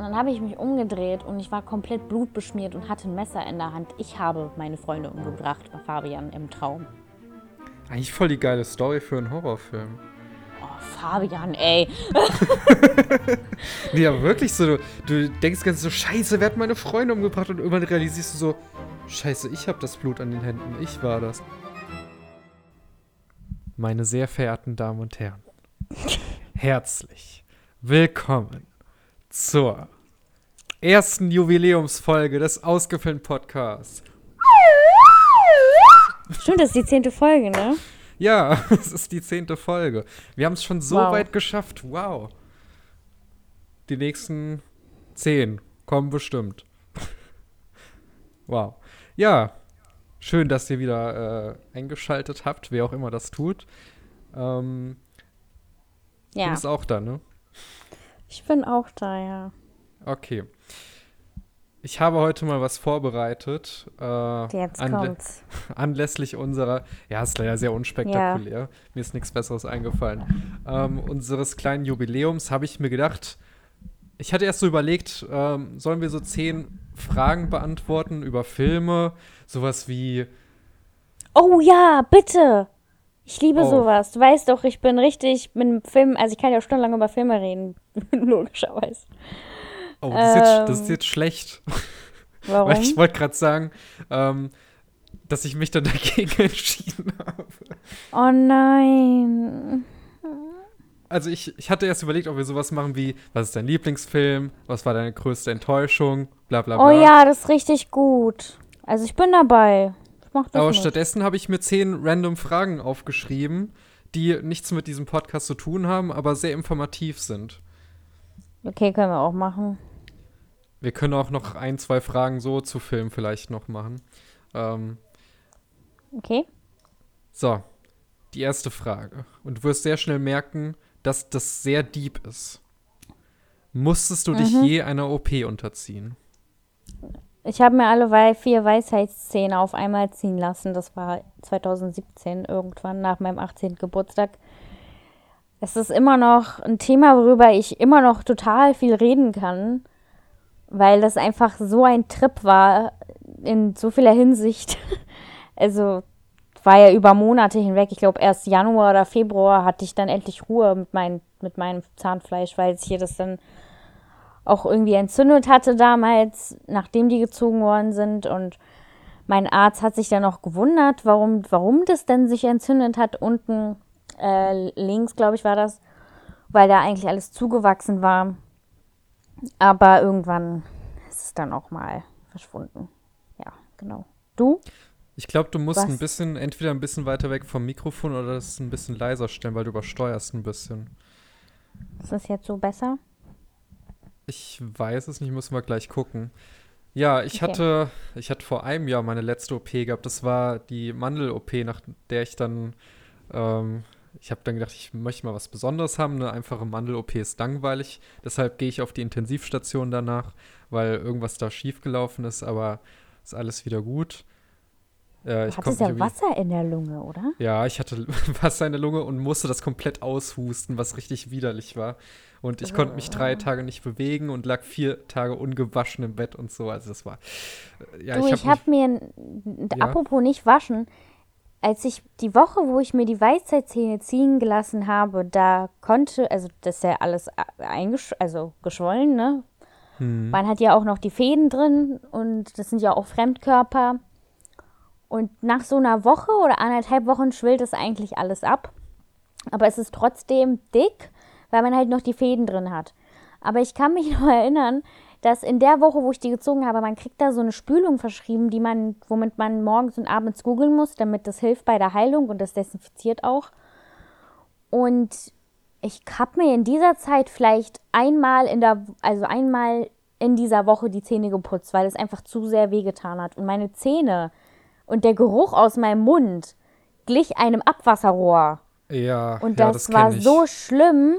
Und dann habe ich mich umgedreht und ich war komplett blutbeschmiert und hatte ein Messer in der Hand. Ich habe meine Freunde umgebracht Fabian im Traum. Eigentlich voll die geile Story für einen Horrorfilm. Oh, Fabian, ey. nee, aber wirklich so, du, du denkst ganz so, scheiße, wer hat meine Freunde umgebracht? Und irgendwann realisierst du so, scheiße, ich habe das Blut an den Händen, ich war das. Meine sehr verehrten Damen und Herren, herzlich willkommen zur ersten Jubiläumsfolge des Ausgefilmt Podcasts. Stimmt, das ist die zehnte Folge, ne? Ja, es ist die zehnte Folge. Wir haben es schon so wow. weit geschafft. Wow. Die nächsten zehn kommen bestimmt. wow. Ja, schön, dass ihr wieder äh, eingeschaltet habt, wer auch immer das tut. Ähm, ja. Du bist auch da, ne? Ich bin auch da, ja. Okay. Ich habe heute mal was vorbereitet. Äh, Jetzt anlä kommt's. Anlässlich unserer, ja, ist leider sehr unspektakulär. Ja. Mir ist nichts Besseres eingefallen. Ähm, unseres kleinen Jubiläums habe ich mir gedacht, ich hatte erst so überlegt, ähm, sollen wir so zehn Fragen beantworten über Filme, sowas wie. Oh ja, bitte! Ich liebe oh. sowas. Du weißt doch, ich bin richtig mit einem Film, also ich kann ja stundenlang über Filme reden, logischerweise. Oh, das, ähm, ist jetzt, das ist jetzt schlecht. Warum? Weil ich wollte gerade sagen, ähm, dass ich mich dann dagegen entschieden habe. Oh nein. Also ich, ich hatte erst überlegt, ob wir sowas machen wie, was ist dein Lieblingsfilm, was war deine größte Enttäuschung, bla bla bla. Oh ja, das ist richtig gut. Also ich bin dabei. Aber mit. stattdessen habe ich mir zehn random Fragen aufgeschrieben, die nichts mit diesem Podcast zu tun haben, aber sehr informativ sind. Okay, können wir auch machen. Wir können auch noch ein, zwei Fragen so zu Film vielleicht noch machen. Ähm, okay. So, die erste Frage. Und du wirst sehr schnell merken, dass das sehr deep ist. Musstest du mhm. dich je einer OP unterziehen? Ich habe mir alle vier Weisheitszähne auf einmal ziehen lassen. Das war 2017 irgendwann nach meinem 18. Geburtstag. Es ist immer noch ein Thema, worüber ich immer noch total viel reden kann, weil das einfach so ein Trip war in so vieler Hinsicht. Also war ja über Monate hinweg. Ich glaube, erst Januar oder Februar hatte ich dann endlich Ruhe mit, mein, mit meinem Zahnfleisch, weil sich hier das dann auch irgendwie entzündet hatte damals, nachdem die gezogen worden sind. Und mein Arzt hat sich dann auch gewundert, warum, warum das denn sich entzündet hat. Unten äh, links, glaube ich, war das, weil da eigentlich alles zugewachsen war. Aber irgendwann ist es dann auch mal verschwunden. Ja, genau. Du? Ich glaube, du musst Was? ein bisschen, entweder ein bisschen weiter weg vom Mikrofon oder das ein bisschen leiser stellen, weil du übersteuerst ein bisschen. Ist das jetzt so besser? Ich weiß es nicht, muss mal gleich gucken. Ja, ich okay. hatte, ich hatte vor einem Jahr meine letzte OP gehabt. Das war die Mandel-OP, nach der ich dann, ähm, ich habe dann gedacht, ich möchte mal was Besonderes haben. Eine einfache Mandel-OP ist langweilig. Deshalb gehe ich auf die Intensivstation danach, weil irgendwas da schiefgelaufen ist, aber ist alles wieder gut. Äh, du hattest ja Wasser in der Lunge, oder? Ja, ich hatte Wasser in der Lunge und musste das komplett aushusten, was richtig widerlich war. Und ich konnte mich drei Tage nicht bewegen und lag vier Tage ungewaschen im Bett und so. Also das war. Äh, ja, du, ich habe hab mir, ja? apropos nicht waschen, als ich die Woche, wo ich mir die Weisheitszähne ziehen gelassen habe, da konnte, also das ist ja alles eingesch also geschwollen, ne? Hm. Man hat ja auch noch die Fäden drin und das sind ja auch Fremdkörper. Und nach so einer Woche oder anderthalb Wochen schwillt es eigentlich alles ab. Aber es ist trotzdem dick weil man halt noch die Fäden drin hat. Aber ich kann mich noch erinnern, dass in der Woche, wo ich die gezogen habe, man kriegt da so eine Spülung verschrieben, die man, womit man morgens und abends googeln muss, damit das hilft bei der Heilung und das desinfiziert auch. Und ich habe mir in dieser Zeit vielleicht einmal in der, also einmal in dieser Woche die Zähne geputzt, weil es einfach zu sehr wehgetan hat. Und meine Zähne und der Geruch aus meinem Mund glich einem Abwasserrohr. Ja. Und das, ja, das war so schlimm,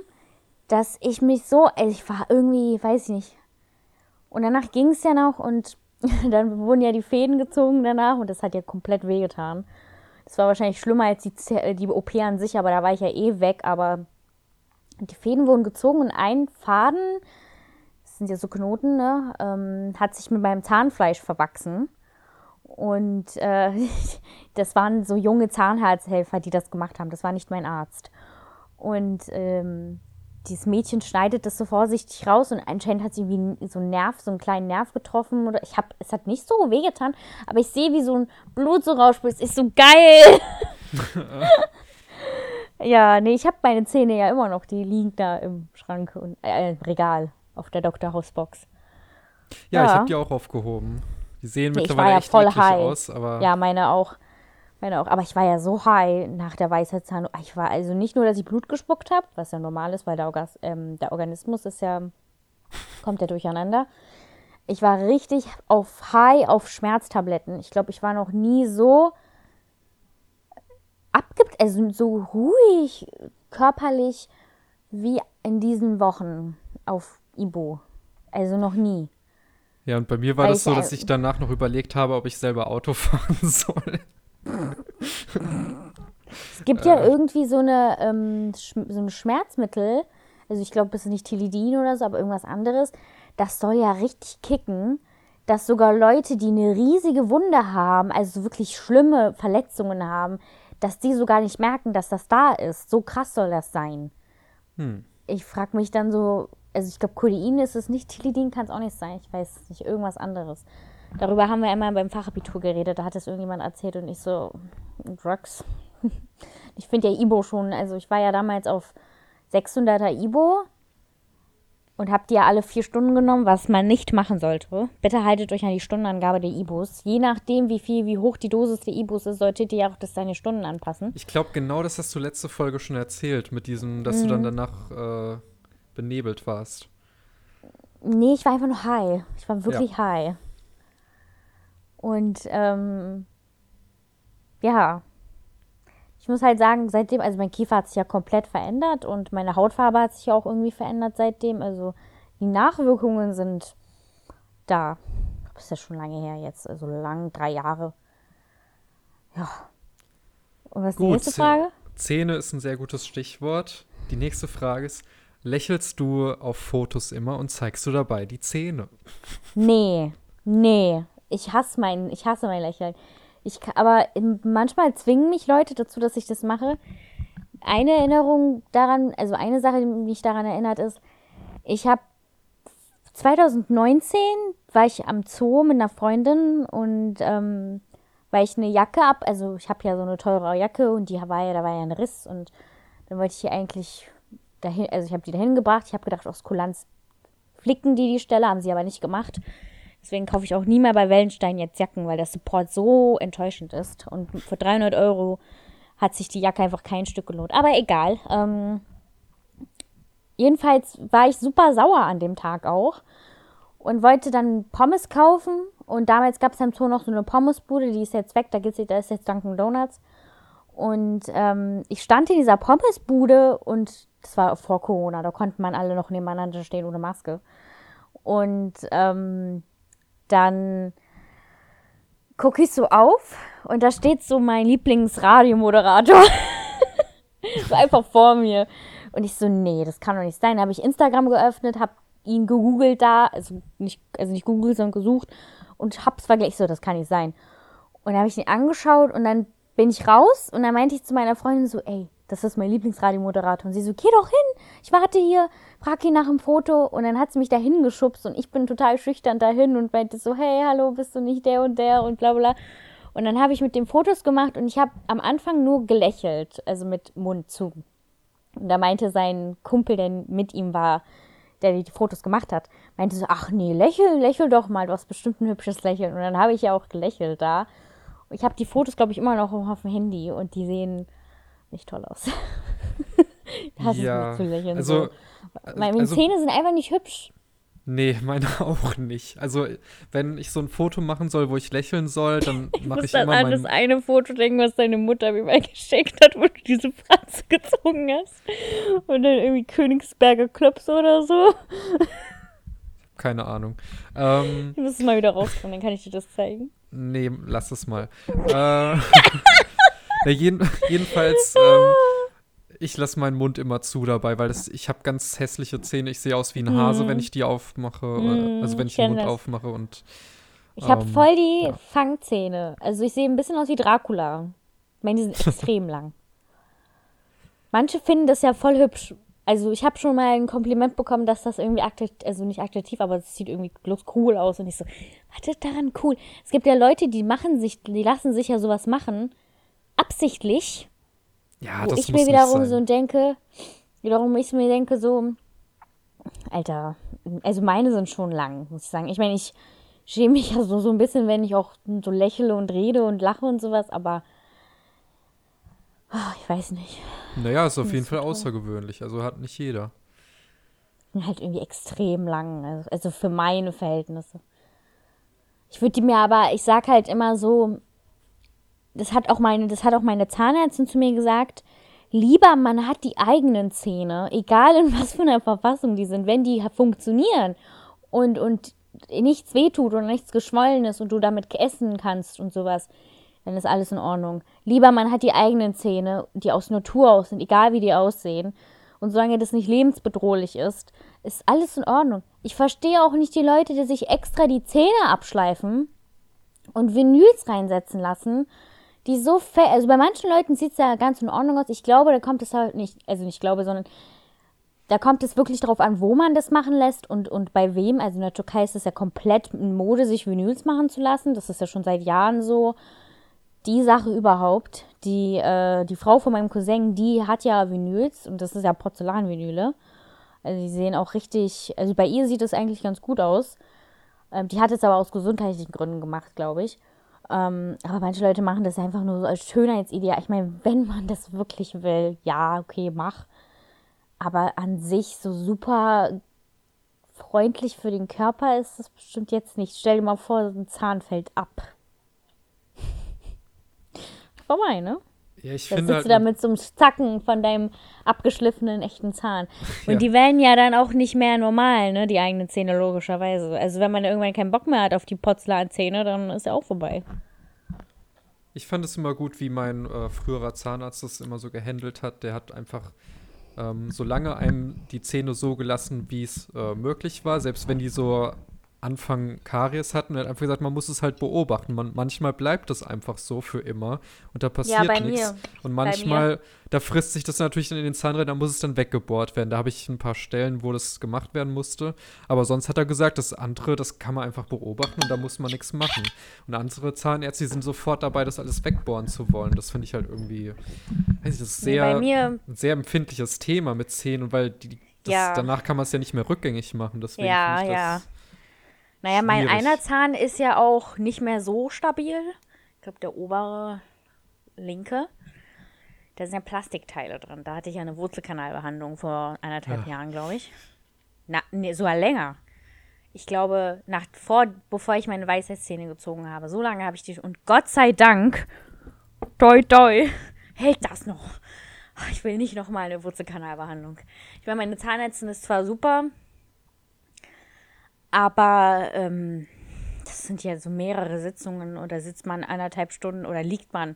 dass ich mich so, also ich war irgendwie, weiß ich nicht. Und danach ging es ja noch und dann wurden ja die Fäden gezogen danach und das hat ja komplett wehgetan. Das war wahrscheinlich schlimmer als die, die OP an sich, aber da war ich ja eh weg. Aber die Fäden wurden gezogen und ein Faden sind ja so Knoten, ne? Ähm, hat sich mit meinem Zahnfleisch verwachsen. Und äh, das waren so junge Zahnarzthelfer, die das gemacht haben. Das war nicht mein Arzt. Und ähm, dieses Mädchen schneidet das so vorsichtig raus und anscheinend hat sie wie so einen Nerv, so einen kleinen Nerv getroffen. Oder ich hab, es hat nicht so wehgetan, aber ich sehe, wie so ein Blut so rausspritzt. Ist so geil. ja, nee, ich habe meine Zähne ja immer noch. Die liegen da im Schrank und äh, im Regal auf der Dr. House Box. Ja, ja. ich habe die auch aufgehoben. Die sehen nee, mittlerweile ja echt voll high. aus, aber. Ja, meine auch. Meine auch. Aber ich war ja so high nach der Weisheitszahn. Ich war also nicht nur, dass ich Blut gespuckt habe, was ja normal ist, weil der, Orgas ähm, der Organismus ist ja, kommt ja durcheinander. Ich war richtig auf High auf Schmerztabletten. Ich glaube, ich war noch nie so abgibt, also so ruhig körperlich wie in diesen Wochen auf Ibo. Also noch nie. Ja, und bei mir war Weil das so, dass ich danach noch überlegt habe, ob ich selber Auto fahren soll. Es gibt ja äh. irgendwie so eine, ähm, so ein Schmerzmittel, also ich glaube, es ist nicht Tilidin oder so, aber irgendwas anderes, das soll ja richtig kicken, dass sogar Leute, die eine riesige Wunde haben, also wirklich schlimme Verletzungen haben, dass die sogar nicht merken, dass das da ist. So krass soll das sein. Hm. Ich frage mich dann so, also ich glaube, Codein ist es nicht, Tilidin kann es auch nicht sein, ich weiß nicht, irgendwas anderes. Darüber haben wir einmal beim Fachabitur geredet, da hat es irgendjemand erzählt und ich so, Drugs. Ich finde ja Ibo schon, also ich war ja damals auf 600er Ibo und habe die ja alle vier Stunden genommen, was man nicht machen sollte. Bitte haltet euch an die Stundenangabe der Ibos. Je nachdem, wie viel, wie hoch die Dosis der Ibos ist, solltet ihr auch das deine Stunden anpassen. Ich glaube, genau das hast du letzte Folge schon erzählt, mit diesem, dass mhm. du dann mhm. danach äh, benebelt warst. Nee, ich war einfach nur high. Ich war wirklich ja. high. Und ähm, ja, ich muss halt sagen, seitdem, also mein Kiefer hat sich ja komplett verändert und meine Hautfarbe hat sich ja auch irgendwie verändert seitdem. Also die Nachwirkungen sind da. Das ist ja schon lange her jetzt, also lang, drei Jahre. Ja. Und was ist Gut, die nächste Frage? Zähne ist ein sehr gutes Stichwort. Die nächste Frage ist, lächelst du auf Fotos immer und zeigst du dabei die Zähne? Nee, nee. Ich hasse mein, ich hasse mein Lächeln. Ich, aber manchmal zwingen mich Leute dazu, dass ich das mache. Eine Erinnerung daran, also eine Sache, die mich daran erinnert, ist, ich habe 2019 war ich am Zoo mit einer Freundin und ähm, weil ich eine Jacke ab, also ich habe ja so eine teure Jacke und die war ja, da war ja ein Riss und dann wollte ich hier eigentlich dahin, also ich habe die dahin gebracht. Ich habe gedacht, aus Kulanz flicken die die Stelle, haben sie aber nicht gemacht. Deswegen kaufe ich auch nie mehr bei Wellenstein jetzt Jacken, weil der Support so enttäuschend ist. Und für 300 Euro hat sich die Jacke einfach kein Stück gelohnt. Aber egal. Ähm, jedenfalls war ich super sauer an dem Tag auch und wollte dann Pommes kaufen. Und damals gab es am Zoo noch so eine Pommesbude, die ist jetzt weg, da, gibt's, da ist jetzt Dunkin' Donuts. Und ähm, ich stand in dieser Pommesbude und das war vor Corona, da konnten man alle noch nebeneinander stehen ohne Maske. Und ähm, dann gucke ich so auf und da steht so mein Lieblingsradiomoderator. so einfach vor mir. Und ich so, nee, das kann doch nicht sein. Da habe ich Instagram geöffnet, habe ihn gegoogelt da, also nicht, also nicht googelt, sondern gesucht und hab's verglichen. So, das kann nicht sein. Und dann habe ich ihn angeschaut und dann bin ich raus und dann meinte ich zu meiner Freundin so, ey, das ist mein Lieblingsradiomoderator. Und sie so, geh doch hin, ich warte hier, frag ihn nach dem Foto. Und dann hat sie mich da hingeschubst und ich bin total schüchtern dahin und meinte so, hey, hallo, bist du nicht der und der und bla bla. Und dann habe ich mit dem Fotos gemacht und ich habe am Anfang nur gelächelt, also mit Mund zu. Und da meinte sein Kumpel, der mit ihm war, der die Fotos gemacht hat, meinte so, ach nee, lächel, lächel doch mal, du hast bestimmt ein hübsches Lächeln. Und dann habe ich ja auch gelächelt da. Ich habe die Fotos, glaube ich, immer noch auf dem Handy und die sehen nicht toll aus. das ja, ist zu lächeln. Also, so. Meine also, Zähne sind einfach nicht hübsch. Nee, meine auch nicht. Also, wenn ich so ein Foto machen soll, wo ich lächeln soll, dann mache ich, ich immer an das eine Foto denken, was deine Mutter mir mal geschenkt hat, wo du diese Franze gezogen hast. Und dann irgendwie Königsberger Klöpse oder so. Keine Ahnung. Ähm, du musst es mal wieder rauskommen, dann kann ich dir das zeigen. Nee, lass es mal. äh, ja, jeden, jedenfalls, ähm, ich lasse meinen Mund immer zu dabei, weil das, ich habe ganz hässliche Zähne. Ich sehe aus wie ein Hase, mm. wenn ich die aufmache. Mm, also wenn ich, ich den Mund das. aufmache und. Ich habe ähm, voll die ja. Fangzähne. Also ich sehe ein bisschen aus wie Dracula. Ich meine, die sind extrem lang. Manche finden das ja voll hübsch. Also ich habe schon mal ein Kompliment bekommen, dass das irgendwie attraktiv, also nicht attraktiv, aber es sieht irgendwie bloß cool aus. Und ich so, was ist daran cool? Es gibt ja Leute, die machen sich, die lassen sich ja sowas machen, absichtlich. Ja, wo das ich mir wiederum so denke, wiederum ich mir denke so, Alter, also meine sind schon lang, muss ich sagen. Ich meine, ich schäme mich ja so, so ein bisschen, wenn ich auch so lächle und rede und lache und sowas, aber oh, ich weiß nicht. Naja, ist auf jeden Fall außergewöhnlich. Also hat nicht jeder. Halt irgendwie extrem lang. Also, also für meine Verhältnisse. Ich würde die mir aber, ich sag halt immer so, das hat auch meine, das hat auch meine Zahnärztin zu mir gesagt, lieber man hat die eigenen Zähne, egal in was für einer Verfassung die sind, wenn die funktionieren und, und nichts wehtut und nichts geschwollen ist und du damit essen kannst und sowas, dann ist alles in Ordnung. Lieber man hat die eigenen Zähne, die aus Natur aus sind, egal wie die aussehen. Und solange das nicht lebensbedrohlich ist, ist alles in Ordnung. Ich verstehe auch nicht die Leute, die sich extra die Zähne abschleifen und Vinyls reinsetzen lassen, die so fett, also bei manchen Leuten sieht es ja ganz in Ordnung aus. Ich glaube, da kommt es halt nicht, also nicht glaube, sondern da kommt es wirklich darauf an, wo man das machen lässt und, und bei wem. Also in der Türkei ist es ja komplett in Mode, sich Vinyls machen zu lassen. Das ist ja schon seit Jahren so die Sache überhaupt. Die, äh, die Frau von meinem Cousin, die hat ja Vinyls und das ist ja Porzellanvinyle. Also die sehen auch richtig, also bei ihr sieht es eigentlich ganz gut aus. Ähm, die hat es aber aus gesundheitlichen Gründen gemacht, glaube ich. Ähm, aber manche Leute machen das einfach nur so als Schönheitsideal. Ich meine, wenn man das wirklich will, ja, okay, mach. Aber an sich so super freundlich für den Körper ist das bestimmt jetzt nicht. Stell dir mal vor, ein Zahn fällt ab vorbei, ne? Ja, ich da finde. sitzt halt, du da mit so einem Zacken von deinem abgeschliffenen echten Zahn. Und ja. die werden ja dann auch nicht mehr normal, ne? Die eigenen Zähne, logischerweise. Also, wenn man irgendwann keinen Bock mehr hat auf die Porzellanzähne, dann ist ja auch vorbei. Ich fand es immer gut, wie mein äh, früherer Zahnarzt das immer so gehandelt hat. Der hat einfach ähm, solange einem die Zähne so gelassen, wie es äh, möglich war, selbst wenn die so Anfang Karies hatten. Er hat einfach gesagt, man muss es halt beobachten. Man, manchmal bleibt es einfach so für immer und da passiert ja, nichts. Und manchmal, da frisst sich das natürlich dann in den Zahnrädern, da muss es dann weggebohrt werden. Da habe ich ein paar Stellen, wo das gemacht werden musste. Aber sonst hat er gesagt, das andere, das kann man einfach beobachten und da muss man nichts machen. Und andere Zahnärzte sind sofort dabei, das alles wegbohren zu wollen. Das finde ich halt irgendwie, weiß ich, das ist sehr, ein sehr empfindliches Thema mit Zähnen, weil die, das, ja. danach kann man es ja nicht mehr rückgängig machen. Deswegen ja, ja. Naja, mein einer Zahn ist ja auch nicht mehr so stabil. Ich glaube, der obere linke. Da sind ja Plastikteile drin. Da hatte ich ja eine Wurzelkanalbehandlung vor anderthalb ja. Jahren, glaube ich. Na, nee, sogar länger. Ich glaube, nach, vor, bevor ich meine Weisheitszähne gezogen habe. So lange habe ich die. Und Gott sei Dank, doi doi, hält das noch. Ich will nicht nochmal eine Wurzelkanalbehandlung. Ich meine, meine Zahnärztin ist zwar super, aber ähm, das sind ja so mehrere Sitzungen oder sitzt man anderthalb Stunden oder liegt man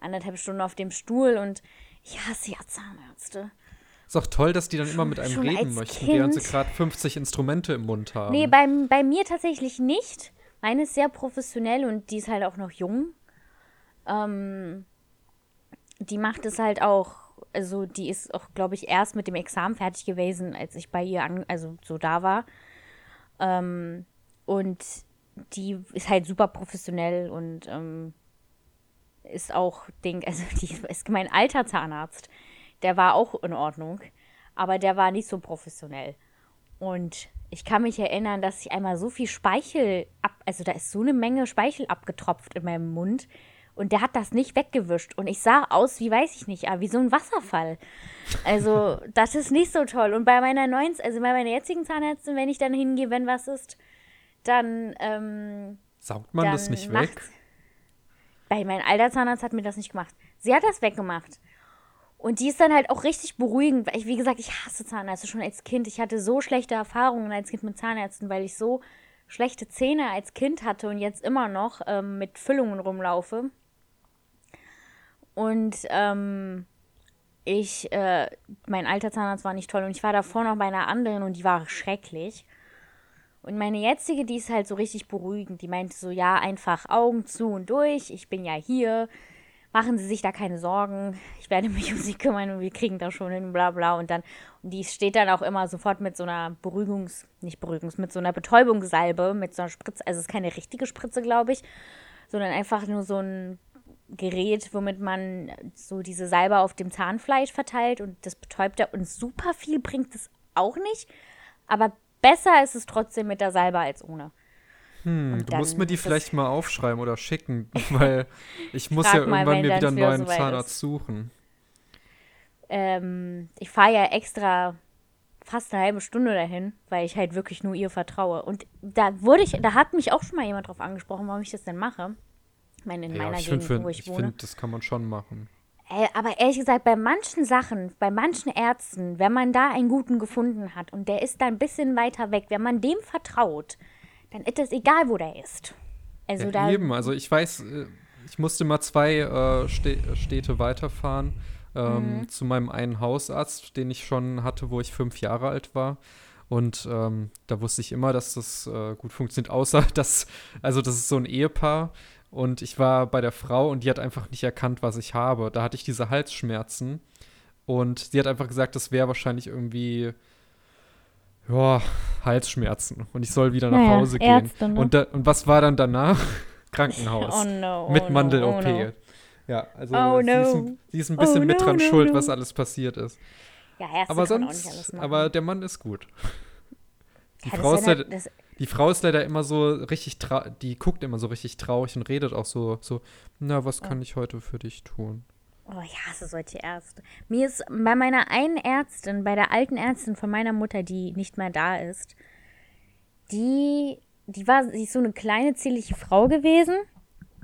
anderthalb Stunden auf dem Stuhl und ich hasse ja Zahnärzte. Ist auch toll, dass die dann immer mit einem reden möchten, kind, während sie gerade 50 Instrumente im Mund haben. Nee, bei, bei mir tatsächlich nicht. Meine ist sehr professionell und die ist halt auch noch jung. Ähm, die macht es halt auch, also die ist auch, glaube ich, erst mit dem Examen fertig gewesen, als ich bei ihr an, also so da war. Ähm, und die ist halt super professionell und ähm, ist auch Ding, also die ist mein alter Zahnarzt, der war auch in Ordnung, aber der war nicht so professionell. Und ich kann mich erinnern, dass ich einmal so viel Speichel ab, also da ist so eine Menge Speichel abgetropft in meinem Mund, und der hat das nicht weggewischt. Und ich sah aus, wie weiß ich nicht, ah, wie so ein Wasserfall. Also, das ist nicht so toll. Und bei meiner neuen, also bei meiner jetzigen Zahnärztin, wenn ich dann hingehe, wenn was ist, dann. Ähm, Saugt man das nicht weg? Bei meinem alter Zahnarzt hat mir das nicht gemacht. Sie hat das weggemacht. Und die ist dann halt auch richtig beruhigend, weil ich, wie gesagt, ich hasse Zahnärzte schon als Kind. Ich hatte so schlechte Erfahrungen als Kind mit Zahnärzten, weil ich so schlechte Zähne als Kind hatte und jetzt immer noch ähm, mit Füllungen rumlaufe. Und ähm, ich, äh, mein alter Zahnarzt war nicht toll und ich war davor noch bei einer anderen und die war schrecklich. Und meine jetzige, die ist halt so richtig beruhigend. Die meinte so, ja, einfach Augen zu und durch. Ich bin ja hier. Machen Sie sich da keine Sorgen. Ich werde mich um Sie kümmern und wir kriegen das schon hin, bla bla. Und dann, und die steht dann auch immer sofort mit so einer Beruhigungs-, nicht Beruhigungs-, mit so einer Betäubungssalbe, mit so einer Spritze. Also es ist keine richtige Spritze, glaube ich, sondern einfach nur so ein Gerät, womit man so diese Salbe auf dem Zahnfleisch verteilt und das betäubt er. Und super viel bringt es auch nicht. Aber besser ist es trotzdem mit der Salbe als ohne. Hm, du musst mir die vielleicht mal aufschreiben oder schicken, weil ich muss ja irgendwann mal, mir wieder einen neuen so Zahnarzt ist. suchen. Ähm, ich fahre ja extra fast eine halbe Stunde dahin, weil ich halt wirklich nur ihr vertraue. Und da wurde ich, da hat mich auch schon mal jemand drauf angesprochen, warum ich das denn mache. Meine, in ja, meiner ich Gegend, find, wo ich, ich wohne. Ich finde, das kann man schon machen. Äh, aber ehrlich gesagt, bei manchen Sachen, bei manchen Ärzten, wenn man da einen guten gefunden hat und der ist da ein bisschen weiter weg, wenn man dem vertraut, dann ist es egal, wo der ist. Also ja, da eben, also ich weiß, äh, ich musste mal zwei äh, Städte weiterfahren ähm, mhm. zu meinem einen Hausarzt, den ich schon hatte, wo ich fünf Jahre alt war. Und ähm, da wusste ich immer, dass das äh, gut funktioniert, außer dass, also das ist so ein Ehepaar, und ich war bei der Frau und die hat einfach nicht erkannt, was ich habe. Da hatte ich diese Halsschmerzen. Und sie hat einfach gesagt, das wäre wahrscheinlich irgendwie, ja, Halsschmerzen. Und ich soll wieder nach naja, Hause gehen. Ärzte, ne? und, da, und was war dann danach? Krankenhaus. Oh no, oh mit Mandel-OP. No, oh ja, also oh sie, ist ein, sie, ist ein, bisschen oh mit dran schuld, was alles passiert ist. Ja, Ärzte aber sonst, aber der Mann ist gut. Die Frau ist halt, die Frau ist leider immer so richtig, die guckt immer so richtig traurig und redet auch so, so, na, was kann ich heute für dich tun? Oh, ich hasse solche Ärzte. Mir ist bei meiner einen Ärztin, bei der alten Ärztin von meiner Mutter, die nicht mehr da ist, die, die war, sie ist so eine kleine, zierliche Frau gewesen.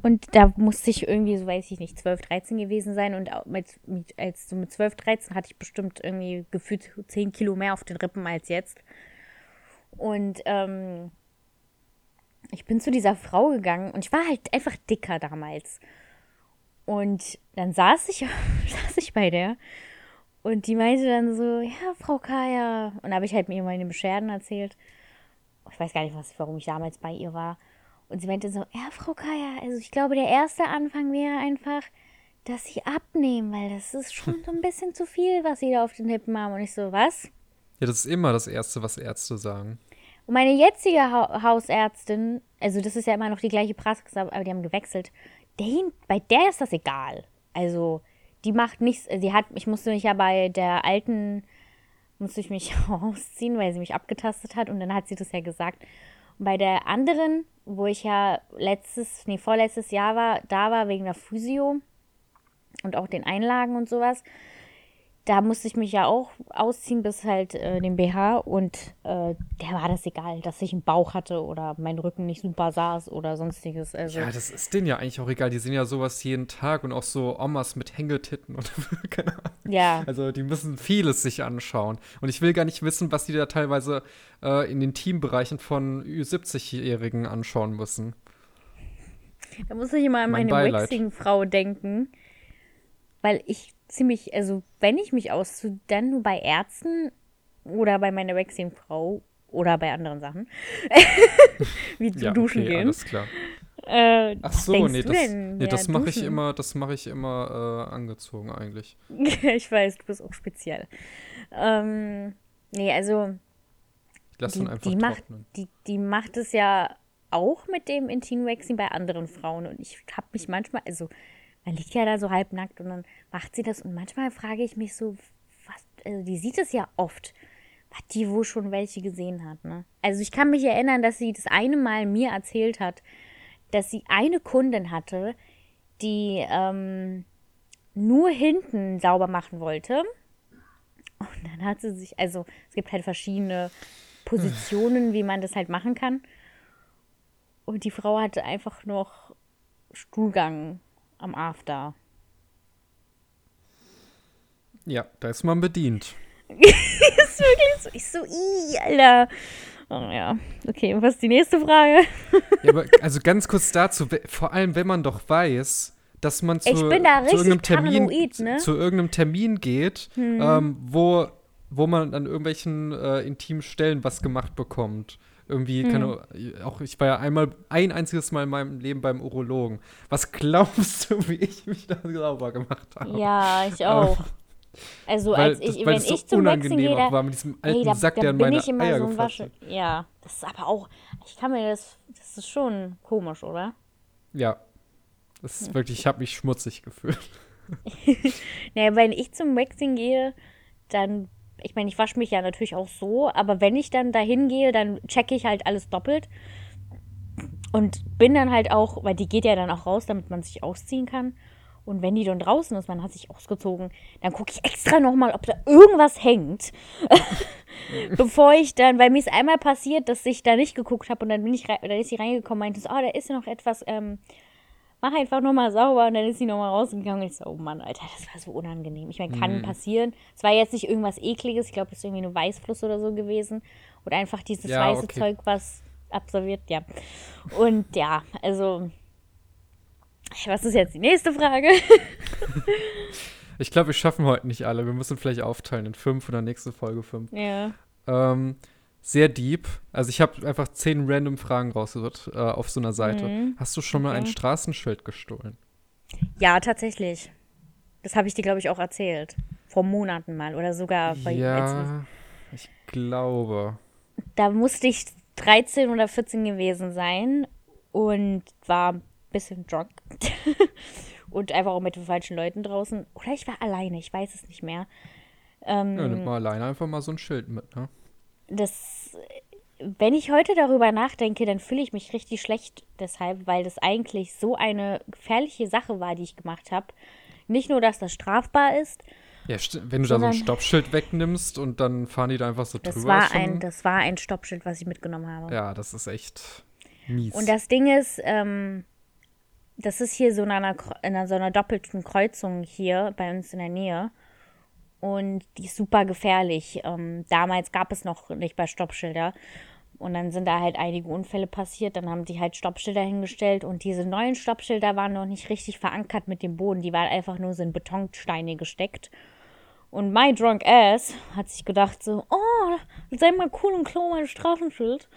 Und da musste ich irgendwie, so weiß ich nicht, 12, 13 gewesen sein. Und mit, mit, als so mit 12, 13 hatte ich bestimmt irgendwie gefühlt 10 Kilo mehr auf den Rippen als jetzt. Und ähm, ich bin zu dieser Frau gegangen und ich war halt einfach dicker damals. Und dann saß ich, saß ich bei der und die meinte dann so, ja, Frau Kaya. Und da habe ich halt mir meine Beschwerden erzählt. Ich weiß gar nicht, was, warum ich damals bei ihr war. Und sie meinte so, ja, Frau Kaya, also ich glaube, der erste Anfang wäre einfach, dass sie abnehmen, weil das ist schon so ein bisschen zu viel, was sie da auf den Hippen haben. Und ich so, was? Ja, das ist immer das Erste, was Ärzte sagen. Und meine jetzige ha Hausärztin, also das ist ja immer noch die gleiche Praxis, aber die haben gewechselt. Den, bei der ist das egal. Also die macht nichts. Sie hat, ich musste mich ja bei der alten, musste ich mich ausziehen, weil sie mich abgetastet hat und dann hat sie das ja gesagt. Und bei der anderen, wo ich ja letztes, nee, vorletztes Jahr war, da war wegen der Physio und auch den Einlagen und sowas, da musste ich mich ja auch ausziehen bis halt äh, den BH und äh, der war das egal, dass ich einen Bauch hatte oder mein Rücken nicht super saß oder sonstiges. Also, ja, das ist denen ja eigentlich auch egal. Die sehen ja sowas jeden Tag und auch so Omas mit Hängetitten und keine Ahnung. Ja. Also die müssen vieles sich anschauen. Und ich will gar nicht wissen, was die da teilweise äh, in den Teambereichen von Ü70-Jährigen anschauen müssen. Da muss ich immer an meine Waxing-Frau denken, weil ich ziemlich, also wenn ich mich ausziehe, dann nur bei Ärzten oder bei meiner Waxing-Frau oder bei anderen Sachen. Wie zu ja, duschen okay, gehen. Alles klar. Äh, Ach so, nee, das, nee, das mache ich immer, das mache ich immer äh, angezogen eigentlich. ich weiß, du bist auch speziell. Ähm, nee, also Lass die, die macht, die, die macht es ja auch mit dem Intim-Waxing bei anderen Frauen und ich habe mich manchmal, also man liegt ja da so halbnackt und dann macht sie das und manchmal frage ich mich so, was, also die sieht es ja oft, was die wohl schon welche gesehen hat, ne? Also ich kann mich erinnern, dass sie das eine Mal mir erzählt hat, dass sie eine Kundin hatte, die ähm, nur hinten sauber machen wollte. Und dann hat sie sich, also es gibt halt verschiedene Positionen, wie man das halt machen kann. Und die Frau hatte einfach noch Stuhlgang am After. Ja, da ist man bedient. ist wirklich so. Ich so, ii, Alter. Oh ja, okay, und was ist die nächste Frage? ja, aber also ganz kurz dazu, vor allem wenn man doch weiß, dass man zu, zu, irgendeinem, Termin, ne? zu irgendeinem Termin geht, Hm. ähm, wo, wo man an irgendwelchen äh, intimen Stellen was gemacht bekommt. Irgendwie, Hm. keine, auch ich war ja einmal, ein einziges Mal in meinem Leben beim Urologen. Was glaubst du, wie ich mich da sauber gemacht habe? Ja, ich auch. Also Weil als ich, das- weil wenn es so ich zum unangenehm gehe, auch da, war mit diesem alten da, Sack, da der in meine ich immer Eier so ein Wasche. Ja, das ist aber auch, ich kann mir das, das ist schon komisch, oder? Ja. Das Hm. ist wirklich, ich habe mich schmutzig gefühlt. Naja, wenn ich zum Waxing gehe, dann, ich meine, ich wasche mich ja natürlich auch so, aber wenn ich dann dahin gehe, dann checke ich halt alles doppelt. Und bin dann halt auch, weil die geht ja dann auch raus, damit man sich ausziehen kann. Und wenn die dann draußen ist, man hat sich ausgezogen, dann gucke ich extra nochmal, ob da irgendwas hängt. Bevor ich dann, weil mir ist einmal passiert, dass ich da nicht geguckt habe und dann bin ich dann ist sie reingekommen und meinte oh, da ist ja noch etwas, ähm, mach einfach nochmal sauber und dann ist sie nochmal rausgegangen und ich so, oh Mann, Alter, das war so unangenehm. Ich meine, kann passieren. Es war jetzt nicht irgendwas ekliges, ich glaube, das ist irgendwie eine Weißfluss oder so gewesen. Oder einfach dieses Ja, weiße okay. Zeug, was absolviert, ja. Und ja, also, was ist jetzt die nächste Frage? Ich glaube, wir schaffen heute nicht alle. Wir müssen vielleicht aufteilen in fünf oder nächste Folge fünf. ja. Ähm, sehr deep. Also ich habe einfach zehn random Fragen rausgesucht äh, auf so einer Seite. Hast du schon mal ein Mhm. Okay. Straßenschild gestohlen? Ja, tatsächlich. Das habe ich dir, glaube ich, auch erzählt. Vor Monaten mal oder sogar bei ja, ich glaube. da musste ich 13 oder 14 gewesen sein und war ein bisschen drunk. und einfach auch mit den falschen Leuten draußen. Oder ich war alleine, ich weiß es nicht mehr. Ähm, Ja, nimm mal alleine einfach mal so ein Schild mit, ne? Das, wenn ich heute darüber nachdenke, dann fühle ich mich richtig schlecht deshalb, weil das eigentlich so eine gefährliche Sache war, die ich gemacht habe. Nicht nur, dass das strafbar ist, Ja, wenn du da so ein Stoppschild wegnimmst und dann fahren die da einfach so das drüber. war schon, ein, das war ein Stoppschild, was ich mitgenommen habe. Ja, das ist echt mies. Und das Ding ist, ähm, das ist hier so in einer, in einer, so einer doppelten Kreuzung hier bei uns in der Nähe. Und die ist super gefährlich. Ähm, damals gab es noch nicht bei Stoppschilder. Und dann sind da halt einige Unfälle passiert. Dann haben die halt Stoppschilder hingestellt. Und diese neuen Stoppschilder waren noch nicht richtig verankert mit dem Boden. Die waren einfach nur so in Betonsteine gesteckt. Und my drunk ass hat sich gedacht so, oh, sei mal cool und klau mein Straßenschild.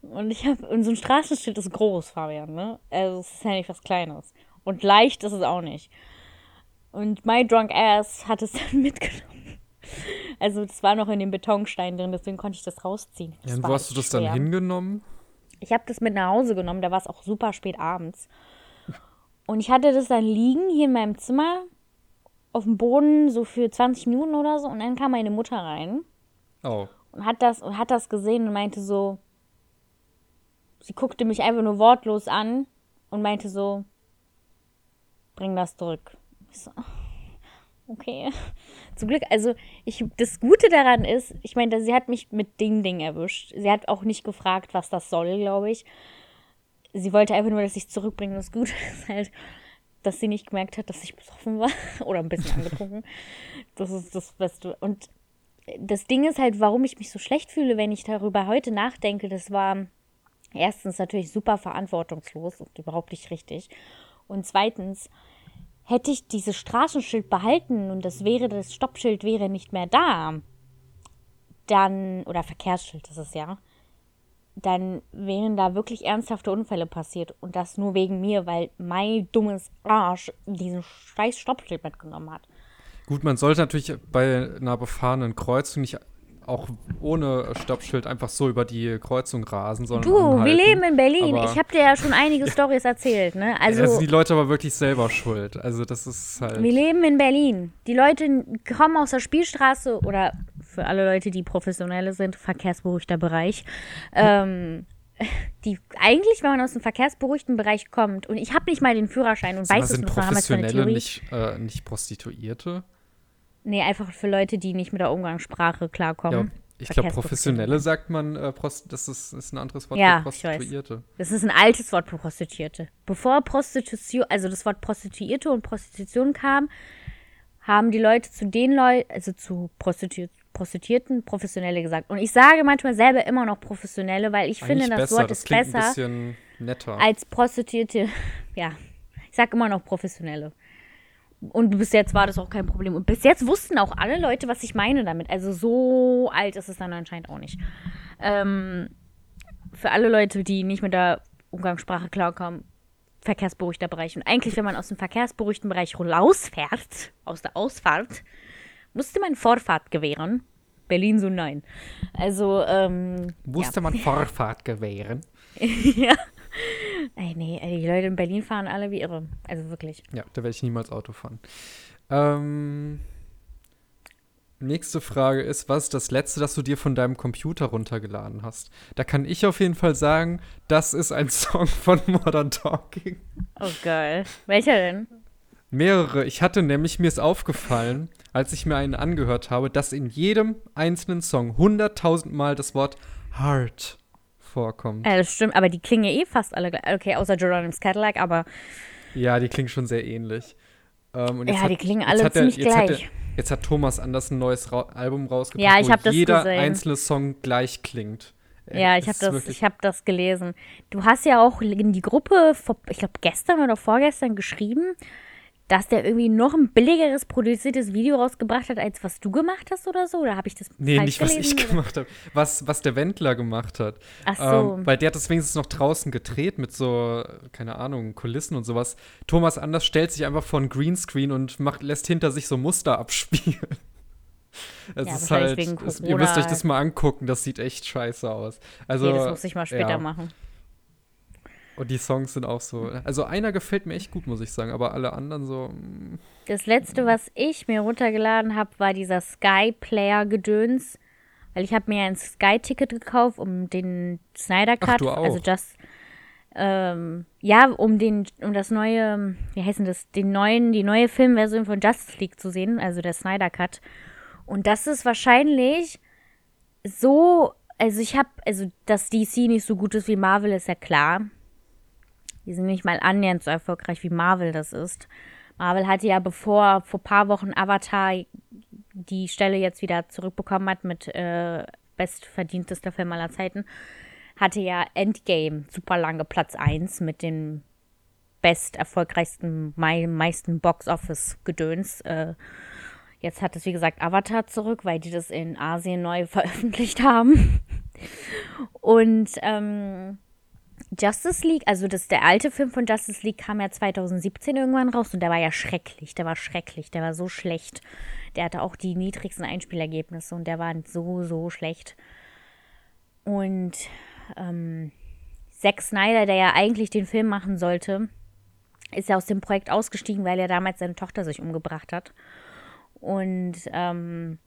Und ich habe, und so ein Straßenschild ist groß, Fabian, ne? Also es ist ja nicht was Kleines. Und leicht ist es auch nicht. Und my drunk ass hat es dann mitgenommen. Also es war noch in dem Betonstein drin, deswegen konnte ich das rausziehen. Das ja, wo hast du das dann schwer. hingenommen? Ich habe das mit nach Hause genommen, da war es auch super spät abends. Und ich hatte das dann liegen hier in meinem Zimmer auf dem Boden so für 20 Minuten oder so und dann kam meine Mutter rein Oh. und hat das und hat das gesehen und meinte so sie guckte mich einfach nur wortlos an und meinte so bring das zurück. Ich so okay. Zum Glück, also ich das Gute daran ist, ich meine, sie hat mich mit Ding Ding erwischt. Sie hat auch nicht gefragt, was das soll, glaube ich. Sie wollte einfach nur, dass ich zurückbringe. Das Gute ist halt, dass sie nicht gemerkt hat, dass ich besoffen war oder ein bisschen angetrunken. Das ist das Beste. Und das Ding ist halt, warum ich mich so schlecht fühle, wenn ich darüber heute nachdenke, das war erstens natürlich super verantwortungslos und überhaupt nicht richtig. Und zweitens, hätte ich dieses Straßenschild behalten und das wäre, das Stoppschild wäre nicht mehr da, dann, oder Verkehrsschild ist es ja, dann wären da wirklich ernsthafte Unfälle passiert. Und das nur wegen mir, weil mein dummes Arsch diesen scheiß Stoppschild mitgenommen hat. Gut, man sollte natürlich bei einer befahrenen Kreuzung nicht auch ohne Stoppschild einfach so über die Kreuzung rasen, sondern Du, wir anhalten. leben in Berlin. Aber- ich habe dir ja schon einige Stories erzählt, ne? Also, Also, sind die Leute aber wirklich selber schuld. Also das ist halt. wir leben in Berlin. Die Leute kommen aus der Spielstraße oder für alle Leute, die professionelle sind, verkehrsberuhigter Bereich. Ähm, die eigentlich, wenn man aus dem verkehrsberuhigten Bereich kommt und ich habe nicht mal den Führerschein und weiß es wir haben keine Professionelle nicht, äh, nicht Prostituierte? Nee, einfach für Leute, die nicht mit der Umgangssprache Ja, klarkommen. ich glaube, Professionelle sagt man, äh, Prost das ist, ist ein anderes Wort Ja, für ich weiß. Prostituierte. Das ist ein altes Wort für Prostituierte. Bevor Prostitution, also das Wort Prostituierte und Prostitution kam, haben die Leute zu den Leuten, also zu Prostitu Prostituierten, Professionelle gesagt. Und ich sage manchmal selber immer noch Professionelle, weil ich finde, Eigentlich das besser, Wort das ist klingt besser ein bisschen netter. als Prostituierte. Ja, sag immer noch professionelle. Und bis jetzt war das auch kein Problem. Und bis jetzt wussten auch alle Leute, was ich meine damit. Also so alt ist es dann anscheinend auch nicht. Ähm, für alle Leute, die nicht mit der Umgangssprache klarkommen, verkehrsberuhigter Bereich. Und eigentlich, wenn man aus dem verkehrsberuhigten Bereich rausfährt, aus der Ausfahrt, musste man Vorfahrt gewähren. Berlin so nein. Also, ähm. Musste ja. man Vorfahrt gewähren? ja. Ey, nee, ey, die Leute in Berlin fahren alle wie irre. Also wirklich. Ja, da werde ich niemals Auto fahren. Ähm, nächste Frage ist, was ist das letzte, das du dir von deinem Computer runtergeladen hast? Da kann ich auf jeden Fall sagen, das ist ein Song von Modern Talking. Oh geil. Welcher denn? Mehrere. Ich hatte nämlich, mir ist aufgefallen, als ich mir einen angehört habe, dass in jedem einzelnen Song hunderttausend Mal das Wort Heart vorkommt. Ja, das stimmt, aber die klingen ja eh fast alle gleich. Okay, außer Geronimo's Cadillac, aber. Ja, die klingen schon sehr ähnlich. Ähm, ja, hat, die klingen alle ziemlich er, gleich. Hat jetzt hat Thomas Anders ein neues Ra Album rausgebracht, ja, ich wo jeder gesehen. einzelne Song gleich klingt. Ja, ich habe das, hab das gelesen. Du hast ja auch in die Gruppe, vor, ich glaube gestern oder vorgestern geschrieben, dass der irgendwie noch ein billigeres produziertes Video rausgebracht hat, als was du gemacht hast oder so? Oder habe ich das Nee, nicht gelesen? was ich gemacht habe. Was, was der Wendler gemacht hat. Ach so. Ähm, weil der hat das wenigstens noch draußen gedreht mit so, keine Ahnung, Kulissen und sowas. Thomas Anders stellt sich einfach vor ein Greenscreen und macht, lässt hinter sich so Muster abspielen. Es ja, ist halt, es, ihr müsst euch das mal angucken, das sieht echt scheiße aus. Also, okay, das muss ich mal später ja. machen. Und die Songs sind auch so. Also einer gefällt mir echt gut, muss ich sagen, aber alle anderen so. Mm. Das letzte, was ich mir runtergeladen habe, war dieser Sky Player Gedöns, weil ich habe mir ein Sky Ticket gekauft, um den Snyder Cut, Ach, du auch. also just ähm, ja, um den um das neue, wie heißt denn das, den neuen, die neue Filmversion von Justice League zu sehen, also der Snyder Cut. Und das ist wahrscheinlich so, also ich habe, also dass DC nicht so gut ist wie Marvel, ist ja klar. Die sind nicht mal annähernd so erfolgreich wie Marvel das ist. Marvel hatte ja bevor vor paar Wochen Avatar die Stelle jetzt wieder zurückbekommen hat mit äh, bestverdientester Film aller Zeiten, hatte ja Endgame super lange Platz 1 mit den best erfolgreichsten, mei meisten Box-Office-Gedöns. Äh, jetzt hat es, wie gesagt, Avatar zurück, weil die das in Asien neu veröffentlicht haben. Und ähm, Justice League, also das, der alte Film von Justice League kam ja 2017 irgendwann raus und der war ja schrecklich, der war schrecklich, der war so schlecht. Der hatte auch die niedrigsten Einspielergebnisse und der war so, so schlecht. Und ähm, Zack Snyder, der ja eigentlich den Film machen sollte, ist ja aus dem Projekt ausgestiegen, weil er damals seine Tochter sich umgebracht hat. Und ähm,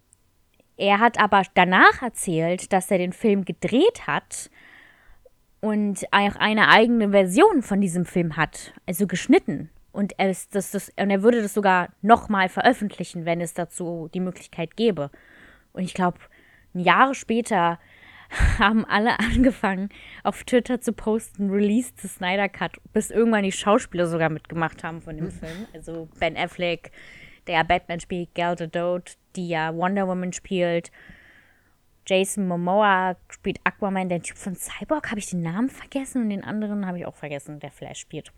er hat aber danach erzählt, dass er den Film gedreht hat und auch eine eigene Version von diesem Film hat, also geschnitten. Und er, ist, das, das, und er würde das sogar nochmal veröffentlichen, wenn es dazu die Möglichkeit gäbe. Und ich glaube, Jahre später haben alle angefangen, auf Twitter zu posten, Release the Snyder Cut, bis irgendwann die Schauspieler sogar mitgemacht haben von dem hm. Film. Also Ben Affleck, der ja Batman spielt, Gal Gadot, die ja Wonder Woman spielt, Jason Momoa spielt Aquaman, der Typ von Cyborg, habe ich den Namen vergessen und den anderen habe ich auch vergessen, der Flash spielt.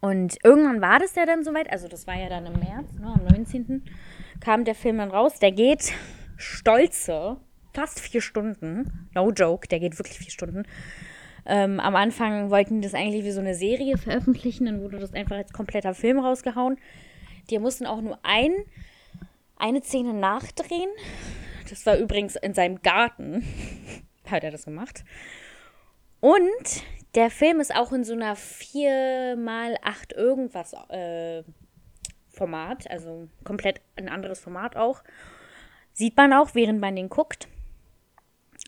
Und irgendwann war das ja dann soweit, also das war ja dann im März, ne, am 19. kam der Film dann raus. Der geht stolze fast vier Stunden. No joke, der geht wirklich vier Stunden. Ähm, am Anfang wollten die das eigentlich wie so eine Serie veröffentlichen, dann wurde das einfach als kompletter Film rausgehauen. Die mussten auch nur ein, eine Szene nachdrehen. Das war übrigens in seinem Garten. Hat er das gemacht. Und der Film ist auch in so einer 4x8 irgendwas äh, Format, also komplett ein anderes Format auch. Sieht man auch, während man den guckt.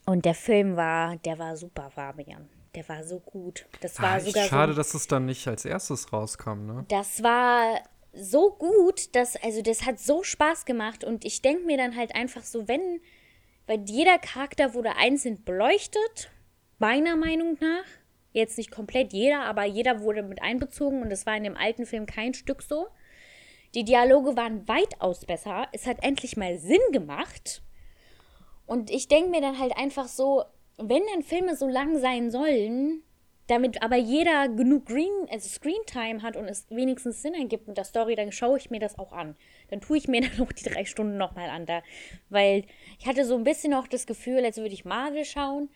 Und der Film war, der war super, Fabian. Der war so gut. Das war ah, sogar schade, so, dass es dann nicht als erstes rauskam, ne? Das war so gut, dass, also das hat so Spaß gemacht und ich denke mir dann halt einfach so, wenn, weil jeder Charakter wurde einzeln beleuchtet, meiner Meinung nach. Jetzt nicht komplett jeder, aber jeder wurde mit einbezogen und das war in dem alten Film kein Stück so. Die Dialoge waren weitaus besser. Es hat endlich mal Sinn gemacht. Und ich denke mir dann halt einfach so, wenn dann Filme so lang sein sollen, damit aber jeder genug Green, also Screentime hat und es wenigstens Sinn ergibt mit der Story, dann schaue ich mir das auch an. Dann tue ich mir dann auch die drei Stunden nochmal an da. Weil ich hatte so ein bisschen noch das Gefühl, als würde ich Marvel schauen.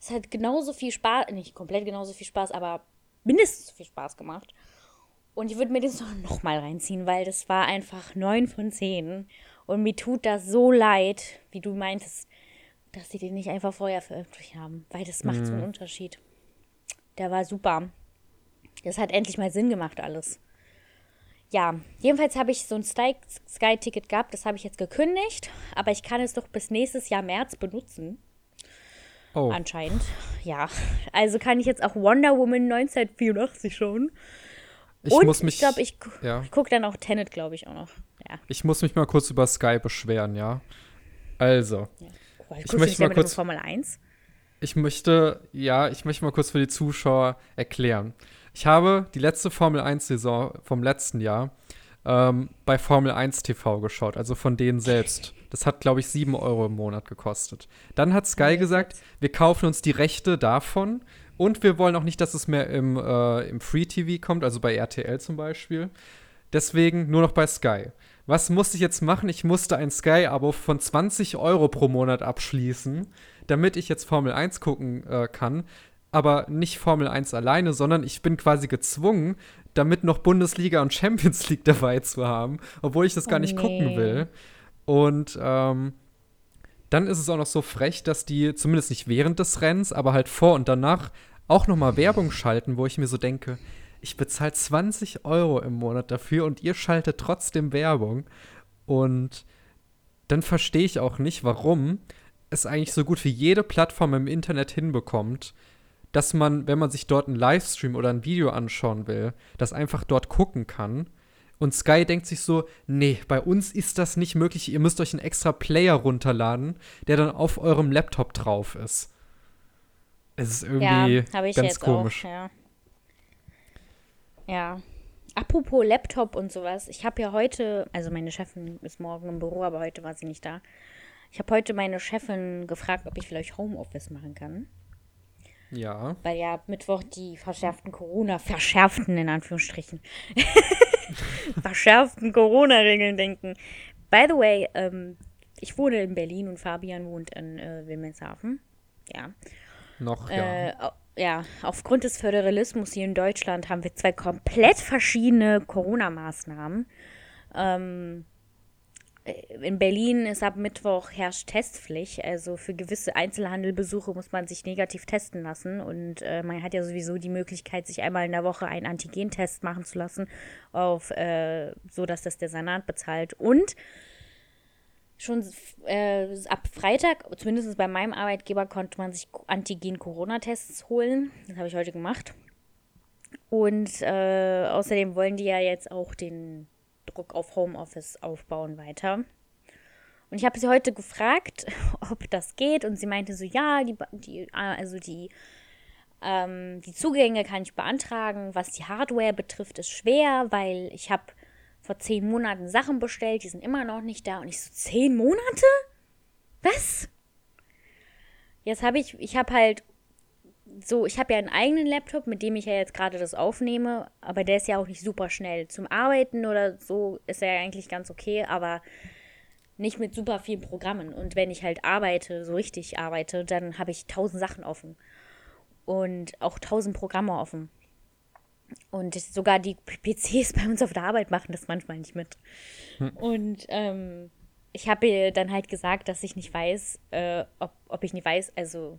Es hat genauso viel Spaß, nicht komplett genauso viel Spaß, aber mindestens so viel Spaß gemacht. Und ich würde mir das noch mal reinziehen, weil das war einfach 9 von 10. Und mir tut das so leid, wie du meintest, dass sie den nicht einfach vorher veröffentlicht haben. Weil das macht mhm. so einen mhm. Unterschied. Der war super. Das hat endlich mal Sinn gemacht, alles. Ja, jedenfalls habe ich so ein Sky-Ticket gehabt, das habe ich jetzt gekündigt, aber ich kann es doch bis nächstes Jahr März benutzen. Oh. Anscheinend. Ja. Also kann ich jetzt auch Wonder Woman 1984 schauen. Ich Und muss mich, ich glaube, ich, ja. ich gucke dann auch Tenet, glaube ich, auch noch. Ja. Ich muss mich mal kurz über Sky beschweren, ja. Also. Ja. Oh, ich möchte mal kurz. Formel 1? Ich möchte, ja, ich möchte mal kurz für die Zuschauer erklären. Ich habe die letzte Formel 1-Saison vom letzten Jahr ähm, bei Formel 1 TV geschaut, also von denen selbst. Das hat, glaube ich, 7 Euro im Monat gekostet. Dann hat Sky gesagt, wir kaufen uns die Rechte davon und wir wollen auch nicht, dass es mehr im, äh, im Free TV kommt, also bei RTL zum Beispiel. Deswegen nur noch bei Sky. Was musste ich jetzt machen? Ich musste ein Sky-Abo von 20 Euro pro Monat abschließen, damit ich jetzt Formel 1 gucken äh, kann. Aber nicht Formel 1 alleine, sondern ich bin quasi gezwungen, damit noch Bundesliga und Champions League dabei zu haben, obwohl ich das gar nicht oh, nee. gucken will. Und ähm, dann ist es auch noch so frech, dass die zumindest nicht während des Rennens, aber halt vor und danach auch noch mal Werbung schalten, wo ich mir so denke, ich bezahle 20 Euro im Monat dafür und ihr schaltet trotzdem Werbung. Und dann verstehe ich auch nicht, warum es eigentlich so gut wie jede Plattform im Internet hinbekommt, dass man, wenn man sich dort einen Livestream oder ein Video anschauen will, das einfach dort gucken kann. Und Sky denkt sich so, nee, bei uns ist das nicht möglich. Ihr müsst euch einen extra Player runterladen, der dann auf eurem Laptop drauf ist. Es ist irgendwie ja, ganz komisch. Auch, ja. ja. Apropos Laptop und sowas. Ich habe ja heute, also meine Chefin ist morgen im Büro, aber heute war sie nicht da. Ich habe heute meine Chefin gefragt, ob ich vielleicht Homeoffice machen kann. Ja. Weil ja Mittwoch die verschärften Corona, verschärften in Anführungsstrichen, verschärften Corona-Regeln denken. By the way, ähm, ich wohne in Berlin und Fabian wohnt in äh, Wilhelmshaven. Ja. Noch, ja. Äh, ja, aufgrund des Föderalismus hier in Deutschland haben wir zwei komplett verschiedene Corona-Maßnahmen. Ähm, in Berlin ist ab Mittwoch herrscht Testpflicht. Also für gewisse Einzelhandelbesuche muss man sich negativ testen lassen. Und äh, man hat ja sowieso die Möglichkeit, sich einmal in der Woche einen Antigentest machen zu lassen, auf, äh, so dass das der Senat bezahlt. Und schon äh, ab Freitag, zumindest bei meinem Arbeitgeber, konnte man sich Antigen-Corona-Tests holen. Das habe ich heute gemacht. Und äh, außerdem wollen die ja jetzt auch den Druck auf Homeoffice aufbauen weiter. Und ich habe sie heute gefragt, ob das geht. Und sie meinte so, ja, die, die also die, ähm, die Zugänge kann ich beantragen. Was die Hardware betrifft, ist schwer, weil ich habe vor zehn Monaten Sachen bestellt, die sind immer noch nicht da. Und ich so, zehn Monate? Was? Jetzt habe ich, ich habe halt so, ich habe ja einen eigenen Laptop, mit dem ich ja jetzt gerade das aufnehme, aber der ist ja auch nicht super schnell. Zum Arbeiten oder so ist er ja eigentlich ganz okay, aber nicht mit super vielen Programmen. Und wenn ich halt arbeite, so richtig arbeite, dann habe ich tausend Sachen offen. Und auch tausend Programme offen. Und sogar die PCs bei uns auf der Arbeit machen das manchmal nicht mit. Hm. Und ähm, ich habe ihr dann halt gesagt, dass ich nicht weiß, äh, ob, ob ich nicht weiß, also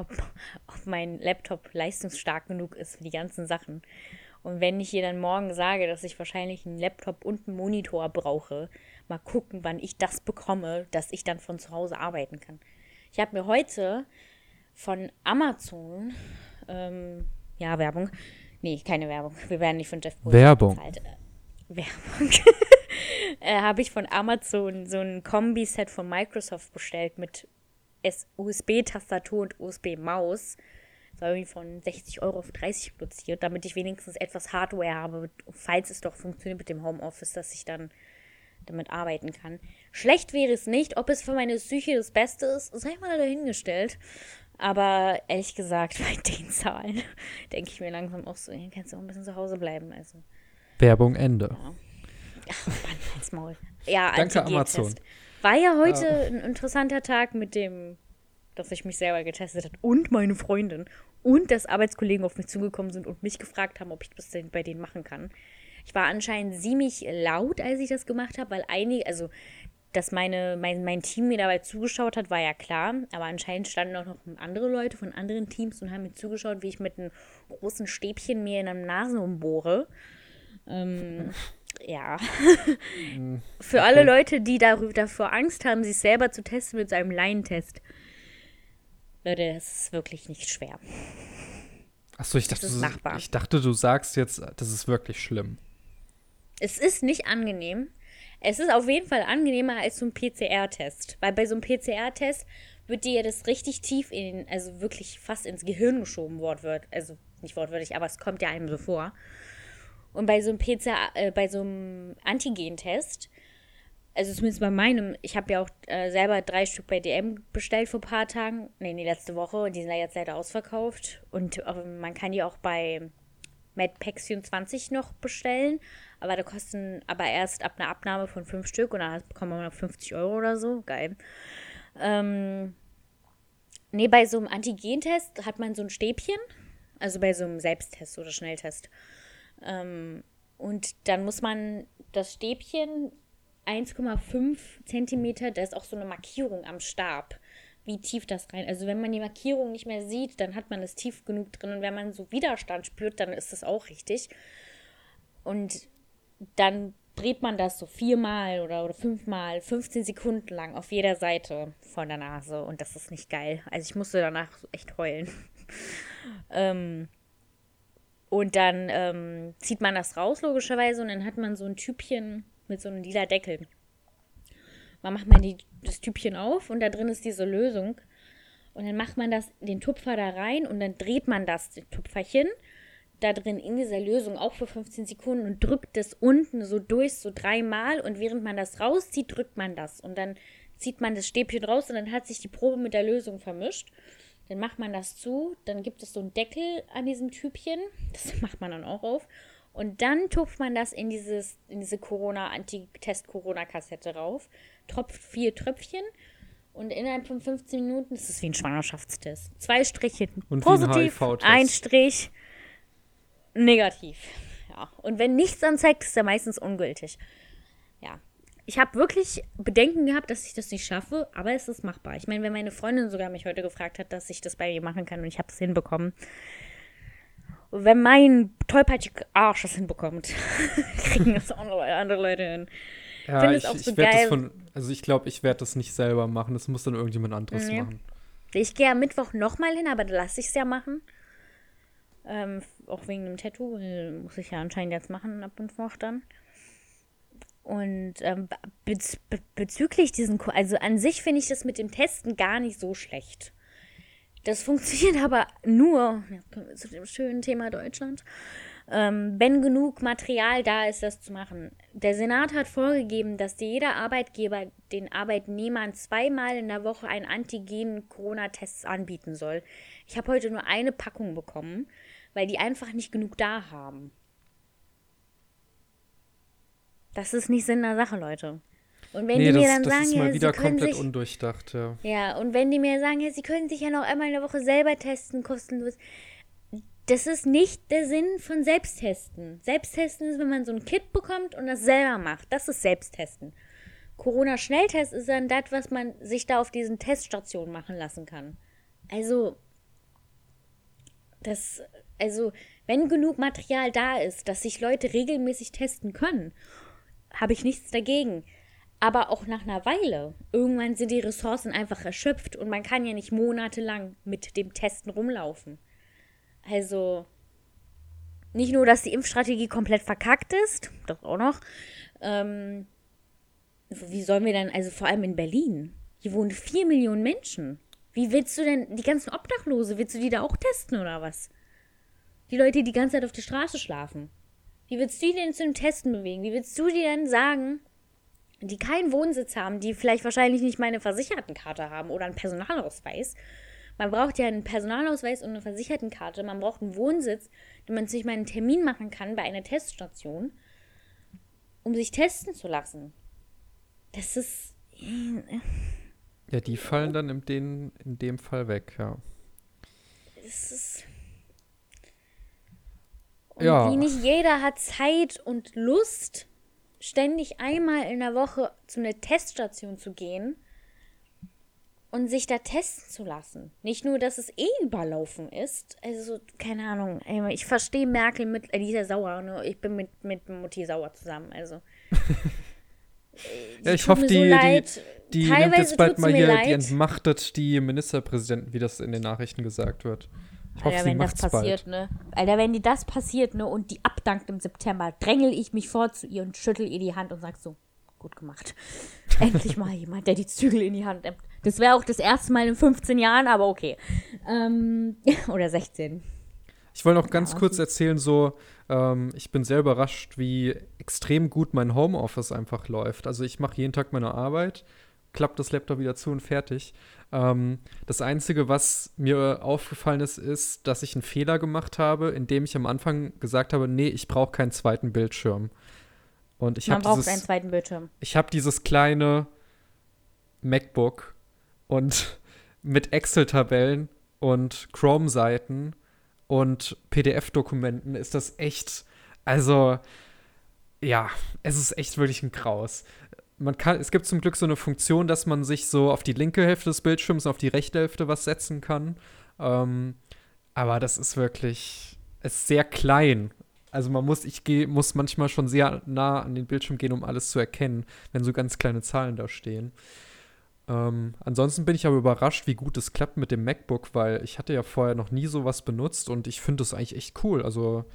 ob, ob mein Laptop leistungsstark genug ist für die ganzen Sachen. Und wenn ich ihr dann morgen sage, dass ich wahrscheinlich einen Laptop und einen Monitor brauche, mal gucken, wann ich das bekomme, dass ich dann von zu Hause arbeiten kann. Ich habe mir heute von Amazon, ähm, ja, Werbung, nee, keine Werbung, wir werden nicht von Jeff Bezos Werbung. bezahlt. Äh, Werbung. äh, habe ich von Amazon so ein Kombi-Set von Microsoft bestellt mit USB-Tastatur und USB-Maus. Das war irgendwie von 60 Euro auf 30 reduziert, damit ich wenigstens etwas Hardware habe, falls es doch funktioniert mit dem Homeoffice, dass ich dann damit arbeiten kann. Schlecht wäre es nicht, ob es für meine Psyche das Beste ist, sei mal dahingestellt. Aber ehrlich gesagt, bei den Zahlen denke ich mir langsam auch so, hier kannst du auch ein bisschen zu Hause bleiben. Also. Werbung Ende. Ja. Ach, Mann, Maul. Ja, Danke, Amazon. War ja heute ja. ein interessanter Tag mit dem, dass ich mich selber getestet habe und meine Freundin und dass Arbeitskollegen auf mich zugekommen sind und mich gefragt haben, ob ich das denn bei denen machen kann. Ich war anscheinend ziemlich laut, als ich das gemacht habe, weil einige, also dass meine, mein, mein Team mir dabei zugeschaut hat, war ja klar. Aber anscheinend standen auch noch andere Leute von anderen Teams und haben mir zugeschaut, wie ich mit einem großen Stäbchen mir in der Nase umbohre. Ähm, ja. Mhm. Für okay. alle Leute, die davor Angst haben, sich selber zu testen mit so einem Laientest. Leute, das ist wirklich nicht schwer. Achso, ich dachte, du, ich dachte, du sagst jetzt, das ist wirklich schlimm. Es ist nicht angenehm. Es ist auf jeden Fall angenehmer als so ein PCR-Test. Weil bei so einem PCR-Test wird dir das richtig tief in, also wirklich fast ins Gehirn geschoben, wortwörtlich. Also nicht wortwörtlich, aber es kommt ja einem so vor. Und bei so einem PCR, äh, bei so einem Antigen-Test, also zumindest bei meinem, ich habe ja auch äh, selber drei Stück bei DM bestellt vor ein paar Tagen, nee, die letzte Woche und die sind ja jetzt leider ausverkauft. Und äh, man kann die auch bei MadPax 24 noch bestellen, aber da kosten aber erst ab einer Abnahme von fünf Stück und dann bekommt man noch 50 Euro oder so. Geil. Ähm, nee, bei so einem Antigentest hat man so ein Stäbchen, also bei so einem Selbsttest oder Schnelltest. Ähm, und dann muss man das Stäbchen 1,5 Zentimeter, da ist auch so eine Markierung am Stab, wie tief das rein. Also wenn man die Markierung nicht mehr sieht, dann hat man es tief genug drin. Und wenn man so Widerstand spürt, dann ist das auch richtig. Und dann dreht man das so viermal oder, oder fünfmal, 15 Sekunden lang auf jeder Seite von der Nase. Und das ist nicht geil. Also ich musste danach echt heulen. ähm, und dann ähm, zieht man das raus, logischerweise, und dann hat man so ein Typchen mit so einem lila Deckel. Man macht man die, das Typchen auf und da drin ist diese Lösung. Und dann macht man das, den Tupfer da rein und dann dreht man das Tupferchen da drin in dieser Lösung auch für 15 Sekunden und drückt das unten so durch, so dreimal. Und während man das rauszieht, drückt man das. Und dann zieht man das Stäbchen raus und dann hat sich die Probe mit der Lösung vermischt. Dann macht man das zu, dann gibt es so einen Deckel an diesem Typchen, das macht man dann auch auf. Und dann tupft man das in, dieses, in diese Corona-Anti-Test-Corona-Kassette rauf, tropft vier Tröpfchen und innerhalb von 15 Minuten, das ist wie ein Schwangerschaftstest. Zwei Striche und positiv, ein, ein Strich negativ. Ja. Und wenn nichts anzeigt, ist er meistens ungültig. Ich habe wirklich Bedenken gehabt, dass ich das nicht schaffe, aber es ist machbar. Ich meine, wenn meine Freundin sogar mich heute gefragt hat, dass ich das bei ihr machen kann und ich habe es hinbekommen. Wenn mein tollpatschiger Arsch das hinbekommt, kriegen das auch noch andere Leute hin. Ja, ich, ich, so werde das von, also ich glaube, ich werde das nicht selber machen. Das muss dann irgendjemand anderes mhm. machen. Ich gehe am Mittwoch nochmal hin, aber da lasse ich es ja machen. Ähm, auch wegen dem Tattoo. Muss ich ja anscheinend jetzt machen ab Mittwoch dann. Und ähm, bez be bezüglich diesen, also an sich finde ich das mit dem Testen gar nicht so schlecht. Das funktioniert aber nur, ja, kommen wir zu dem schönen Thema Deutschland, ähm, wenn genug Material da ist, das zu machen. Der Senat hat vorgegeben, dass jeder Arbeitgeber den Arbeitnehmern zweimal in der Woche einen Antigen-Corona-Test anbieten soll. Ich habe heute nur eine Packung bekommen, weil die einfach nicht genug da haben. Das ist nicht Sinn der Sache, Leute. Und wenn nee, die mir das, dann das sagen, ist mal ja, wieder sie können komplett sich, undurchdacht, ja. Ja, und wenn die mir sagen, ja, sie können sich ja noch einmal in der Woche selber testen, kostenlos. Das ist nicht der Sinn von Selbsttesten. Selbsttesten ist, wenn man so ein Kit bekommt und das selber macht. Das ist Selbsttesten. Corona-Schnelltest ist dann das, was man sich da auf diesen Teststationen machen lassen kann. Also, das, also, wenn genug Material da ist, dass sich Leute regelmäßig testen können habe ich nichts dagegen. Aber auch nach einer Weile. Irgendwann sind die Ressourcen einfach erschöpft und man kann ja nicht monatelang mit dem Testen rumlaufen. Also, nicht nur, dass die Impfstrategie komplett verkackt ist, das auch noch. Ähm, wie sollen wir dann, also vor allem in Berlin, hier wohnen vier Millionen Menschen. Wie willst du denn die ganzen Obdachlose, willst du die da auch testen oder was? Die Leute, die die ganze Zeit auf der Straße schlafen. Wie willst du die denn zu dem Testen bewegen? Wie willst du dir denn sagen, die keinen Wohnsitz haben, die vielleicht wahrscheinlich nicht meine Versichertenkarte haben oder einen Personalausweis, Man braucht ja einen Personalausweis und eine Versichertenkarte. Man braucht einen Wohnsitz, damit man sich mal einen Termin machen kann bei einer Teststation, um sich testen zu lassen. Das ist. Ja, die fallen dann in, den, in dem Fall weg, ja. Das ist. Und ja. wie nicht jeder hat Zeit und Lust, ständig einmal in der Woche zu einer Teststation zu gehen und sich da testen zu lassen. Nicht nur, dass es eh überlaufen ist. Also, keine Ahnung. Ich verstehe Merkel mit, ja sauer. Ne? Ich bin mit, mit Mutti sauer zusammen. Also. ja, ich hoffe, die, so die, die nimmt jetzt bald mal hier, leid. die entmachtet die Ministerpräsidenten, wie das in den Nachrichten gesagt wird. Ich hoffe, Alter, wenn das passiert, bald. ne? Alter, wenn die das passiert, ne, und die abdankt im September, drängel ich mich vor zu ihr und schüttel ihr die Hand und sag so, gut gemacht. Endlich mal jemand, der die Zügel in die Hand nimmt. Das wäre auch das erste Mal in 15 Jahren, aber okay. Ähm, oder 16. Ich wollte noch ganz ja, kurz erzählen, so, ähm, ich bin sehr überrascht, wie extrem gut mein Homeoffice einfach läuft. Also ich mache jeden Tag meine Arbeit, klappt das Laptop wieder zu und fertig. Ähm, das Einzige, was mir aufgefallen ist, ist, dass ich einen Fehler gemacht habe, indem ich am Anfang gesagt habe, nee, ich brauche keinen zweiten Bildschirm. Und ich Man braucht dieses, einen zweiten Bildschirm. Ich habe dieses kleine MacBook und mit Excel-Tabellen und Chrome-Seiten und PDF-Dokumenten ist das echt, also ja, es ist echt wirklich ein Graus. Man kann, es gibt zum Glück so eine Funktion, dass man sich so auf die linke Hälfte des Bildschirms und auf die rechte Hälfte was setzen kann. Ähm, aber das ist wirklich, ist sehr klein. Also man muss, ich geh, muss manchmal schon sehr nah an den Bildschirm gehen, um alles zu erkennen, wenn so ganz kleine Zahlen da stehen. Ähm, ansonsten bin ich aber überrascht, wie gut es klappt mit dem MacBook, weil ich hatte ja vorher noch nie sowas benutzt und ich finde es eigentlich echt cool. Also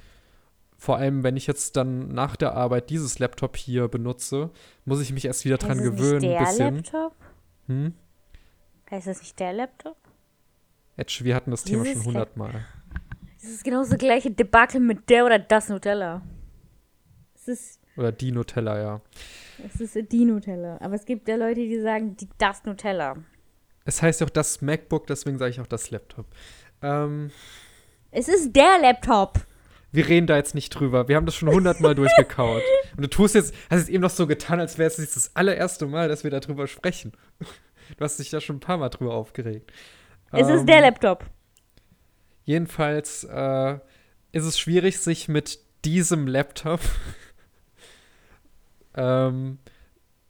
vor allem, wenn ich jetzt dann nach der Arbeit dieses Laptop hier benutze, muss ich mich erst wieder dran gewöhnen. Ist das der Laptop? Hm? Heißt das nicht der Laptop? Edge, wir hatten das Thema schon hundertmal. Es ist genau das gleiche Debakel mit der oder das Nutella. Es ist oder die Nutella, ja. Es ist die Nutella. Aber es gibt ja Leute, die sagen, die, das Nutella. Es heißt ja auch das MacBook, deswegen sage ich auch das Laptop. Ähm, es ist der Laptop. Wir reden da jetzt nicht drüber. Wir haben das schon hundertmal durchgekaut. Und du tust jetzt, hast es eben noch so getan, als wäre es das allererste Mal, dass wir darüber sprechen. Du hast dich da schon ein paar Mal drüber aufgeregt. Es ähm, ist der Laptop. Jedenfalls äh, ist es schwierig, sich mit diesem Laptop ähm,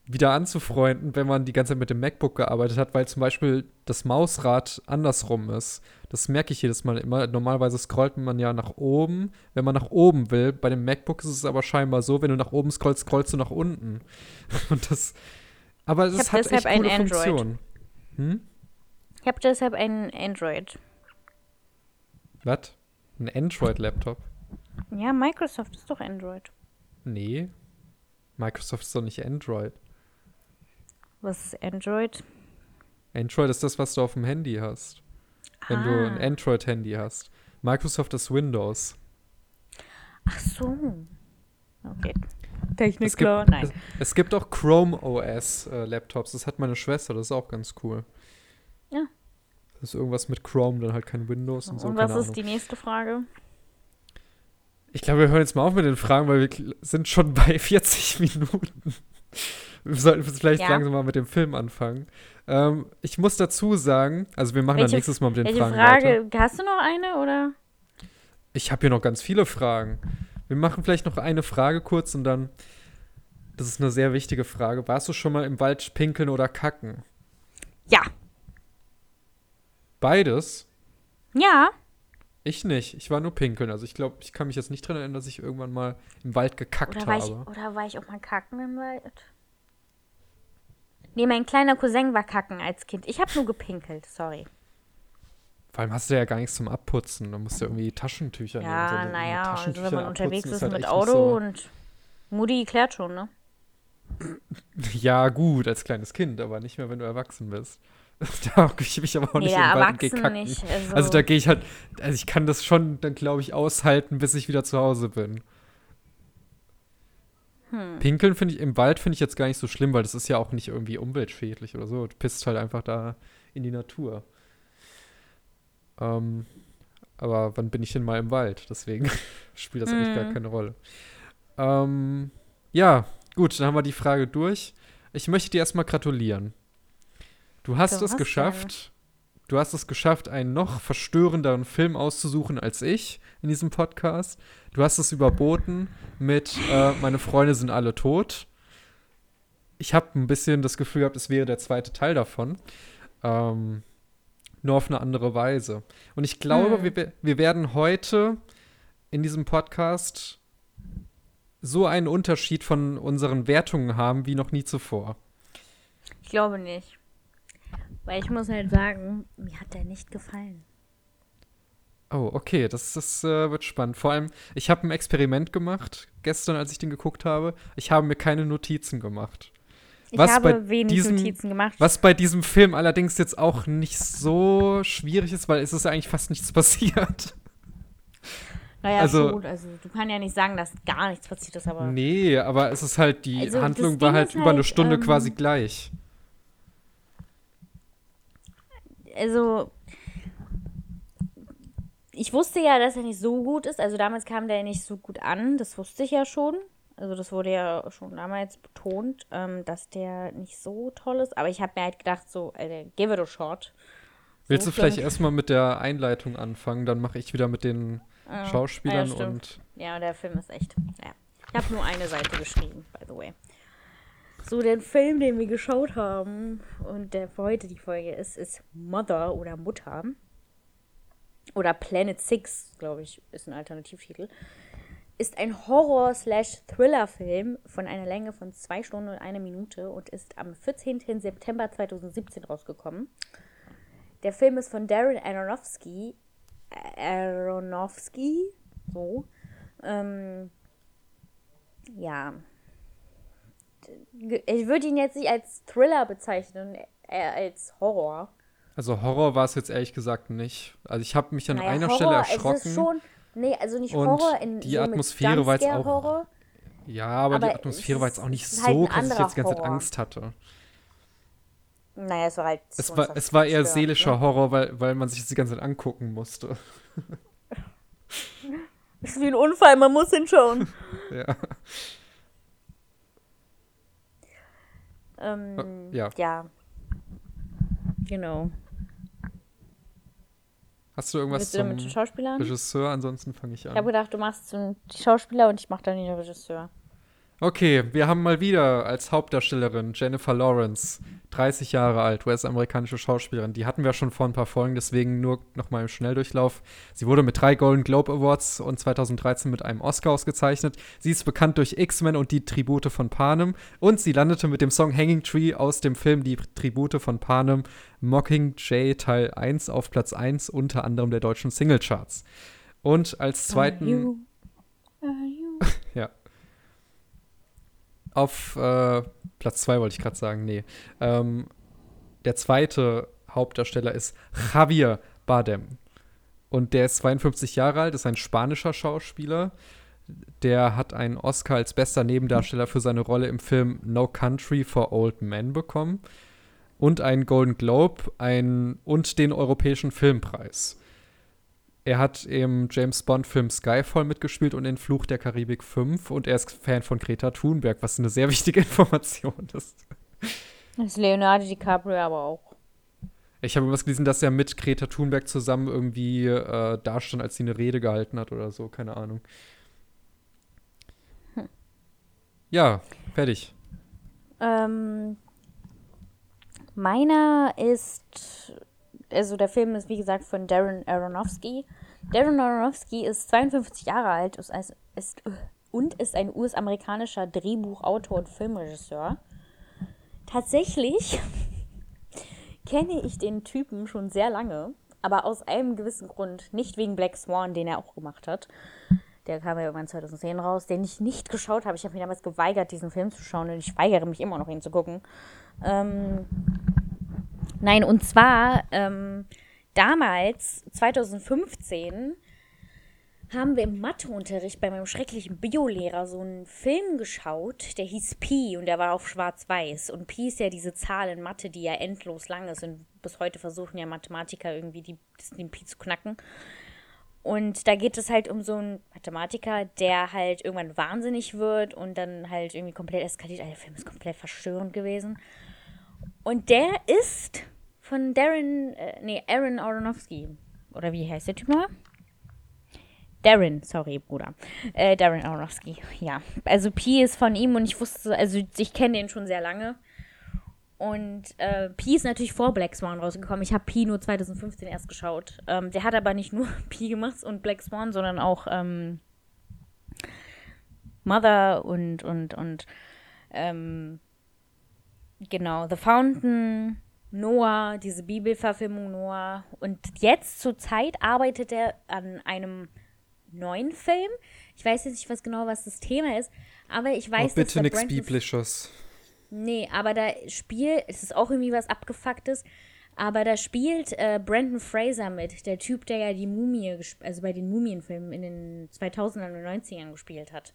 wieder anzufreunden, wenn man die ganze Zeit mit dem MacBook gearbeitet hat, weil zum Beispiel das Mausrad andersrum ist. Das merke ich jedes Mal immer. Normalerweise scrollt man ja nach oben, wenn man nach oben will. Bei dem MacBook ist es aber scheinbar so, wenn du nach oben scrollst, scrollst du nach unten. Und das, aber es hat echt coole Funktion. Hm? Ich habe deshalb einen Android. Was? Ein Android-Laptop? Ja, Microsoft ist doch Android. Nee, Microsoft ist doch nicht Android. Was ist Android? Android ist das, was du auf dem Handy hast. Wenn ah. du ein ah. Android-Handy hast. Microsoft ist Windows. Ach so. Okay. Technik es gibt, nein. Es, es, gibt auch Chrome OS äh, Laptops. Das hat meine Schwester, das ist auch ganz cool. Ja. Das ist irgendwas mit Chrome, dann halt kein Windows und, und so. Und was ist Ahnung. die nächste Frage? Ich glaube, wir hören jetzt mal auf mit den Fragen, weil wir sind schon bei 40 Minuten. Wir sollten vielleicht ja. langsam mal mit dem Film anfangen. Ähm, ich muss dazu sagen, also wir machen welche, dann nächstes Mal mit den welche Fragen Frage, weiter. Hast du noch eine oder? Ich habe hier noch ganz viele Fragen. Wir machen vielleicht noch eine Frage kurz und dann. Das ist eine sehr wichtige Frage. Warst du schon mal im Wald pinkeln oder kacken? Ja. Beides? Ja. Ich nicht. Ich war nur pinkeln. Also ich glaube, ich kann mich jetzt nicht dran erinnern, dass ich irgendwann mal im Wald gekackt oder habe. Ich, oder war ich auch mal kacken im Wald? Nee, mein kleiner Cousin war kacken als Kind. Ich habe nur gepinkelt, sorry. Vor allem hast du ja gar nichts zum Abputzen. Da musst du irgendwie Taschentücher ja, nehmen. Ja, naja, also wenn man unterwegs ist, ist halt mit Auto so und Mutti klärt schon, ne? Ja, gut, als kleines Kind, aber nicht mehr, wenn du erwachsen bist. da ich mich aber auch nee, nicht den Wald und Nicht, also, also da gehe ich halt, also ich kann das schon dann, glaube ich, aushalten, bis ich wieder zu Hause bin. Hm. Pinkeln finde ich, im Wald finde ich jetzt gar nicht so schlimm, weil das ist ja auch nicht irgendwie umweltschädlich oder so. Du pisst halt einfach da in die Natur. Ähm, aber wann bin ich denn mal im Wald? Deswegen spielt das eigentlich gar Mhm. keine Rolle. Ähm, ja, gut, dann haben wir die Frage durch. Ich möchte dir erstmal gratulieren. Du hast Du es hast geschafft. Du hast es geschafft, einen noch verstörenderen Film auszusuchen als ich in diesem Podcast. Du hast es überboten mit äh, Meine Freunde sind alle tot. Ich habe ein bisschen das Gefühl gehabt, es wäre der zweite Teil davon. Ähm, nur auf eine andere Weise. Und ich glaube, Hm. wir, wir werden heute in diesem Podcast so einen Unterschied von unseren Wertungen haben wie noch nie zuvor. Ich glaube nicht. Weil ich muss halt sagen, mir hat der nicht gefallen. Oh, okay, das, das äh, wird spannend. Vor allem, ich habe ein Experiment gemacht gestern, als ich den geguckt habe. Ich habe mir keine Notizen gemacht. Ich Was bei habe wenig diesem- Notizen gemacht. Was bei diesem Film allerdings jetzt auch nicht so schwierig ist, weil es ist eigentlich fast nichts passiert. Naja, also- schon. Also, du kannst ja nicht sagen, dass gar nichts passiert ist, aber. Nee, aber es ist halt, die Also, Handlung war halt ist über eine halt, Stunde ähm, quasi gleich. Also. Ich wusste ja, dass er nicht so gut ist. Also damals kam der nicht so gut an. Das wusste ich ja schon. Also das wurde ja schon damals betont, ähm, dass der nicht so toll ist. Aber ich habe mir halt gedacht, so, äh, give it a shot. Willst so du vielleicht erstmal mit der Einleitung anfangen? Dann mache ich wieder mit den Ah, Schauspielern ja, und. Ja, der Film ist echt. Ja. Ich habe nur eine Seite geschrieben, by the way. So, der Film, den wir geschaut haben und der für heute die Folge ist, ist Mother oder Mutter. Oder Planet Six, glaube ich, ist ein Alternativtitel. Ist ein Horror-Thriller-Film von einer Länge von zwei Stunden und einer Minute und ist am 14. September 2017 rausgekommen. Der Film ist von Darren Aronofsky. Aronofsky, so. Ähm, ja. Ich würde ihn jetzt nicht als Thriller bezeichnen, eher als Horror. Also Horror war es jetzt ehrlich gesagt nicht. Also ich habe mich an Naja, einer Horror, Stelle Es erschrocken. ist schon, nee, also nicht Und Horror in die so Atmosphäre war jetzt auch- Jumpscare-Horror. ja, aber, die aber Atmosphäre es war jetzt auch nicht halt so dass ich jetzt die ganze Zeit Horror. Angst hatte. Naja, es war halt. Es war, es war eher seelischer Ne? Horror, weil, weil man sich das die ganze Zeit angucken musste. Ist wie ein Unfall, man muss hinschauen. ja. Ähm, ja. ja. Genau. Hast du irgendwas Willst du mit zum Schauspielern? Regisseur? Ansonsten fange ich Ich an. habe gedacht, du machst zum- die Schauspieler und ich mache dann den Regisseur. Okay, wir haben mal wieder als Hauptdarstellerin Jennifer Lawrence, 30 Jahre alt, US-amerikanische Schauspielerin. Die hatten wir schon vor ein paar Folgen, deswegen nur noch mal im Schnelldurchlauf. Sie wurde mit drei Golden Globe Awards und 2013 mit einem Oscar ausgezeichnet. Sie ist bekannt durch X-Men und die Tribute von Panem. Und sie landete mit dem Song Hanging Tree aus dem Film Die Tribute von Panem Mockingjay Teil 1 auf Platz 1 unter anderem der deutschen Singlecharts. Und als zweiten Are you, are you? ja. Auf äh, Platz 2 wollte ich gerade sagen, nee. Ähm, der zweite Hauptdarsteller ist Javier Bardem. Und der ist 52 Jahre alt, ist ein spanischer Schauspieler. Der hat einen Oscar als bester Nebendarsteller für seine Rolle im Film No Country for Old Men bekommen. Und einen Golden Globe ein, und den Europäischen Filmpreis. Er hat im James Bond-Film Skyfall mitgespielt und in Fluch der Karibik 5 und er ist Fan von Greta Thunberg, was eine sehr wichtige Information ist. Das ist Leonardo DiCaprio aber auch. Ich habe was gelesen, dass er mit Greta Thunberg zusammen irgendwie äh, dastand, als sie eine Rede gehalten hat oder so, keine Ahnung. Ja, fertig. Ähm, meiner ist, also der Film ist wie gesagt von Darren Aronofsky. Darren Aronofsky ist 52 Jahre alt ist, ist, und ist ein US-amerikanischer Drehbuchautor und Filmregisseur. Tatsächlich kenne ich den Typen schon sehr lange, aber aus einem gewissen Grund. Nicht wegen Black Swan, den er auch gemacht hat. Der kam ja irgendwann 2010 raus, den ich nicht geschaut habe. Ich habe mich damals geweigert, diesen Film zu schauen und ich weigere mich immer noch, ihn zu gucken. Ähm, nein, und zwar ähm, damals, 2015, haben wir im Matheunterricht bei meinem schrecklichen Biolehrer so einen Film geschaut, der hieß Pi und der war auf schwarz-weiß. Und Pi ist ja diese Zahl in Mathe, die ja endlos lang ist. Und bis heute versuchen ja Mathematiker irgendwie die, den Pi zu knacken. Und da geht es halt um so einen Mathematiker, der halt irgendwann wahnsinnig wird und dann halt irgendwie komplett eskaliert. Also der Film ist komplett verstörend gewesen. Und der ist von Darren, äh, nee, Aaron Aronofsky. Oder wie heißt der Typ mal? Darren, sorry, Bruder. Äh, Darren Aronofsky, ja. Also Pi ist von ihm und ich wusste, also ich kenne den schon sehr lange. Und äh, Pi ist natürlich vor Black Swan rausgekommen. Ich habe Pi nur 2015 erst geschaut. Ähm, der hat aber nicht nur Pi gemacht und Black Swan, sondern auch ähm, Mother und, und, und ähm, genau, The Fountain, Noah, diese Bibelverfilmung Noah. Und jetzt zur Zeit arbeitet er an einem neuen Film. Ich weiß jetzt nicht was genau, was das Thema ist, aber ich weiß, oh, bitte nichts Biblisches. Nee, aber da spielt, es ist auch irgendwie was Abgefucktes, aber da spielt äh, Brandon Fraser mit, der Typ, der ja die Mumie, also bei den Mumienfilmen in den 2000ern und 90ern gespielt hat.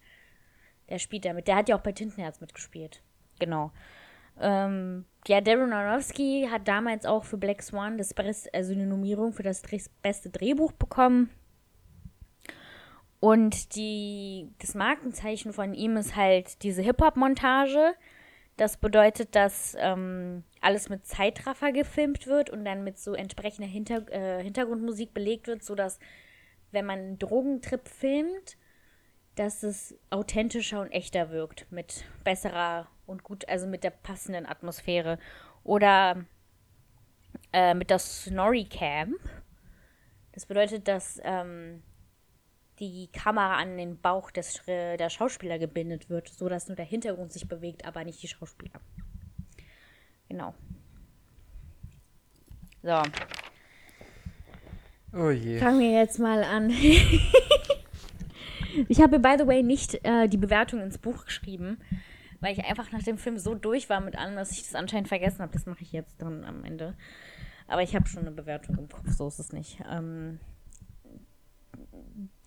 Der spielt damit. Der hat ja auch bei Tintenherz mitgespielt. Genau. Ähm, ja, Darren Aronofsky hat damals auch für Black Swan das also eine Nominierung für das beste Drehbuch bekommen. Und die, das Markenzeichen von ihm ist halt diese Hip-Hop-Montage. Das bedeutet, dass ähm, alles mit Zeitraffer gefilmt wird und dann mit so entsprechender Hinter äh, Hintergrundmusik belegt wird, sodass, wenn man einen Drogentrip filmt, dass es authentischer und echter wirkt, mit besserer und gut, also mit der passenden Atmosphäre. Oder äh, mit der Snorri Camp. Das bedeutet, dass ähm, die Kamera an den Bauch des, der Schauspieler gebindet wird, sodass nur der Hintergrund sich bewegt, aber nicht die Schauspieler. Genau. So. Oh je. Fangen wir jetzt mal an. ich habe, by the way, nicht äh, die Bewertung ins Buch geschrieben, weil ich einfach nach dem Film so durch war mit allem, dass ich das anscheinend vergessen habe. Das mache ich jetzt dann am Ende. Aber ich habe schon eine Bewertung im Kopf, so ist es nicht. Ähm,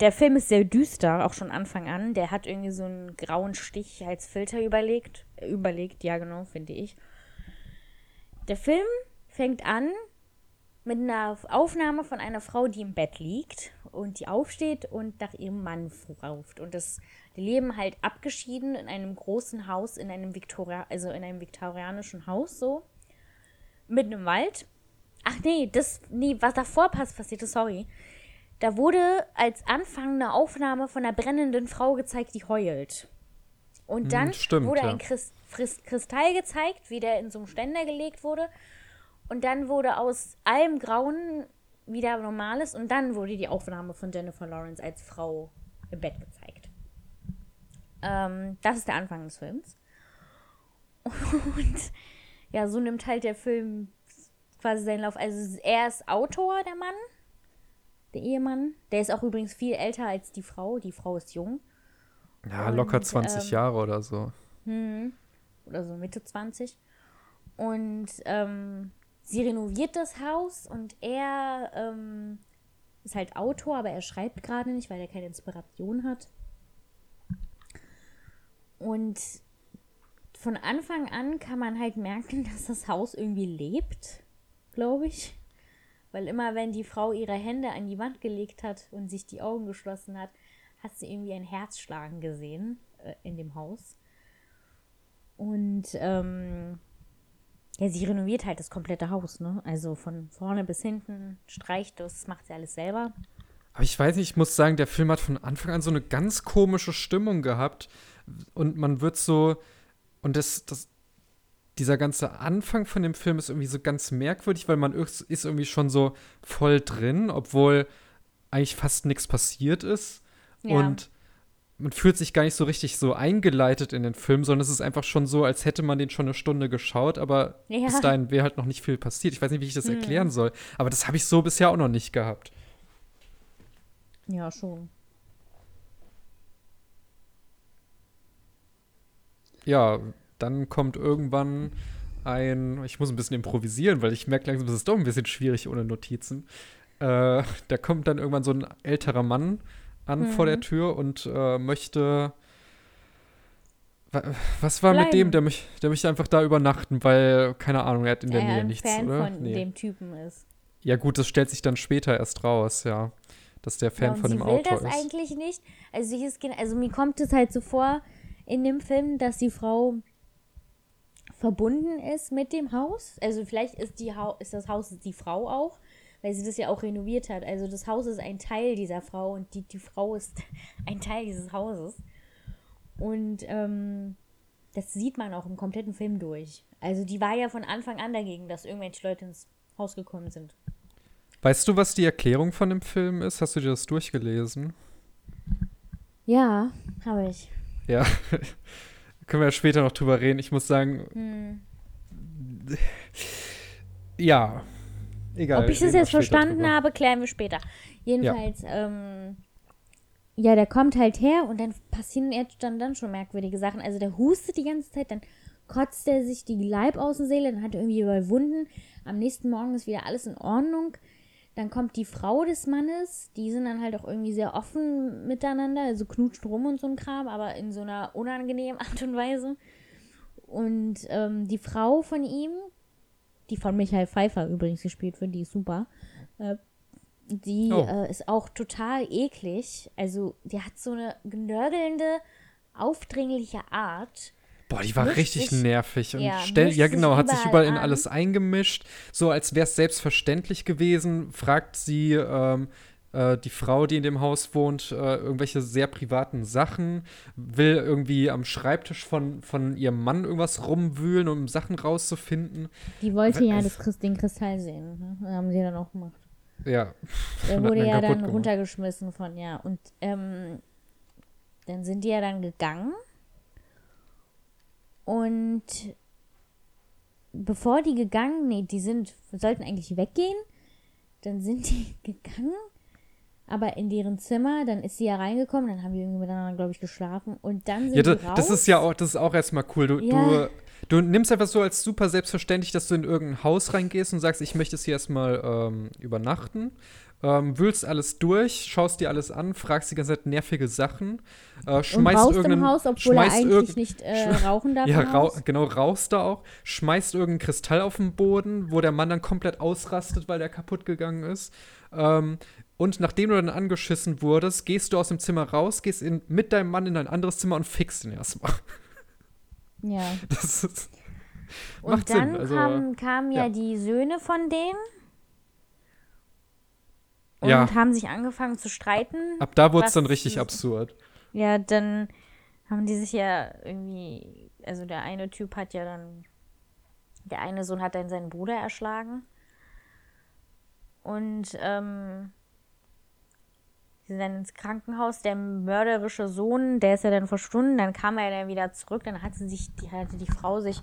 der Film ist sehr düster, auch schon Anfang an. Der hat irgendwie so einen grauen Stich als Filter überlegt. Überlegt, ja genau, finde ich. Der Film fängt an mit einer Aufnahme von einer Frau, die im Bett liegt und die aufsteht und nach ihrem Mann ruft. Und das, die leben halt abgeschieden in einem großen Haus, in einem Viktoria, also in einem viktorianischen Haus so. Mit einem Wald. Ach nee, das, nee, was davor passt, passiert, sorry. Da wurde als Anfang eine Aufnahme von einer brennenden Frau gezeigt, die heult. Und hm, dann stimmt, wurde ein Christ Kristall gezeigt, wie der in so einem Ständer gelegt wurde. Und dann wurde aus allem Grauen wieder Normales. Und dann wurde die Aufnahme von Jennifer Lawrence als Frau im Bett gezeigt. Ähm, das ist der Anfang des Films. Und ja, so nimmt halt der Film quasi seinen Lauf. Also er ist Autor, der Mann der Ehemann. Der ist auch übrigens viel älter als die Frau. Die Frau ist jung. Ja, und, locker 20 ähm, Jahre oder so. Hm, oder so Mitte 20. Und ähm, sie renoviert das Haus und er ähm, ist halt Autor, aber er schreibt gerade nicht, weil er keine Inspiration hat. Und von Anfang an kann man halt merken, dass das Haus irgendwie lebt, glaube ich. Weil immer, wenn die Frau ihre Hände an die Wand gelegt hat und sich die Augen geschlossen hat, hat sie irgendwie ein Herz schlagen gesehen äh, in dem Haus. Und ähm, ja, sie renoviert halt das komplette Haus, ne? Also von vorne bis hinten streicht das, macht sie alles selber. Aber ich weiß nicht, ich muss sagen, der Film hat von Anfang an so eine ganz komische Stimmung gehabt. Und man wird so. Und das, das, dieser ganze Anfang von dem Film ist irgendwie so ganz merkwürdig, weil man ist irgendwie schon so voll drin, obwohl eigentlich fast nichts passiert ist. Ja. Und man fühlt sich gar nicht so richtig so eingeleitet in den Film, sondern es ist einfach schon so, als hätte man den schon eine Stunde geschaut, aber ja. bis dahin wäre halt noch nicht viel passiert. Ich weiß nicht, wie ich das hm. erklären soll, aber das habe ich so bisher auch noch nicht gehabt. Ja, schon. Ja, dann kommt irgendwann ein, ich muss ein bisschen improvisieren, weil ich merke langsam, das ist doch ein bisschen schwierig ohne Notizen. Äh, da kommt dann irgendwann so ein älterer Mann an mhm. vor der Tür und äh, möchte. Was war Bleiben. mit dem, der mich, der möchte einfach da übernachten, weil, keine Ahnung, er hat in der, der Nähe nichts, Fan oder? von nee. dem Typen ist. Ja, gut, das stellt sich dann später erst raus, ja. Dass der Fan ja, von dem Autor ist. Sie will das eigentlich nicht. Also, ist, also, mir kommt es halt so vor in dem Film, dass die Frau verbunden ist mit dem Haus. Also, vielleicht ist, die ha ist das Haus die Frau auch weil sie das ja auch renoviert hat. Also das Haus ist ein Teil dieser Frau und die, die Frau ist ein Teil dieses Hauses. Und ähm, das sieht man auch im kompletten Film durch. Also die war ja von Anfang an dagegen, dass irgendwelche Leute ins Haus gekommen sind. Weißt du, was die Erklärung von dem Film ist? Hast du dir das durchgelesen? Ja, habe ich. Ja, können wir ja später noch drüber reden. Ich muss sagen, hm. ja, Egal. Ob ich das jetzt verstanden drüber. habe, klären wir später. Jedenfalls, ja. Ähm, ja, der kommt halt her und dann passieren jetzt dann, dann schon merkwürdige Sachen. Also der hustet die ganze Zeit, dann kotzt er sich die Leibaußenseele, dann hat er irgendwie überall Wunden. Am nächsten Morgen ist wieder alles in Ordnung. Dann kommt die Frau des Mannes, die sind dann halt auch irgendwie sehr offen miteinander, also knutscht rum und so ein Kram, aber in so einer unangenehmen Art und Weise. Und ähm, die Frau von ihm, die von Michael Pfeiffer übrigens gespielt wird, die ist super. Äh, die oh. äh, ist auch total eklig. Also, die hat so eine genörgelnde, aufdringliche Art. Boah, die war richtig sich, nervig und ja, stell, ja genau, hat sich überall in alles eingemischt, so als wäre es selbstverständlich gewesen. Fragt sie ähm, äh, die Frau, die in dem Haus wohnt, äh, irgendwelche sehr privaten Sachen, will irgendwie am Schreibtisch von, von ihrem Mann irgendwas rumwühlen, um Sachen rauszufinden. Die wollte ja das den Kristall sehen. Ne? Das haben sie dann auch gemacht. Ja. Der wurde ja dann gemacht. runtergeschmissen von, ja. Und ähm, dann sind die ja dann gegangen. Und bevor die gegangen, nee, die sind, sollten eigentlich weggehen. Dann sind die gegangen aber in deren Zimmer, dann ist sie ja reingekommen, dann haben die irgendwie miteinander, glaube ich, geschlafen und dann sind ja, das, raus. das ist ja auch, das ist auch erstmal cool. Du, ja. du, du nimmst einfach so als super selbstverständlich, dass du in irgendein Haus reingehst und sagst, ich möchte es hier erstmal ähm, übernachten. Ähm, wühlst alles durch, schaust dir alles an, fragst die ganze Zeit nervige Sachen, äh, schmeißt und irgendeinen Haus, obwohl er eigentlich nicht äh, rauchen darf. Ja, rau genau, rauchst da auch, schmeißt irgendeinen Kristall auf den Boden, wo der Mann dann komplett ausrastet, weil der kaputt gegangen ist. Ähm, und nachdem du dann angeschissen wurdest, gehst du aus dem Zimmer raus, gehst in, mit deinem Mann in ein anderes Zimmer und fixst ihn erstmal. Ja. Das ist, und dann also, kam, kamen ja, ja, die Söhne von denen und ja. haben sich angefangen zu streiten. Ab da wurde es dann richtig absurd. Ja, dann haben die sich ja irgendwie, also der eine Typ hat ja dann, der eine Sohn hat dann seinen Bruder erschlagen. Und ähm, Sie sind dann ins Krankenhaus. Der mörderische Sohn, der ist ja dann verschwunden. Dann kam er dann wieder zurück. Dann hatte sich, die, hatte die Frau sich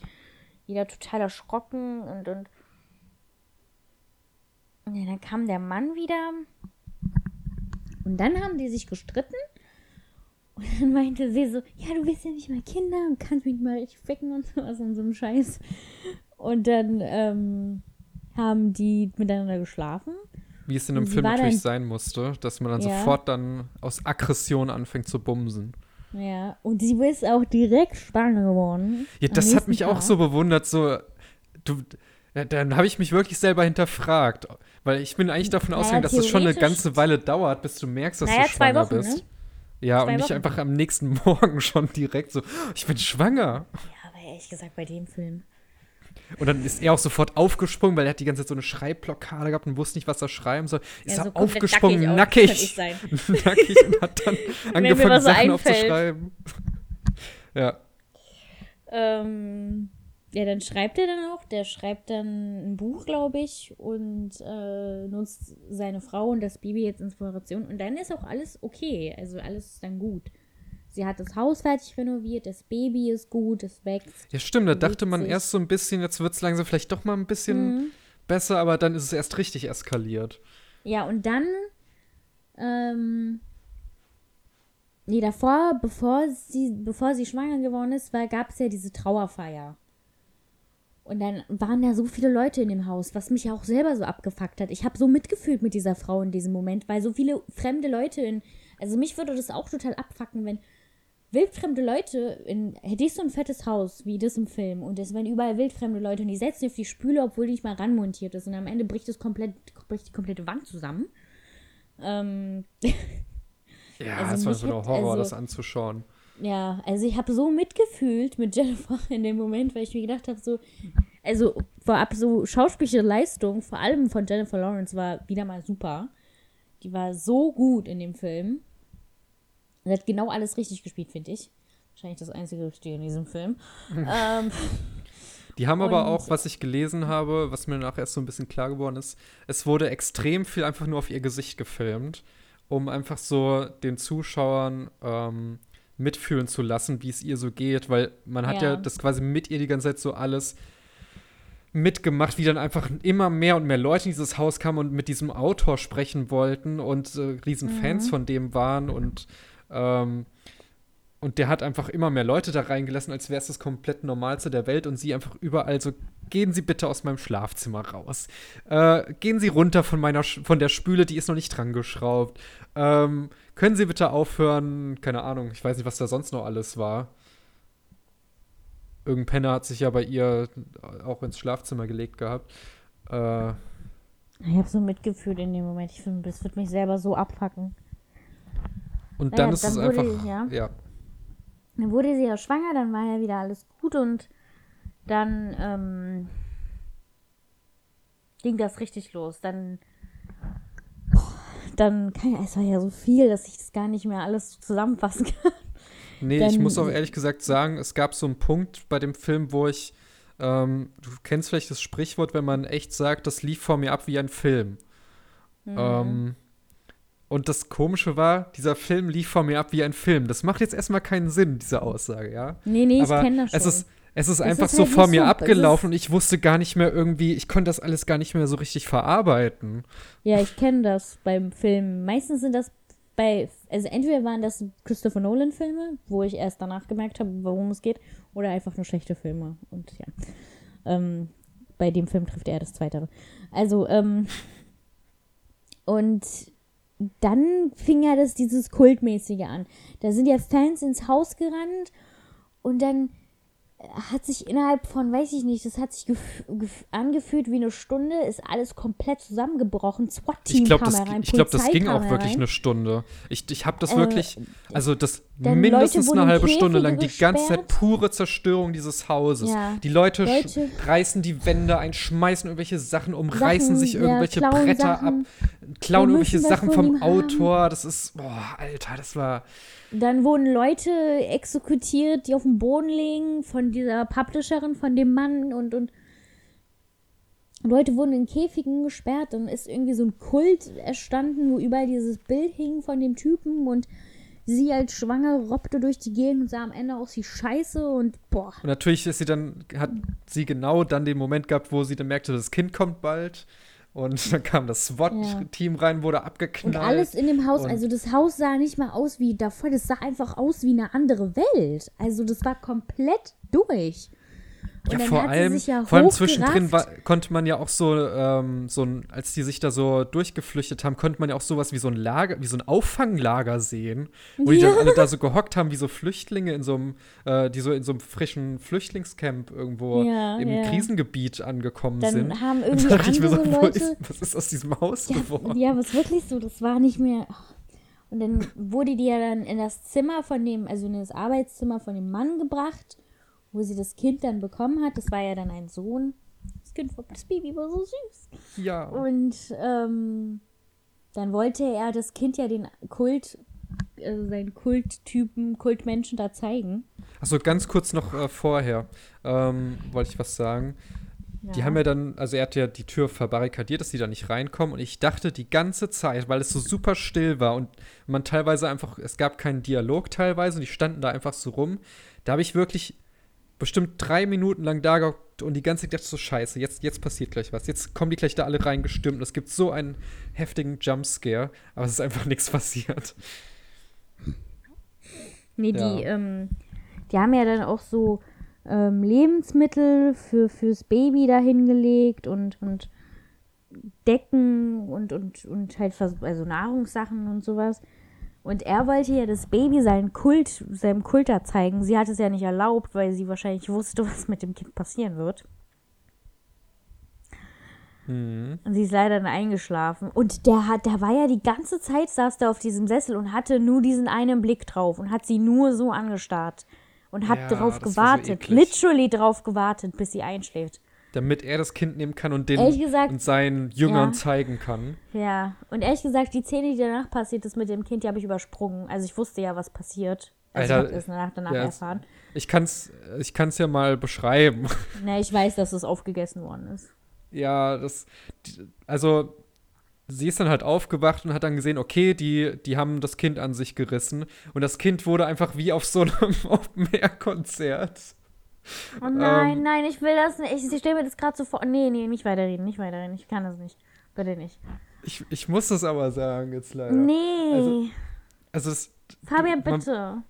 wieder total erschrocken und, und ja, dann kam der Mann wieder. Und dann haben die sich gestritten. Und dann meinte sie so, ja, du bist ja nicht mal Kinder und kannst mich nicht mal richtig ficken und sowas und so einem Scheiß. Und dann ähm, haben die miteinander geschlafen. Wie es in einem Film natürlich sein musste, dass man dann ja. sofort dann aus Aggression anfängt zu bumsen. Ja, und sie ist auch direkt schwanger geworden. Ja, das hat mich Tag. auch so bewundert, so, du, ja, dann habe ich mich wirklich selber hinterfragt, weil ich bin eigentlich davon naja, ausgegangen, dass es schon eine ganze Weile dauert, bis du merkst, dass naja, du schwanger Wochen, bist. Ne? Ja, zwei und nicht Wochen. einfach am nächsten Morgen schon direkt so, ich bin schwanger. Ja, aber ehrlich gesagt, bei dem Film. Und dann ist er auch sofort aufgesprungen, weil er hat die ganze Zeit so eine Schreibblockade gehabt und wusste nicht, was er schreiben soll. Ist ja, so er aufgesprungen, nackig. Nackig, nackig und hat dann angefangen, Sachen einfällt. aufzuschreiben. ja. Ähm, ja, dann schreibt er dann auch. Der schreibt dann ein Buch, glaube ich, und äh, nutzt seine Frau und das Baby jetzt Inspiration. Und dann ist auch alles okay. Also alles ist dann gut. Sie hat das Haus fertig renoviert, das Baby ist gut, es wächst. Ja, stimmt, da dachte man sich. erst so ein bisschen, jetzt wird es langsam vielleicht doch mal ein bisschen mhm. besser, aber dann ist es erst richtig eskaliert. Ja, und dann, ähm, nee, davor, bevor sie, bevor sie schwanger geworden ist, gab es ja diese Trauerfeier. Und dann waren da so viele Leute in dem Haus, was mich auch selber so abgefuckt hat. Ich habe so mitgefühlt mit dieser Frau in diesem Moment, weil so viele fremde Leute in. Also mich würde das auch total abfacken, wenn wildfremde Leute in. Hätte ich so ein fettes Haus wie das im Film und es wären überall wildfremde Leute und die setzen auf die Spüle, obwohl die nicht mal ranmontiert ist. Und am Ende bricht es komplett, bricht die komplette Wand zusammen. Ähm. ja, also das war so ein Horror, also, das anzuschauen. Ja, also ich habe so mitgefühlt mit Jennifer in dem Moment, weil ich mir gedacht habe, so, also vorab so schauspielische Leistung, vor allem von Jennifer Lawrence, war wieder mal super. Die war so gut in dem Film. Sie hat genau alles richtig gespielt, finde ich. Wahrscheinlich das einzige Richtige in diesem Film. ähm, die haben aber auch, was ich gelesen habe, was mir nachher erst so ein bisschen klar geworden ist, es wurde extrem viel einfach nur auf ihr Gesicht gefilmt, um einfach so den Zuschauern ähm, mitfühlen zu lassen, wie es ihr so geht, weil man hat ja. ja das quasi mit ihr die ganze Zeit so alles mitgemacht, wie dann einfach immer mehr und mehr Leute in dieses Haus kamen und mit diesem Autor sprechen wollten und äh, riesen mhm. Fans von dem waren und ähm, und der hat einfach immer mehr Leute da reingelassen, als wäre es das komplett Normalste der Welt und sie einfach überall so, gehen Sie bitte aus meinem Schlafzimmer raus. Äh, gehen Sie runter von meiner, von der Spüle, die ist noch nicht dran geschraubt. Ähm, können Sie bitte aufhören? Keine Ahnung, ich weiß nicht, was da sonst noch alles war. Irgendein Penner hat sich ja bei ihr auch ins Schlafzimmer gelegt gehabt. Äh, ich habe so Mitgefühl in dem Moment. Ich finde, das wird mich selber so abfacken. Und naja, dann ist dann es einfach. Ja. ja. Dann wurde sie ja schwanger, dann war ja wieder alles gut und dann ähm, ging das richtig los. Dann, dann kann es war ja so viel, dass ich das gar nicht mehr alles zusammenfassen kann. Nee, dann, ich muss auch ehrlich gesagt sagen, es gab so einen Punkt bei dem Film, wo ich, ähm, du kennst vielleicht das Sprichwort, wenn man echt sagt, das lief vor mir ab wie ein Film. Mhm. Ähm, und das Komische war, dieser Film lief vor mir ab wie ein Film. Das macht jetzt erstmal keinen Sinn, diese Aussage, ja? Nee, nee, Aber ich kenne das schon. Es ist, es ist einfach ist so halt vor mir so. abgelaufen und ich wusste gar nicht mehr irgendwie, ich konnte das alles gar nicht mehr so richtig verarbeiten. Ja, ich kenne das beim Film. Meistens sind das bei, also entweder waren das Christopher Nolan-Filme, wo ich erst danach gemerkt habe, worum es geht, oder einfach nur schlechte Filme. Und ja. Ähm, bei dem Film trifft er das Zweite. Also, ähm, und dann fing ja das dieses Kultmäßige an. Da sind ja Fans ins Haus gerannt und dann hat sich innerhalb von, weiß ich nicht, das hat sich angefühlt wie eine Stunde, ist alles komplett zusammengebrochen. SWAT-Team kam das, rein, Ich glaube, das ging auch wirklich rein. eine Stunde. Ich, ich habe das äh, wirklich, also das mindestens Leute, eine halbe Stunde lang, die ganze Zeit pure Zerstörung dieses Hauses. Ja. Die Leute, Leute reißen die Wände ein, schmeißen irgendwelche Sachen um, Sachen, reißen sich irgendwelche ja, Bretter Sachen. ab, klauen irgendwelche Sachen vom Autor. Das ist, boah, Alter, das war dann wurden Leute exekutiert, die auf dem Boden liegen, von dieser Publisherin, von dem Mann und, und Leute wurden in Käfigen gesperrt. Dann ist irgendwie so ein Kult erstanden, wo überall dieses Bild hing von dem Typen und sie als Schwangere robbte durch die Gegend und sah am Ende aus wie Scheiße und boah. Und natürlich ist sie dann, hat sie genau dann den Moment gehabt, wo sie dann merkte, das Kind kommt bald. Und dann kam das SWAT-Team ja. rein, wurde abgeknallt. Und alles in dem Haus, also das Haus sah nicht mal aus wie davor, das sah einfach aus wie eine andere Welt. Also das war komplett durch. Und ja, vor allem, ja vor allem zwischendrin war, konnte man ja auch so, ähm, so ein, als die sich da so durchgeflüchtet haben, konnte man ja auch sowas wie so ein Lager, wie so ein Auffanglager sehen, wo ja. die dann alle da so gehockt haben, wie so Flüchtlinge in so einem, äh, die so in so einem frischen Flüchtlingscamp irgendwo im Krisengebiet angekommen dann sind. Dann haben irgendwie andere ich mir so, Leute, ist, was ist aus diesem Haus geworden? Ja, was wirklich so, das war nicht mehr. Und dann wurde die ja dann in das Zimmer von dem, also in das Arbeitszimmer von dem Mann gebracht wo sie das Kind dann bekommen hat. Das war ja dann ein Sohn. Das Kind das Baby war so süß. Ja. Und ähm, dann wollte er das Kind ja den Kult, also seinen Kulttypen, Kultmenschen da zeigen. Achso, ganz kurz noch äh, vorher ähm, wollte ich was sagen. Ja. Die haben ja dann, also er hat ja die Tür verbarrikadiert, dass die da nicht reinkommen. Und ich dachte die ganze Zeit, weil es so super still war und man teilweise einfach, es gab keinen Dialog teilweise und die standen da einfach so rum. Da habe ich wirklich bestimmt drei Minuten lang da gehockt und die ganze Zeit dachte so, scheiße, jetzt, jetzt passiert gleich was. Jetzt kommen die gleich da alle reingestürmt und es gibt so einen heftigen Jumpscare, aber es ist einfach nichts passiert. Nee, ja. die, ähm, die haben ja dann auch so ähm, Lebensmittel für, fürs Baby dahingelegt und, und Decken und, und, und halt also Nahrungssachen und sowas. Und er wollte ja das Baby seinen Kult, seinem Kulter zeigen. Sie hat es ja nicht erlaubt, weil sie wahrscheinlich wusste, was mit dem Kind passieren wird. Mhm. Und sie ist leider dann eingeschlafen. Und der hat, der war ja die ganze Zeit, saß da auf diesem Sessel und hatte nur diesen einen Blick drauf und hat sie nur so angestarrt und hat ja, drauf gewartet, so literally drauf gewartet, bis sie einschläft damit er das Kind nehmen kann und den gesagt, und seinen Jüngern ja. zeigen kann. Ja, und ehrlich gesagt, die Szene, die danach passiert ist mit dem Kind, die habe ich übersprungen. Also ich wusste ja, was passiert. Also Alter, ich es danach, danach ja, erfahren. Ich kann es ich kann's ja mal beschreiben. Na, ich weiß, dass es aufgegessen worden ist. Ja, das, also sie ist dann halt aufgewacht und hat dann gesehen, okay, die, die haben das Kind an sich gerissen. Und das Kind wurde einfach wie auf so einem Open-Air-Konzert Oh nein, ähm, nein, ich will das nicht. Ich, ich stelle mir das gerade so vor. Nee, nee, nicht weiterreden, nicht weiterreden. Ich kann das nicht. Bitte nicht. Ich, ich muss das aber sagen, jetzt leider. Nee. Also, also das, Fabian, bitte. Man,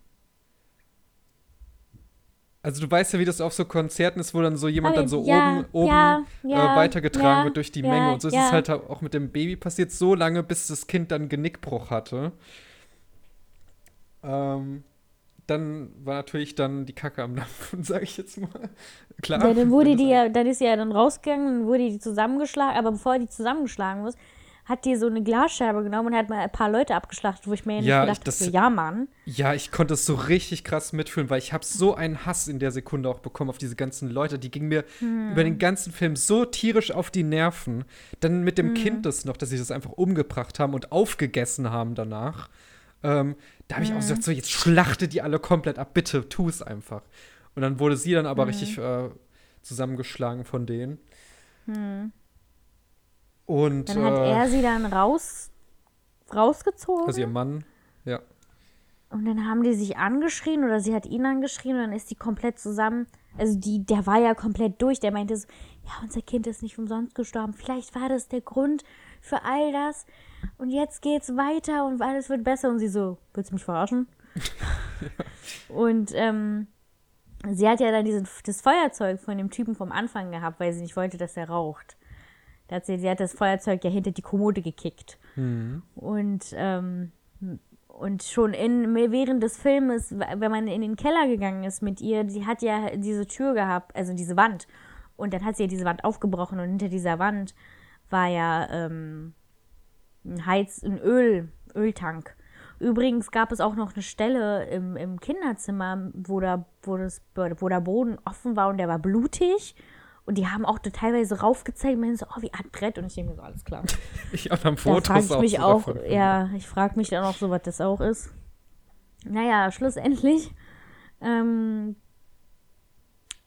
also du weißt ja, wie das auf so Konzerten ist, wo dann so jemand Fabian, dann so ja, oben, oben ja, äh, weitergetragen wird durch die Menge. Und so ist es halt auch mit dem Baby passiert, so lange, bis das Kind dann Genickbruch hatte. Ähm, dann war natürlich dann die Kacke am Dampfen, sage ich jetzt mal. Klar. Ja, dann wurde die ja, dann ist sie ja dann rausgegangen, dann wurde die zusammengeschlagen, aber bevor die zusammengeschlagen wird, hat die so eine Glasscheibe genommen und hat mal ein paar Leute abgeschlachtet, wo ich mir ja, nicht gedacht habe, ja, Mann. Ja, ich konnte es so richtig krass mitfühlen, weil ich habe so einen Hass in der Sekunde auch bekommen auf diese ganzen Leute. Die gingen mir hm. über den ganzen Film so tierisch auf die Nerven. Dann mit dem hm. Kind das noch, dass sie das einfach umgebracht haben und aufgegessen haben danach. Ähm, da habe ich mhm. auch gesagt, so jetzt schlachte die alle komplett ab, bitte, tu es einfach. Und dann wurde sie dann aber mhm. richtig äh, zusammengeschlagen von denen. Mhm. Und dann hat äh, er sie dann raus, rausgezogen. Also ihr Mann, ja. Und dann haben die sich angeschrien oder sie hat ihn angeschrien und dann ist die komplett zusammen. Also die, der war ja komplett durch. Der meinte so, ja, unser Kind ist nicht umsonst gestorben. Vielleicht war das der Grund für all das und jetzt geht's weiter und alles wird besser. Und sie so, willst du mich verarschen? ja. Und ähm, sie hat ja dann diesen, das Feuerzeug von dem Typen vom Anfang gehabt, weil sie nicht wollte, dass er raucht. Da hat sie, sie hat das Feuerzeug ja hinter die Kommode gekickt. Mhm. Und, ähm, und schon in, während des Filmes, wenn man in den Keller gegangen ist mit ihr, sie hat ja diese Tür gehabt, also diese Wand. Und dann hat sie ja diese Wand aufgebrochen und hinter dieser Wand war ja ähm, ein Heiz-, ein Öl, Öltank. Übrigens gab es auch noch eine Stelle im, im Kinderzimmer, wo der, wo, das, wo der Boden offen war und der war blutig. Und die haben auch teilweise raufgezeigt, meinen so, oh, wie Art Brett. Und ich denke mir so, alles klar. ich habe dann Fotos da frag ich mich auch, auch ja, ich frage mich dann auch so, was das auch ist. Naja, schlussendlich ähm,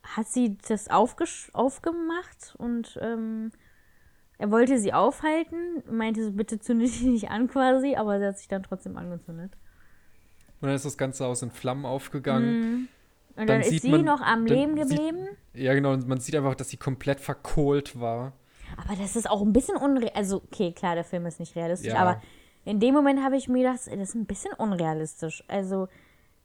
hat sie das aufgemacht und ähm, er wollte sie aufhalten, meinte so, bitte zünde dich nicht an quasi, aber sie hat sich dann trotzdem angezündet. Und dann ist das Ganze aus in Flammen aufgegangen. Mm. Und dann, dann ist sie man, noch am Leben geblieben. Sieht, ja, genau. Und man sieht einfach, dass sie komplett verkohlt war. Aber das ist auch ein bisschen unrealistisch. Also, okay, klar, der Film ist nicht realistisch, ja. aber in dem Moment habe ich mir gedacht, das ist ein bisschen unrealistisch. Also,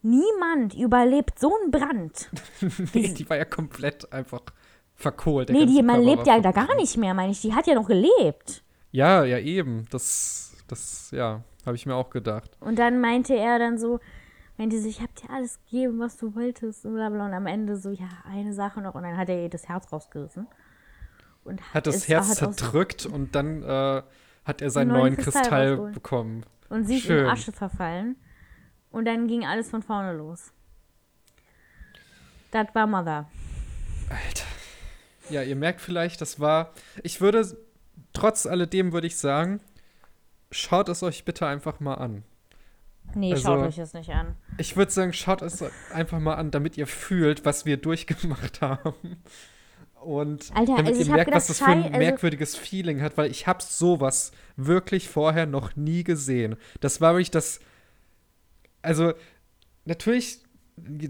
niemand überlebt so einen Brand. nee, die war ja komplett einfach verkohlt. Nee, die, man lebt ja da gar nicht mehr, meine ich. Die hat ja noch gelebt. Ja, ja, eben. Das, das, ja, habe ich mir auch gedacht. Und dann meinte er dann so, meinte sie, ich habe dir alles gegeben, was du wolltest und bla bla. Und am Ende so, ja, eine Sache noch. Und dann hat er ihr das Herz rausgerissen. Und hat, hat das Herz zerdrückt und dann äh, hat er seinen neuen, neuen Kristall, Kristall bekommen. Und sie Schön. ist in Asche verfallen. Und dann ging alles von vorne los. Das war Mother. Alter. Ja, ihr merkt vielleicht, das war. Ich würde, trotz alledem würde ich sagen, schaut es euch bitte einfach mal an. Nee, also, schaut euch es nicht an. Ich würde sagen, schaut es einfach mal an, damit ihr fühlt, was wir durchgemacht haben. Und Alter, damit also ihr merkt, was das für ein also merkwürdiges also Feeling hat, weil ich habe sowas wirklich vorher noch nie gesehen. Das war wirklich das. Also, natürlich,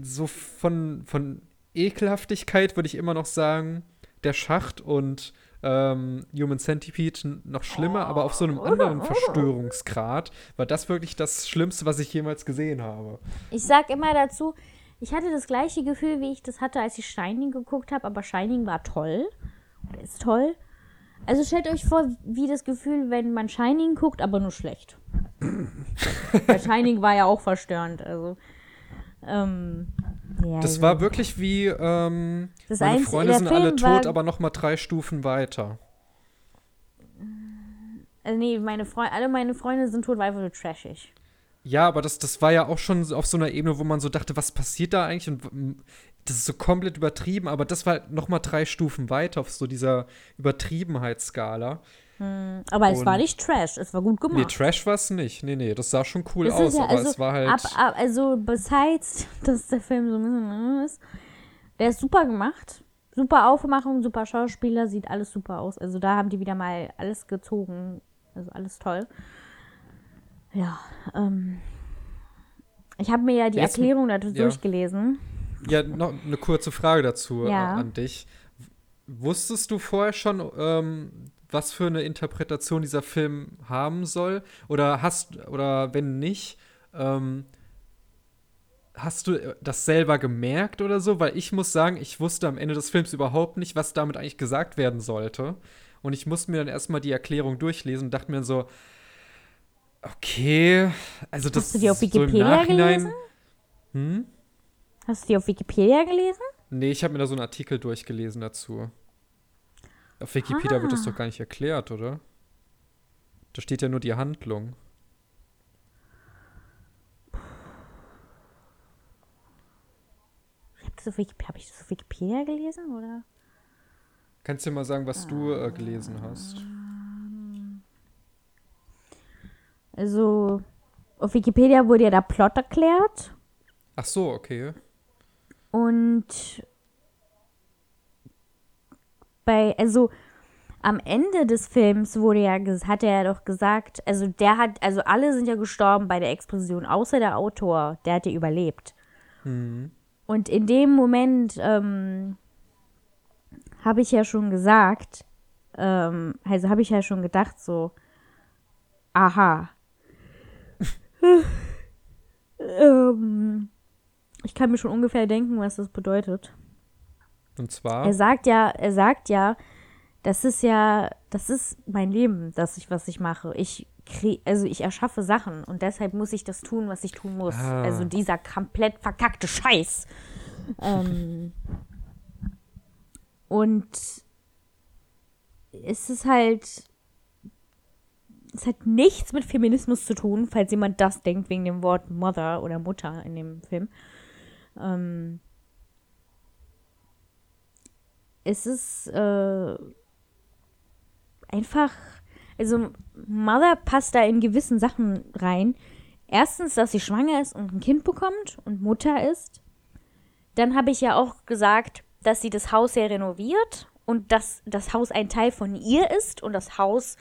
so von, von Ekelhaftigkeit würde ich immer noch sagen, der Schacht und ähm, Human Centipede noch schlimmer, oh. aber auf so einem anderen Verstörungsgrad war das wirklich das Schlimmste, was ich jemals gesehen habe. Ich sag immer dazu, ich hatte das gleiche Gefühl, wie ich das hatte, als ich Shining geguckt habe, aber Shining war toll. Ist toll. Also stellt euch vor, wie das Gefühl, wenn man Shining guckt, aber nur schlecht. Weil Shining war ja auch verstörend. Also, ähm, ja, das also. war wirklich wie ähm, Das meine Einzige- Freunde sind Film alle tot, aber noch mal drei Stufen weiter. Also nee, meine Freunde, alle meine Freunde sind tot, war einfach nur trashig. Ja, aber das, das war ja auch schon so auf so einer Ebene, wo man so dachte, was passiert da eigentlich? Und das ist so komplett übertrieben, aber das war noch mal drei Stufen weiter auf so dieser Übertriebenheitsskala. Aber es war Und- nicht Trash, es war gut gemacht. Nee, Trash war es nicht. Nee, nee, das sah schon cool Das aus, ja, aber also, es war halt. ab, ab, also, besides, dass der Film so ein bisschen ist, der ist super gemacht. Super Aufmachung, super Schauspieler, sieht alles super aus. Also, da haben die wieder mal alles gezogen. Also, alles toll. Ja, ähm. Ich habe mir ja die Jetzt- Erklärung dazu ja. durchgelesen. Ja, noch eine kurze Frage dazu Ja. äh, an dich. Wusstest du vorher schon, ähm, was für eine Interpretation dieser Film haben soll? Oder hast, oder wenn nicht, ähm, hast du das selber gemerkt oder so? Weil ich muss sagen, ich wusste am Ende des Films überhaupt nicht, was damit eigentlich gesagt werden sollte. Und ich musste mir dann erstmal die Erklärung durchlesen und dachte mir so, okay, also das du die auf so Wikipedia Nachhinein. gelesen? Hm? Hast du die auf Wikipedia gelesen? Nee, ich habe mir da so einen Artikel durchgelesen dazu. Auf Wikipedia wird Ah. das doch gar nicht erklärt, oder? Da steht ja nur die Handlung. Ich hab das auf Wiki- Hab ich das auf Wikipedia gelesen, oder? Kannst du dir mal sagen, was du äh, gelesen hast? Also, auf Wikipedia wurde ja der Plot erklärt. Ach so, okay. Und bei, also am Ende des Films wurde ja, hat er ja doch gesagt, also der hat, also alle sind ja gestorben bei der Explosion, außer der Autor, der hat ja überlebt. Und in dem Moment ähm, habe ich ja schon gesagt, ähm, also habe ich ja schon gedacht so, aha. ähm, ich kann mir schon ungefähr denken, was das bedeutet. Und zwar, Er sagt ja, er sagt ja, das ist ja, das ist mein Leben, das ich, was ich mache. Ich krieg, also ich erschaffe Sachen und deshalb muss ich das tun, was ich tun muss. Ah. Also dieser komplett verkackte Scheiß. ähm, und es ist halt, es hat nichts mit Feminismus zu tun, falls jemand das denkt wegen dem Wort Mother oder Mutter in dem Film. Ähm, es ist äh, einfach, also Mother passt da in gewissen Sachen rein. Erstens, dass sie schwanger ist und ein Kind bekommt und Mutter ist. Dann habe ich ja auch gesagt, dass sie das Haus ja renoviert und dass das Haus ein Teil von ihr ist und das Haus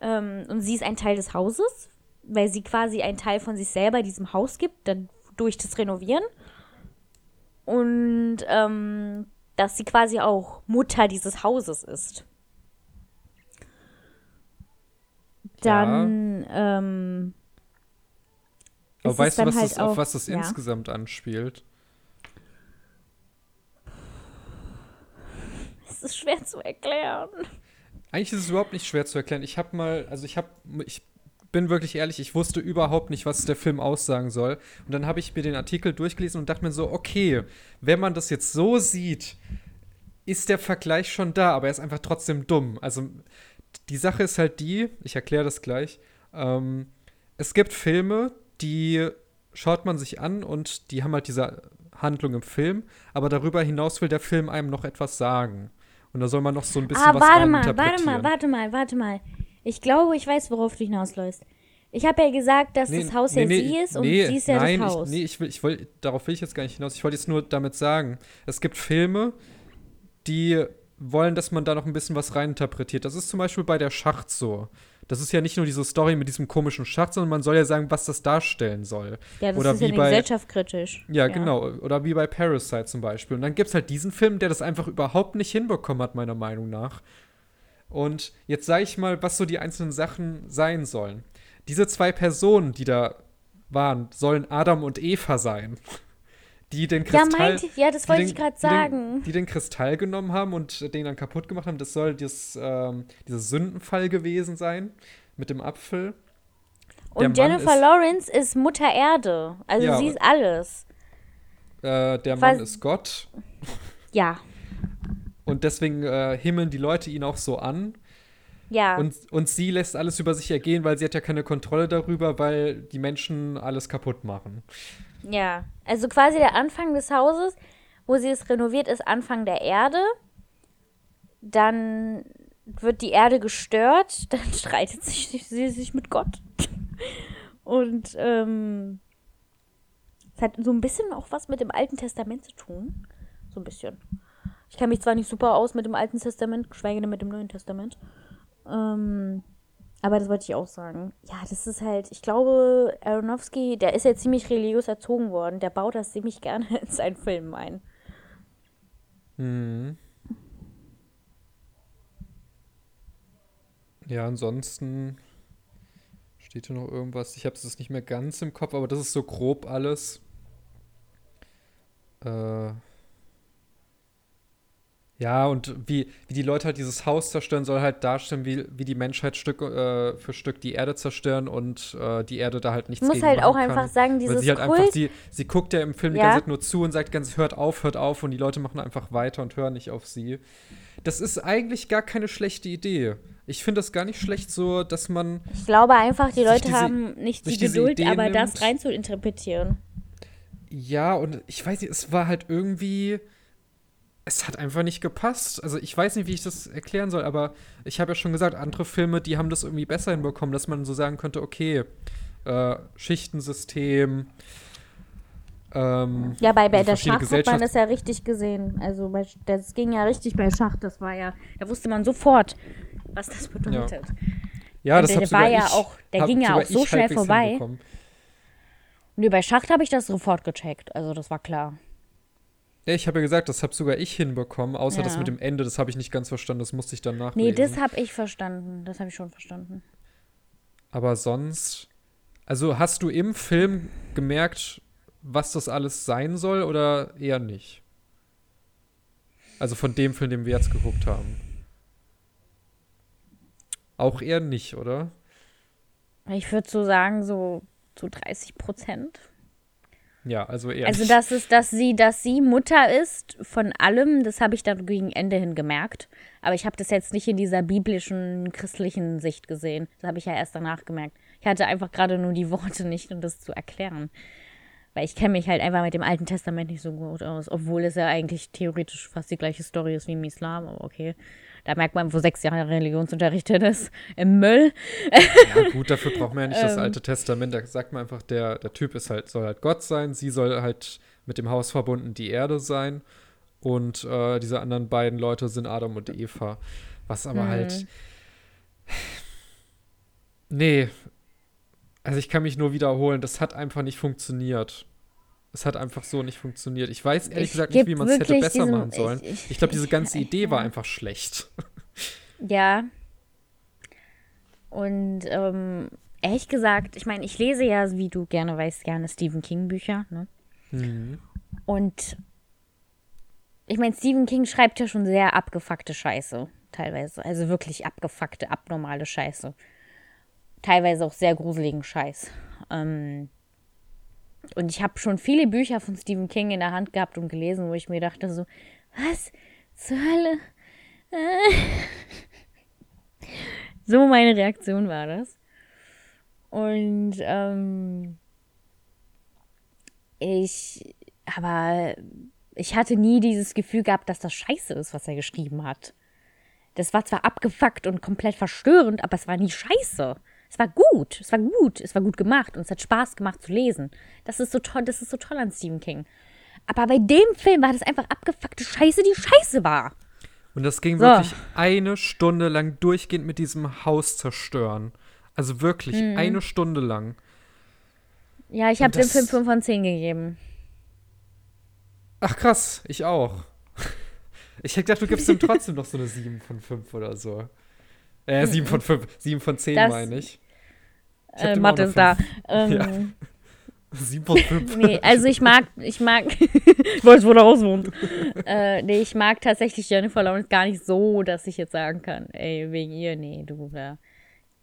ähm, und sie ist ein Teil des Hauses, weil sie quasi einen Teil von sich selber diesem Haus gibt, dann durch das Renovieren. Und ähm, dass sie quasi auch Mutter dieses Hauses ist. Dann, ähm, aber weißt du, was halt das, auf auch- was das ja. insgesamt anspielt? es ist schwer zu erklären. Eigentlich ist es überhaupt nicht schwer zu erklären. Ich habe mal, also ich habe, ich bin wirklich ehrlich, ich wusste überhaupt nicht, was der Film aussagen soll. Und dann habe ich mir den Artikel durchgelesen und dachte mir so, okay, wenn man das jetzt so sieht, ist der Vergleich schon da, aber er ist einfach trotzdem dumm. Also die Sache ist halt die, ich erkläre das gleich. Ähm, es gibt Filme, die schaut man sich an und die haben halt diese Handlung im Film, aber darüber hinaus will der Film einem noch etwas sagen. Und da soll man noch so ein bisschen ah, was warte mal, warte mal, warte mal, warte mal. Ich glaube, ich weiß, worauf du hinausläufst. Ich habe ja gesagt, dass das Haus ja sie ist und nee, sie ist ja nein, das Haus. Ich, nee, ich will, ich will, darauf will ich jetzt gar nicht hinaus. Ich wollte jetzt nur damit sagen, es gibt Filme, die wollen, dass man da noch ein bisschen was reininterpretiert. Das ist zum Beispiel bei der Schacht so. Das ist ja nicht nur diese Story mit diesem komischen Schacht, sondern man soll ja sagen, was das darstellen soll. ja, das oder ist wie ja bei- gesellschaftskritisch. Ja, genau. Oder wie bei Parasite zum Beispiel. Und dann gibt es halt diesen Film, der das einfach überhaupt nicht hinbekommen hat, meiner Meinung nach. Und jetzt sage ich mal, was so die einzelnen Sachen sein sollen. Diese zwei Personen, die da waren, sollen Adam und Eva sein. die den Kristall. Ja, ja das wollte ich gerade sagen. Die den, die den, Kristall genommen haben und den dann kaputt gemacht haben. Das soll dieses, ähm, dieser Sündenfall gewesen sein mit dem Apfel. Und Jennifer ist, Lawrence ist Mutter Erde. Also ja, sie ist alles. Äh, der Mann ist Gott. Ja. Und deswegen äh, himmeln die Leute ihn auch so an. Ja. Und, und sie lässt alles über sich ergehen, weil sie hat ja keine Kontrolle darüber, weil die Menschen alles kaputt machen. Ja, also quasi der Anfang des Hauses, wo sie es renoviert, ist Anfang der Erde. Dann wird die Erde gestört, dann streitet sich, sie sich mit Gott. Und ähm, es hat so ein bisschen auch was mit dem Alten Testament zu tun. So ein bisschen. Ich kenne mich zwar nicht super aus mit dem Alten Testament, geschweige denn mit dem Neuen Testament. Ähm, aber das wollte ich auch sagen. Ja, das ist halt, ich glaube, Aronofsky, der ist ja ziemlich religiös erzogen worden. Der baut das ziemlich gerne in seinen Filmen ein. Mhm. Ja, ansonsten steht hier noch irgendwas. Ich habe es nicht mehr ganz im Kopf, aber das ist so grob alles. Äh, ja, und wie, wie die Leute halt dieses Haus zerstören, soll halt darstellen, wie, wie die Menschheit Stück äh, für Stück die Erde zerstören und äh, die Erde da halt nichts Ich muss halt auch kann. einfach sagen, dieses Weil sie halt Kult einfach, sie, sie guckt ja im Film ja. die ganze Zeit nur zu und sagt ganz, hört auf, hört auf und die Leute machen einfach weiter und hören nicht auf sie. Das ist eigentlich gar keine schlechte Idee. Ich finde das gar nicht schlecht so, dass man Ich glaube einfach, die Leute diese, haben nicht die Geduld, aber nimmt. das rein zu interpretieren. Ja, und ich weiß nicht, es war halt irgendwie es hat einfach nicht gepasst. Also ich weiß nicht, wie ich das erklären soll, aber ich habe ja schon gesagt, andere Filme, die haben das irgendwie besser hinbekommen, dass man so sagen könnte, okay, äh, Schichtensystem. Ähm, ja, bei, bei der Schacht hat man das ja richtig gesehen. Also bei, das ging ja richtig bei Schacht. Das war ja, da wusste man sofort, was das bedeutet. Ja, ja das der, der war ja auch, der ging ja auch so schnell vorbei. Und bei Schacht habe ich das sofort gecheckt. Also das war klar. Ich habe ja gesagt, das habe sogar ich hinbekommen, außer ja. das mit dem Ende, das habe ich nicht ganz verstanden, das musste ich dann nachlesen. Nee, das habe ich verstanden, das habe ich schon verstanden. Aber sonst, also hast du im Film gemerkt, was das alles sein soll oder eher nicht? Also von dem Film, den wir jetzt geguckt haben. Auch eher nicht, oder? Ich würde so sagen, so, so 30 Prozent. Ja, also eher. Also, das ist, dass sie, dass sie Mutter ist von allem, das habe ich dann gegen Ende hin gemerkt. Aber ich habe das jetzt nicht in dieser biblischen, christlichen Sicht gesehen. Das habe ich ja erst danach gemerkt. Ich hatte einfach gerade nur die Worte nicht, um das zu erklären. Weil ich kenne mich halt einfach mit dem Alten Testament nicht so gut aus, obwohl es ja eigentlich theoretisch fast die gleiche Story ist wie im Islam, aber okay. Da merkt man, wo sechs Jahre Religionsunterricht ist, im Müll. Ja, gut, dafür braucht man ja nicht das ähm. Alte Testament. Da sagt man einfach, der, der Typ ist halt, soll halt Gott sein, sie soll halt mit dem Haus verbunden die Erde sein. Und äh, diese anderen beiden Leute sind Adam und Eva. Was aber hm. halt. Nee. Also ich kann mich nur wiederholen, das hat einfach nicht funktioniert. Es hat einfach so nicht funktioniert. Ich weiß ehrlich ich gesagt nicht, wie man es hätte besser diesen, machen sollen. Ich, ich, ich glaube, diese ganze Idee war einfach schlecht. Ja. Und ähm, ehrlich gesagt, ich meine, ich lese ja, wie du gerne weißt, gerne Stephen King Bücher. Ne? Mhm. Und ich meine, Stephen King schreibt ja schon sehr abgefuckte Scheiße, teilweise. Also wirklich abgefuckte, abnormale Scheiße. Teilweise auch sehr gruseligen Scheiß. Ähm, und ich habe schon viele Bücher von Stephen King in der Hand gehabt und gelesen, wo ich mir dachte so, was zur Hölle? so meine Reaktion war das. Und ähm, ich, aber ich hatte nie dieses Gefühl gehabt, dass das scheiße ist, was er geschrieben hat. Das war zwar abgefuckt und komplett verstörend, aber es war nie scheiße. Es war gut, es war gut, es war gut gemacht und es hat Spaß gemacht zu lesen. Das ist so toll, das ist so toll an Stephen King. Aber bei dem Film war das einfach abgefuckte Scheiße, die Scheiße war. Und das ging so. wirklich eine Stunde lang durchgehend mit diesem Haus zerstören. Also wirklich mhm. eine Stunde lang. Ja, ich habe dem Film 5 von 10 gegeben. Ach krass, ich auch. Ich hätte gedacht, du gibst ihm trotzdem noch so eine 7 von 5 oder so. Äh, 7 von 5, 7 von 10 das, meine ich. ich äh, Mathe ist da. Ähm, ja. 7.5. nee, also ich mag, ich mag, ich weiß, wo der Haus wohnt. äh, nee, ich mag tatsächlich Jennifer Lawrence gar nicht so, dass ich jetzt sagen kann, ey, wegen ihr, nee, du, ja.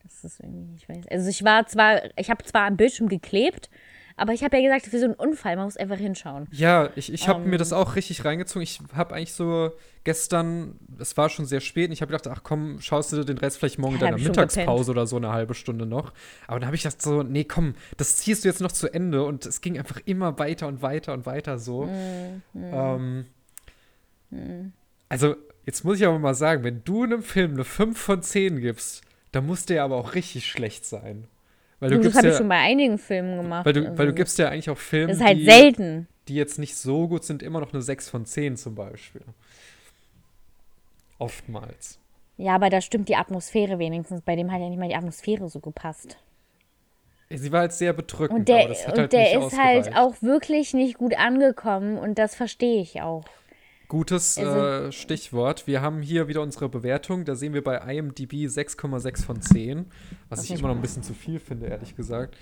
Das ist irgendwie, ich weiß. Also ich war zwar, ich habe zwar am Bildschirm geklebt, aber ich habe ja gesagt, für so einen Unfall, man muss einfach hinschauen. Ja, ich, ich habe um, mir das ähm. auch richtig reingezogen. Ich habe eigentlich so gestern, es war schon sehr spät, und ich habe gedacht, ach komm, schaust du den Rest vielleicht morgen in deiner Mittagspause oder so eine halbe Stunde noch. Aber dann habe ich gedacht so, nee, komm, das ziehst du jetzt noch zu Ende. Und es ging einfach immer weiter und weiter und weiter so. Mm, mm, ähm, mm. Also, jetzt muss ich aber mal sagen, wenn du einem Film eine 5 von 10 gibst, dann muss der aber auch richtig schlecht sein. Weil du das habe ja, ich schon bei einigen Filmen gemacht. Weil du, also. weil du gibst ja eigentlich auch Filme, das ist halt die, selten. die jetzt nicht so gut sind, immer noch eine 6 von 10 zum Beispiel. Oftmals. Ja, aber da stimmt die Atmosphäre wenigstens. Bei dem hat ja nicht mal die Atmosphäre so gepasst. Sie war halt sehr bedrückend, und der, hat und halt der ist halt auch wirklich nicht gut angekommen und das verstehe ich auch. Gutes äh, Stichwort. Wir haben hier wieder unsere Bewertung. Da sehen wir bei IMDb 6,6 von 10, was ich immer noch ein bisschen zu viel finde, ehrlich gesagt.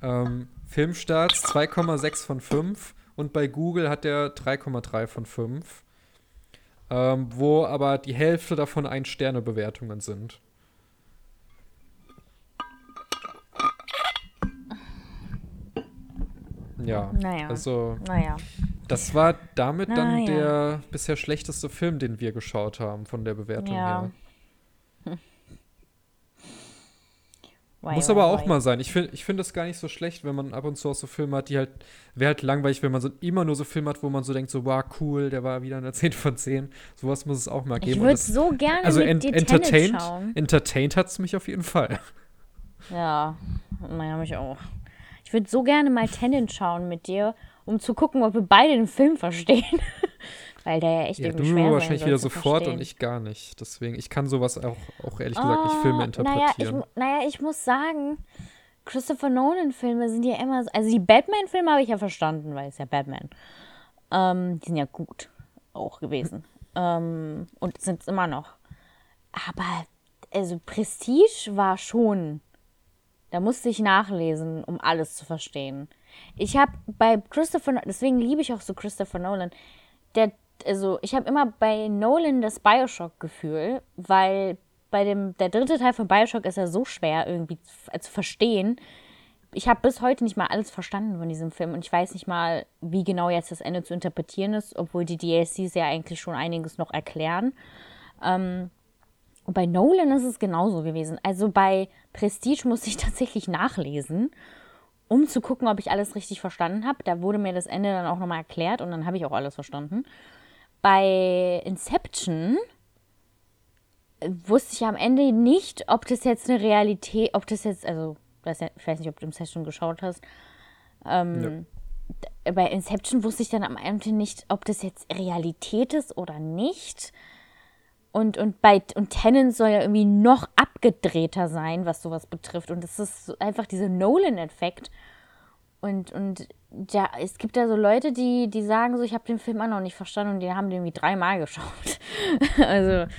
Ähm, Filmstarts 2,6 von 5 und bei Google hat er 3,3 von 5. Ähm, wo aber die Hälfte davon Ein-Sterne-Bewertungen sind. Ja, naja. also naja. Das war damit Na, dann ja. der bisher schlechteste Film, den wir geschaut haben, von der Bewertung ja. her. Why, Muss aber why, auch why. mal sein. Ich finde ich find das gar nicht so schlecht, wenn man ab und zu auch so Filme hat, die halt, wäre halt langweilig, wenn man so immer nur so Filme hat, wo man so denkt, so, wow, cool, der war wieder eine 10 von 10. Sowas muss es auch mal geben. Ich würde so gerne also mit dir entertained, schauen. entertained hat es mich auf jeden Fall. Ja, naja, mich auch. Ich würde so gerne mal Tenant schauen mit dir um zu gucken, ob wir beide den Film verstehen. Weil der ja echt ja, irgendwie du schwer wahrscheinlich wieder sofort und ich gar nicht. Deswegen, ich kann sowas auch, auch ehrlich gesagt oh, nicht Filme interpretieren. Naja ich, naja, ich muss sagen, Christopher Nolan-Filme sind ja immer so. Also die Batman-Filme habe ich ja verstanden, weil es ja Batman. Ähm, die sind ja gut auch gewesen. ähm, und sind es immer noch. Aber also Prestige war schon. Da musste ich nachlesen, um alles zu verstehen. Ich habe bei Christopher, deswegen liebe ich auch so Christopher Nolan. Der, also ich habe immer bei Nolan das Bioshock-Gefühl, weil bei dem, der dritte Teil von Bioshock ist ja so schwer irgendwie zu, zu verstehen. Ich habe bis heute nicht mal alles verstanden von diesem Film und ich weiß nicht mal, wie genau jetzt das Ende zu interpretieren ist, obwohl die DLCs ja eigentlich schon einiges noch erklären. Ähm, und bei Nolan ist es genauso gewesen. Also bei Prestige musste ich tatsächlich nachlesen um zu gucken, ob ich alles richtig verstanden habe. Da wurde mir das Ende dann auch nochmal erklärt und dann habe ich auch alles verstanden. Bei Inception wusste ich am Ende nicht, ob das jetzt eine Realität, ob das jetzt, also, ich weiß nicht, ob du Inception geschaut hast. Ähm, ja. Bei Inception wusste ich dann am Ende nicht, ob das jetzt Realität ist oder nicht. Und, und bei und Tennant soll ja irgendwie noch abgedrehter sein, was sowas betrifft. Und das ist einfach dieser Nolan-Effekt. Und, und ja, es gibt da so Leute, die, die sagen so, ich habe den Film auch noch nicht verstanden und die haben den irgendwie dreimal geschaut. also,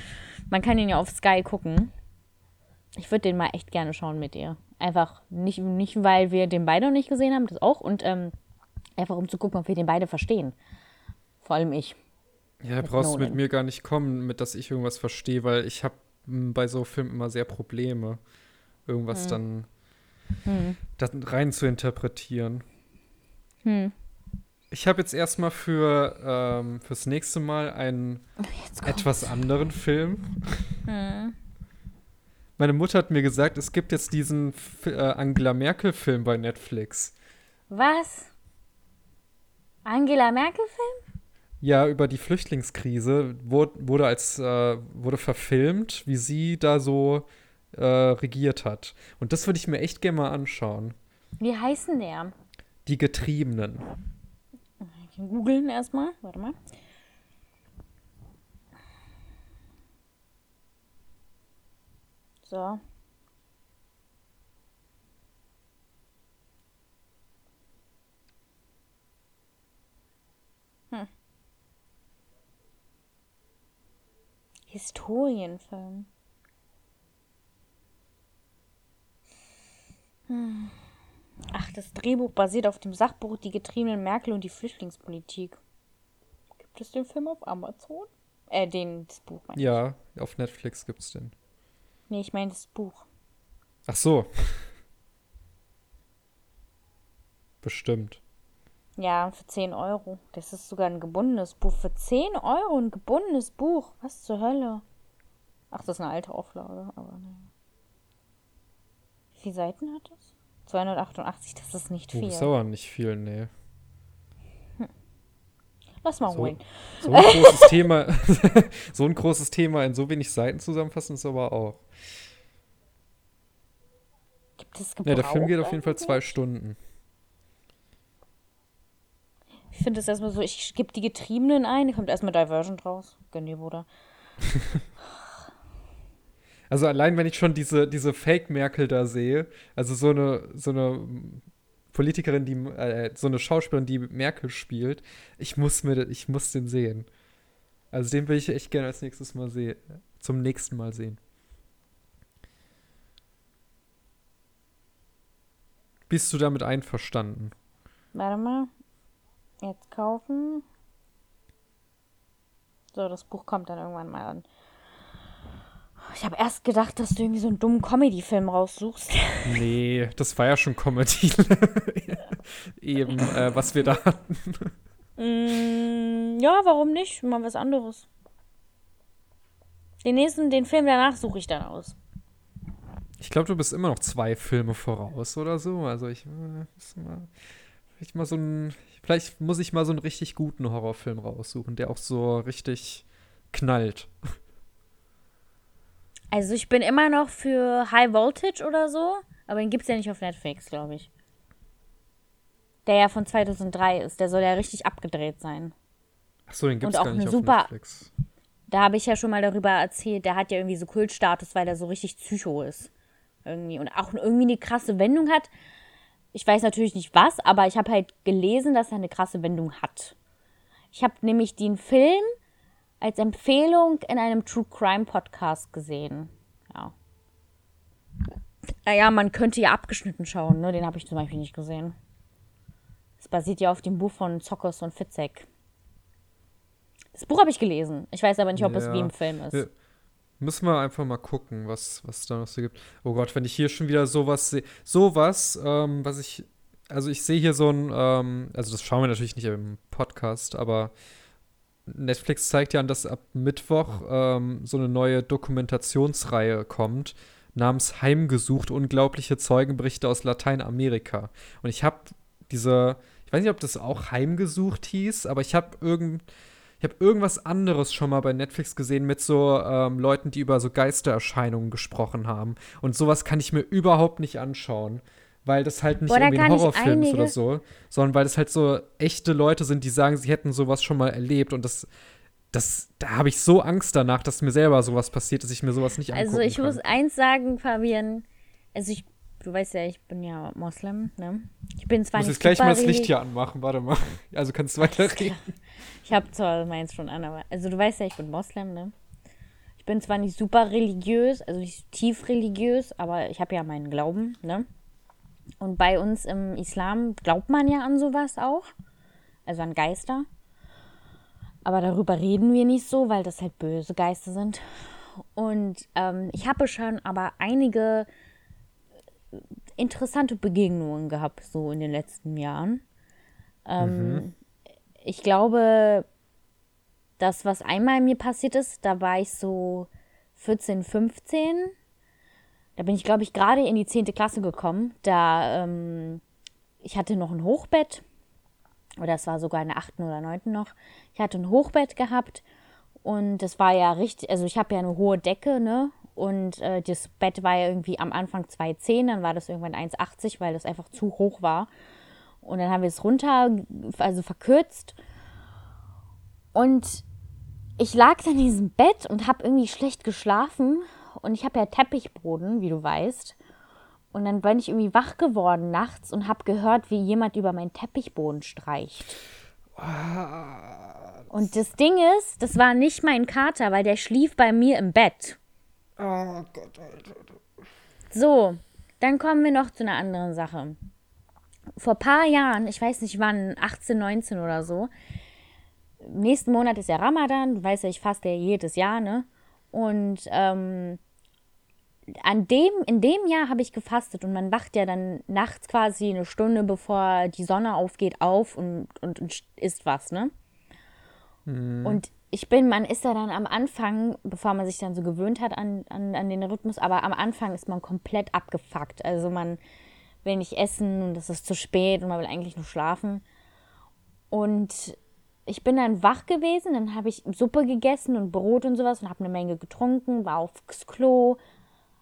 man kann ihn ja auf Sky gucken. Ich würde den mal echt gerne schauen mit dir. Einfach nicht, nicht, weil wir den beide noch nicht gesehen haben, das auch. Und ähm, einfach um zu gucken, ob wir den beide verstehen. Vor allem ich. Ja, mit brauchst du mit mir gar nicht kommen, mit dass ich irgendwas verstehe, weil ich habe bei so Filmen immer sehr Probleme, irgendwas hm. dann, hm. rein zu interpretieren. Hm. Ich habe jetzt erstmal für ähm, fürs nächste Mal einen etwas anderen Film. Hm. Meine Mutter hat mir gesagt, es gibt jetzt diesen äh, Angela Merkel-Film bei Netflix. Was? Angela Merkel-Film? Ja über die Flüchtlingskrise wurde, wurde als äh, wurde verfilmt, wie sie da so äh, regiert hat. Und das würde ich mir echt gerne mal anschauen. Wie heißen der? Die Getriebenen. Ich kann googeln erstmal. Warte mal. So. Historienfilm. Hm. Ach, das Drehbuch basiert auf dem Sachbuch Die getriebenen Merkel und die Flüchtlingspolitik. Gibt es den Film auf Amazon? Äh, den, das Buch meine Ja, ich. auf Netflix gibt es den. Nee, ich meine das Buch. Ach so. Bestimmt. Ja, für 10 Euro. Das ist sogar ein gebundenes Buch. Für 10 Euro ein gebundenes Buch. Was zur Hölle? Ach, das ist eine alte Auflage, aber ne. Wie viele Seiten hat das? 288, das ist nicht viel. Oh, ist aber nicht viel, nee. Hm. Lass mal so, holen. So ein großes Thema, so ein großes Thema in so wenig Seiten zusammenfassen ist aber auch. Gibt es Gebrauch Ja, der Film geht auf jeden Fall zwei Stunden. Ich finde es erstmal so, ich gebe die Getriebenen ein, kommt erstmal Divergent raus. Gönn dir, Bruder. Also allein, wenn ich schon diese, diese Fake-Merkel da sehe, also so eine, so eine Politikerin, die, äh, so eine Schauspielerin, die Merkel spielt, ich muss mir, ich muss den sehen. Also den will ich echt gerne als nächstes Mal sehen, zum nächsten Mal sehen. Bist du damit einverstanden? Warte mal. Jetzt kaufen. So, das Buch kommt dann irgendwann mal an. Ich habe erst gedacht, dass du irgendwie so einen dummen Comedy-Film raussuchst. Nee, das war ja schon Comedy. Eben, äh, was wir da hatten. Mm, ja, warum nicht? Mal was anderes. Den nächsten, den Film danach suche ich dann aus. Ich glaube, du bist immer noch zwei Filme voraus oder so. Also ich äh, mal, vielleicht mal so ein, vielleicht muss ich mal so einen richtig guten Horrorfilm raussuchen, der auch so richtig knallt. Also ich bin immer noch für High Voltage oder so, aber den gibt es ja nicht auf Netflix, glaube ich. Der ja von 2003 ist, der soll ja richtig abgedreht sein. Ach so, den gibt es gar nicht auf super, Netflix. Da habe ich ja schon mal darüber erzählt, der hat ja irgendwie so Kultstatus, weil der so richtig Psycho ist. Irgendwie. Und auch irgendwie eine krasse Wendung hat. Ich weiß natürlich nicht was, aber ich habe halt gelesen, dass er eine krasse Wendung hat. Ich habe nämlich den Film als Empfehlung in einem True Crime Podcast gesehen. Ja. Naja, man könnte ja abgeschnitten schauen, ne? Den habe ich zum Beispiel nicht gesehen. Es basiert ja auf dem Buch von Zockers und Fitzek. Das Buch habe ich gelesen. Ich weiß aber nicht, ob ja. es wie im Film ist. Müssen wir einfach mal gucken, was, was da noch so gibt. Oh Gott, wenn ich hier schon wieder sowas sehe. Sowas, ähm, was ich. Also ich sehe hier so ein, ähm, also das schauen wir natürlich nicht im Podcast, aber Netflix zeigt ja an, dass ab Mittwoch ähm, so eine neue Dokumentationsreihe kommt, namens Heimgesucht, unglaubliche Zeugenberichte aus Lateinamerika. Und ich habe diese, ich weiß nicht, ob das auch Heimgesucht hieß, aber ich habe irgend, ich habe irgendwas anderes schon mal bei Netflix gesehen mit so ähm, Leuten, die über so Geistererscheinungen gesprochen haben. Und sowas kann ich mir überhaupt nicht anschauen weil das halt nicht Boah, irgendwie ein Horrorfilm ist oder so, sondern weil das halt so echte Leute sind, die sagen, sie hätten sowas schon mal erlebt und das das, da habe ich so Angst danach, dass mir selber sowas passiert, dass ich mir sowas nicht angucken Also ich kann. muss eins sagen, Fabian. Also ich, du weißt ja, ich bin ja Moslem, ne? Ich bin zwar ich muss nicht jetzt gleich mal das Licht hier anmachen, warte mal. Also kannst du weiterreden. Ich habe zwar meins schon an, aber also du weißt ja, ich bin Moslem, ne? Ich bin zwar nicht super religiös, also nicht tief religiös, aber ich habe ja meinen Glauben, ne? Und bei uns im Islam glaubt man ja an sowas auch, also an Geister. Aber darüber reden wir nicht so, weil das halt böse Geister sind. Und ähm, ich habe schon aber einige interessante Begegnungen gehabt, so in den letzten Jahren. Ähm, mhm. Ich glaube, das, was einmal mir passiert ist, da war ich so 14, 15 da bin ich, glaube ich, gerade in die 10. Klasse gekommen. Da, ähm, ich hatte noch ein Hochbett. Oder es war sogar in der 8. oder 9. noch. Ich hatte ein Hochbett gehabt. Und das war ja richtig, also ich habe ja eine hohe Decke, ne? Und äh, das Bett war ja irgendwie am Anfang 2,10, dann war das irgendwann 1,80, weil das einfach zu hoch war. Und dann haben wir es runter, also verkürzt. Und ich lag dann in diesem Bett und habe irgendwie schlecht geschlafen und ich habe ja Teppichboden, wie du weißt. Und dann bin ich irgendwie wach geworden nachts und habe gehört, wie jemand über meinen Teppichboden streicht. Und das Ding ist, das war nicht mein Kater, weil der schlief bei mir im Bett. Oh Gott, Alter. So, dann kommen wir noch zu einer anderen Sache. vor ein paar Jahren, ich weiß nicht wann, 18, 19 oder so, nächsten Monat ist ja Ramadan, du weißt ja, ich faste ja jedes Jahr, ne? Und ähm, an dem, in dem Jahr habe ich gefastet und man wacht ja dann nachts quasi eine Stunde bevor die Sonne aufgeht auf und, und, und isst was, ne? Mhm. Und ich bin, man ist ja dann am Anfang, bevor man sich dann so gewöhnt hat an, an, an den Rhythmus, aber am Anfang ist man komplett abgefuckt. Also man will nicht essen und es ist zu spät und man will eigentlich nur schlafen. Und ich bin dann wach gewesen, dann habe ich Suppe gegessen und Brot und sowas und habe eine Menge getrunken, war aufs Klo,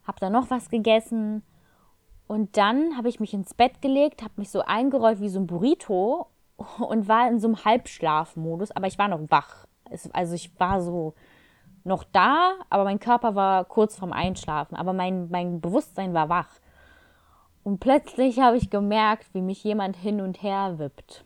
habe dann noch was gegessen und dann habe ich mich ins Bett gelegt, habe mich so eingerollt wie so ein Burrito und war in so einem Halbschlafmodus, aber ich war noch wach. Also ich war so noch da, aber mein Körper war kurz vorm Einschlafen, aber mein, mein Bewusstsein war wach. Und plötzlich habe ich gemerkt, wie mich jemand hin und her wippt.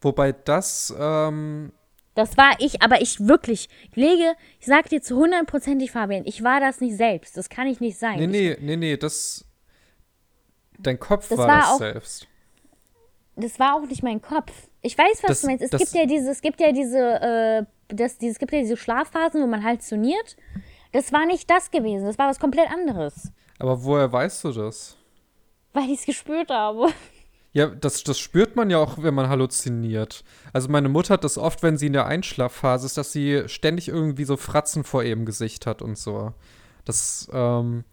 Wobei das. Ähm das war ich, aber ich wirklich, ich lege, ich sag dir zu hundertprozentig, Fabian, ich war das nicht selbst. Das kann ich nicht sein. Nee, nee, nee, nee, das. Dein Kopf das war, war das auch, selbst. Das war auch nicht mein Kopf. Ich weiß, was das, du meinst. Es gibt ja diese, es gibt ja diese, äh, das, dieses, es gibt ja diese Schlafphasen, wo man halluziniert. Das war nicht das gewesen. Das war was komplett anderes. Aber woher weißt du das? Weil ich es gespürt habe. Ja, das, das spürt man ja auch, wenn man halluziniert. Also meine Mutter hat das oft, wenn sie in der Einschlafphase ist, dass sie ständig irgendwie so Fratzen vor ihrem Gesicht hat und so. Das, ähm,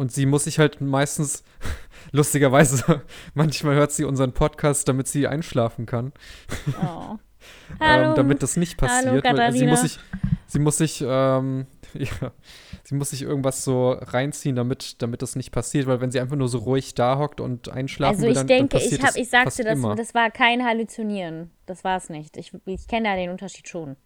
und sie muss sich halt meistens, lustigerweise, manchmal hört sie unseren Podcast, damit sie einschlafen kann. Oh. ähm, damit das nicht passiert. Hallo, sie muss sich, sie muss sich, ähm, ja, sie muss sich irgendwas so reinziehen, damit, damit das nicht passiert, weil wenn sie einfach nur so ruhig da hockt und einschlafen also will, dann, denke, dann passiert ich, hab, ich sagte, das, das war kein Halluzinieren. Das war es nicht. Ich, ich kenne da den Unterschied schon.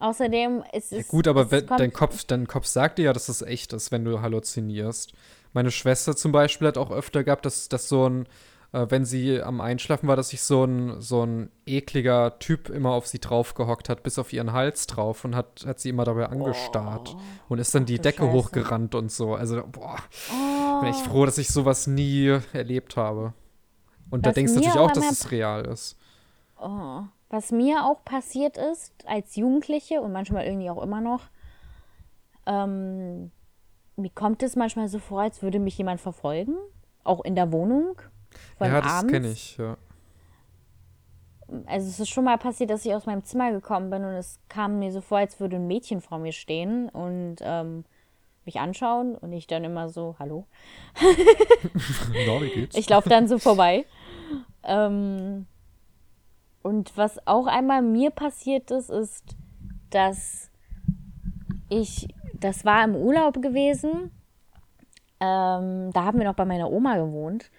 Außerdem ist es. Ja gut, aber wenn, dein, Kopf, dein Kopf sagt dir ja, dass es echt ist, wenn du halluzinierst. Meine Schwester zum Beispiel hat auch öfter gehabt, dass, dass so ein äh, wenn sie am Einschlafen war, dass sich so ein, so ein ekliger Typ immer auf sie draufgehockt hat, bis auf ihren Hals drauf und hat, hat sie immer dabei angestarrt oh, und ist dann die Decke Scheiße. hochgerannt und so. Also, boah, oh. bin ich froh, dass ich sowas nie erlebt habe. Und Was da denkst du natürlich auch, dass es real ist. Oh. Was mir auch passiert ist als Jugendliche und manchmal irgendwie auch immer noch, ähm, mir kommt es manchmal so vor, als würde mich jemand verfolgen, auch in der Wohnung. Von ja, das kenne ich, ja. Also es ist schon mal passiert, dass ich aus meinem Zimmer gekommen bin und es kam mir so vor, als würde ein Mädchen vor mir stehen und ähm, mich anschauen und ich dann immer so, hallo. Na, wie geht's? Ich laufe dann so vorbei. Ähm, und was auch einmal mir passiert ist, ist, dass ich, das war im Urlaub gewesen, ähm, da haben wir noch bei meiner Oma gewohnt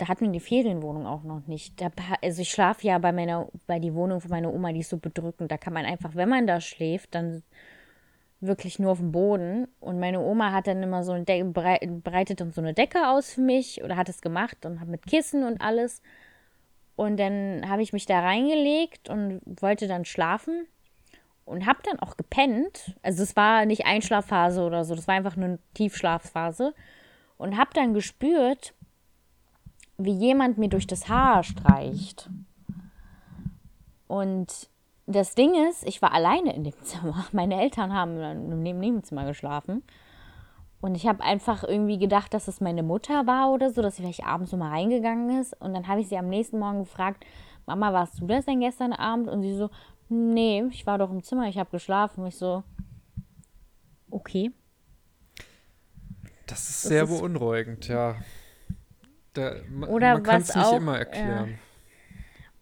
da hatten wir die Ferienwohnung auch noch nicht. Da, also ich schlafe ja bei meiner, bei die Wohnung von meiner Oma, die ist so bedrückend. Da kann man einfach, wenn man da schläft, dann wirklich nur auf dem Boden. Und meine Oma hat dann immer so eine Decke, breitet dann so eine Decke aus für mich oder hat es gemacht und hat mit Kissen und alles. Und dann habe ich mich da reingelegt und wollte dann schlafen und habe dann auch gepennt. Also es war nicht Einschlafphase oder so, das war einfach eine Tiefschlafphase. Und habe dann gespürt, wie jemand mir durch das Haar streicht. Und das Ding ist, ich war alleine in dem Zimmer. Meine Eltern haben im Nebenzimmer geschlafen. Und ich habe einfach irgendwie gedacht, dass es meine Mutter war oder so, dass sie vielleicht abends so mal reingegangen ist. Und dann habe ich sie am nächsten Morgen gefragt, Mama, warst du das denn gestern Abend? Und sie so, nee, ich war doch im Zimmer, ich habe geschlafen. Und ich so, okay. Das ist das sehr ist, beunruhigend, ja. Da, oder man kann es nicht immer erklären. Ja.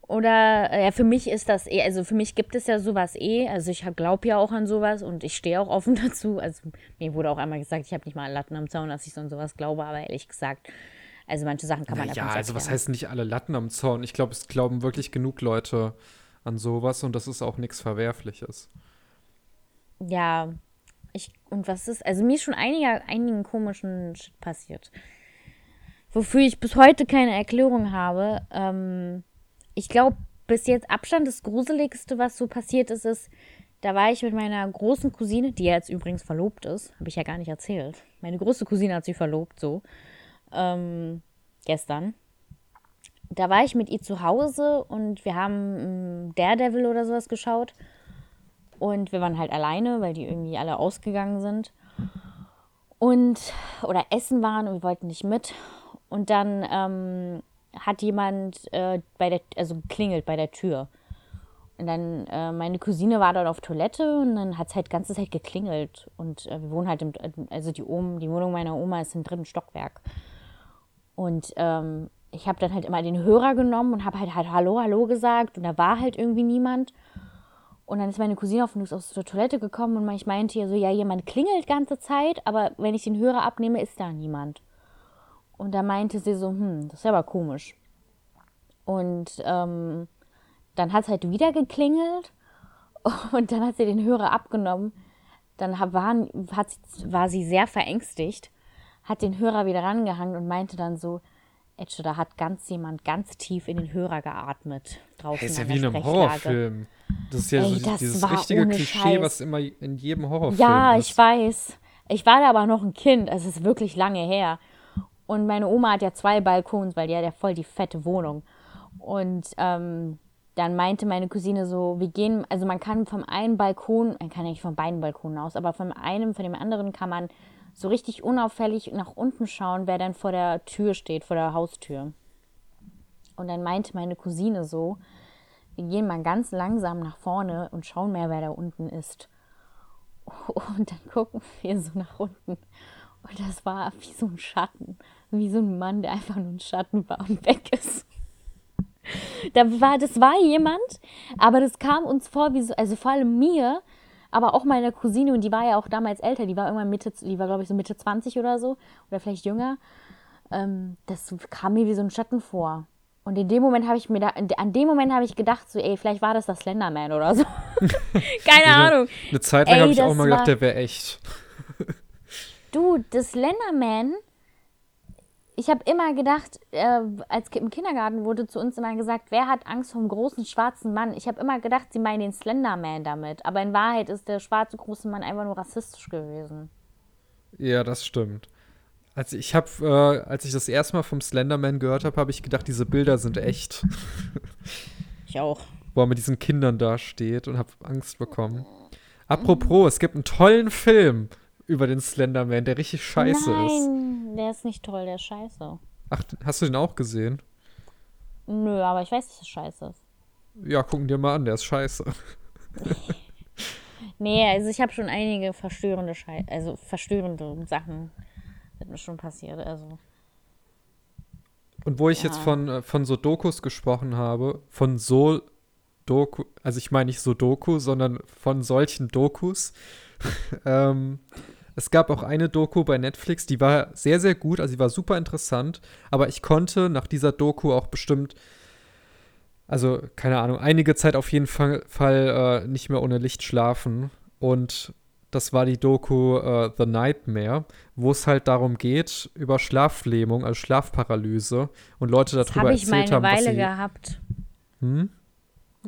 Oder ja, für mich ist das eh, also für mich gibt es ja sowas eh. Also ich glaube ja auch an sowas und ich stehe auch offen dazu. Also mir wurde auch einmal gesagt, ich habe nicht mal einen Latten am Zaun, dass ich so an sowas glaube, aber ehrlich gesagt, also manche Sachen kann man Ja, also was heißt nicht alle Latten am Zaun? Ich glaube, es glauben wirklich genug Leute an sowas und das ist auch nichts Verwerfliches. Ja, ich, und was ist, also mir ist schon einiger, einigen komischen Shit passiert wofür ich bis heute keine Erklärung habe. Ähm, ich glaube, bis jetzt Abstand das Gruseligste, was so passiert ist, ist, da war ich mit meiner großen Cousine, die jetzt übrigens verlobt ist, habe ich ja gar nicht erzählt. Meine große Cousine hat sie verlobt, so. ähm, gestern. Da war ich mit ihr zu Hause und wir haben ähm, Daredevil oder sowas geschaut. Und wir waren halt alleine, weil die irgendwie alle ausgegangen sind. Und, oder essen waren und wir wollten nicht mit. Und dann ähm, hat jemand äh, bei der, also klingelt bei der Tür. Und dann, äh, meine Cousine war dort auf Toilette und dann hat es halt ganze Zeit geklingelt. Und äh, wir wohnen halt im, also die, Ohm, die Wohnung meiner Oma ist im dritten Stockwerk. Und ähm, ich habe dann halt immer den Hörer genommen und habe halt, halt Hallo, Hallo gesagt und da war halt irgendwie niemand. Und dann ist meine Cousine auf aus der Toilette gekommen und ich meinte ihr so, ja, jemand klingelt ganze Zeit, aber wenn ich den Hörer abnehme, ist da niemand. Und da meinte sie so, hm, das ist aber komisch. Und ähm, dann hat es halt wieder geklingelt und dann hat sie den Hörer abgenommen. Dann war, hat, war sie sehr verängstigt, hat den Hörer wieder rangehangen und meinte dann so, Etche, da hat ganz jemand ganz tief in den Hörer geatmet. Draußen das ist ja wie in einem Horrorfilm. Das ist ja Ey, so dieses richtige Klischee, Scheiß. was immer in jedem Horrorfilm ja, ist. Ja, ich weiß. Ich war da aber noch ein Kind, es ist wirklich lange her. Und meine Oma hat ja zwei Balkons, weil die hat ja voll die fette Wohnung. Und ähm, dann meinte meine Cousine so, wir gehen, also man kann vom einen Balkon, man kann nicht von beiden Balkonen aus, aber von einem, von dem anderen kann man so richtig unauffällig nach unten schauen, wer dann vor der Tür steht, vor der Haustür. Und dann meinte meine Cousine so, wir gehen mal ganz langsam nach vorne und schauen mehr, wer da unten ist. Und dann gucken wir so nach unten. Und das war wie so ein Schatten. Wie so ein Mann, der einfach nur ein Schatten war und weg ist. Da war, das war jemand, aber das kam uns vor, wie so, also vor allem mir, aber auch meiner Cousine, und die war ja auch damals älter, die war irgendwann Mitte, die war glaube ich so Mitte 20 oder so, oder vielleicht jünger. Ähm, das kam mir wie so ein Schatten vor. Und in dem Moment habe ich mir da, an dem Moment habe ich gedacht, so, ey, vielleicht war das das Slenderman oder so. Keine eine, Ahnung. Eine Zeit lang habe ich auch mal gedacht, der wäre echt. du, das Slenderman ich habe immer gedacht, äh, als im Kindergarten wurde zu uns immer gesagt, wer hat Angst vor einem großen schwarzen Mann? Ich habe immer gedacht, sie meinen den Slenderman damit. Aber in Wahrheit ist der schwarze große Mann einfach nur rassistisch gewesen. Ja, das stimmt. Also ich habe, äh, als ich das erste Mal vom Slenderman gehört habe, habe ich gedacht, diese Bilder sind echt. Ich auch. Wo er mit diesen Kindern da steht und habe Angst bekommen. Apropos, es gibt einen tollen Film über den Slenderman, der richtig scheiße Nein, ist. Der ist nicht toll, der ist scheiße. Ach, hast du den auch gesehen? Nö, aber ich weiß, dass es scheiße ist. Ja, gucken dir mal an, der ist scheiße. nee, also ich habe schon einige verstörende Schei also verstörende Sachen sind mir schon passiert, also. Und wo ich ja. jetzt von, äh, von so Dokus gesprochen habe, von so Doku, also ich meine nicht so Doku, sondern von solchen Dokus, ähm, es gab auch eine Doku bei Netflix, die war sehr, sehr gut, also die war super interessant, aber ich konnte nach dieser Doku auch bestimmt, also keine Ahnung, einige Zeit auf jeden Fall, Fall äh, nicht mehr ohne Licht schlafen. Und das war die Doku äh, The Nightmare, wo es halt darum geht, über Schlaflähmung, also Schlafparalyse und Leute das darüber hab erzählt haben. Das habe ich mal eine Weile gehabt. Hm?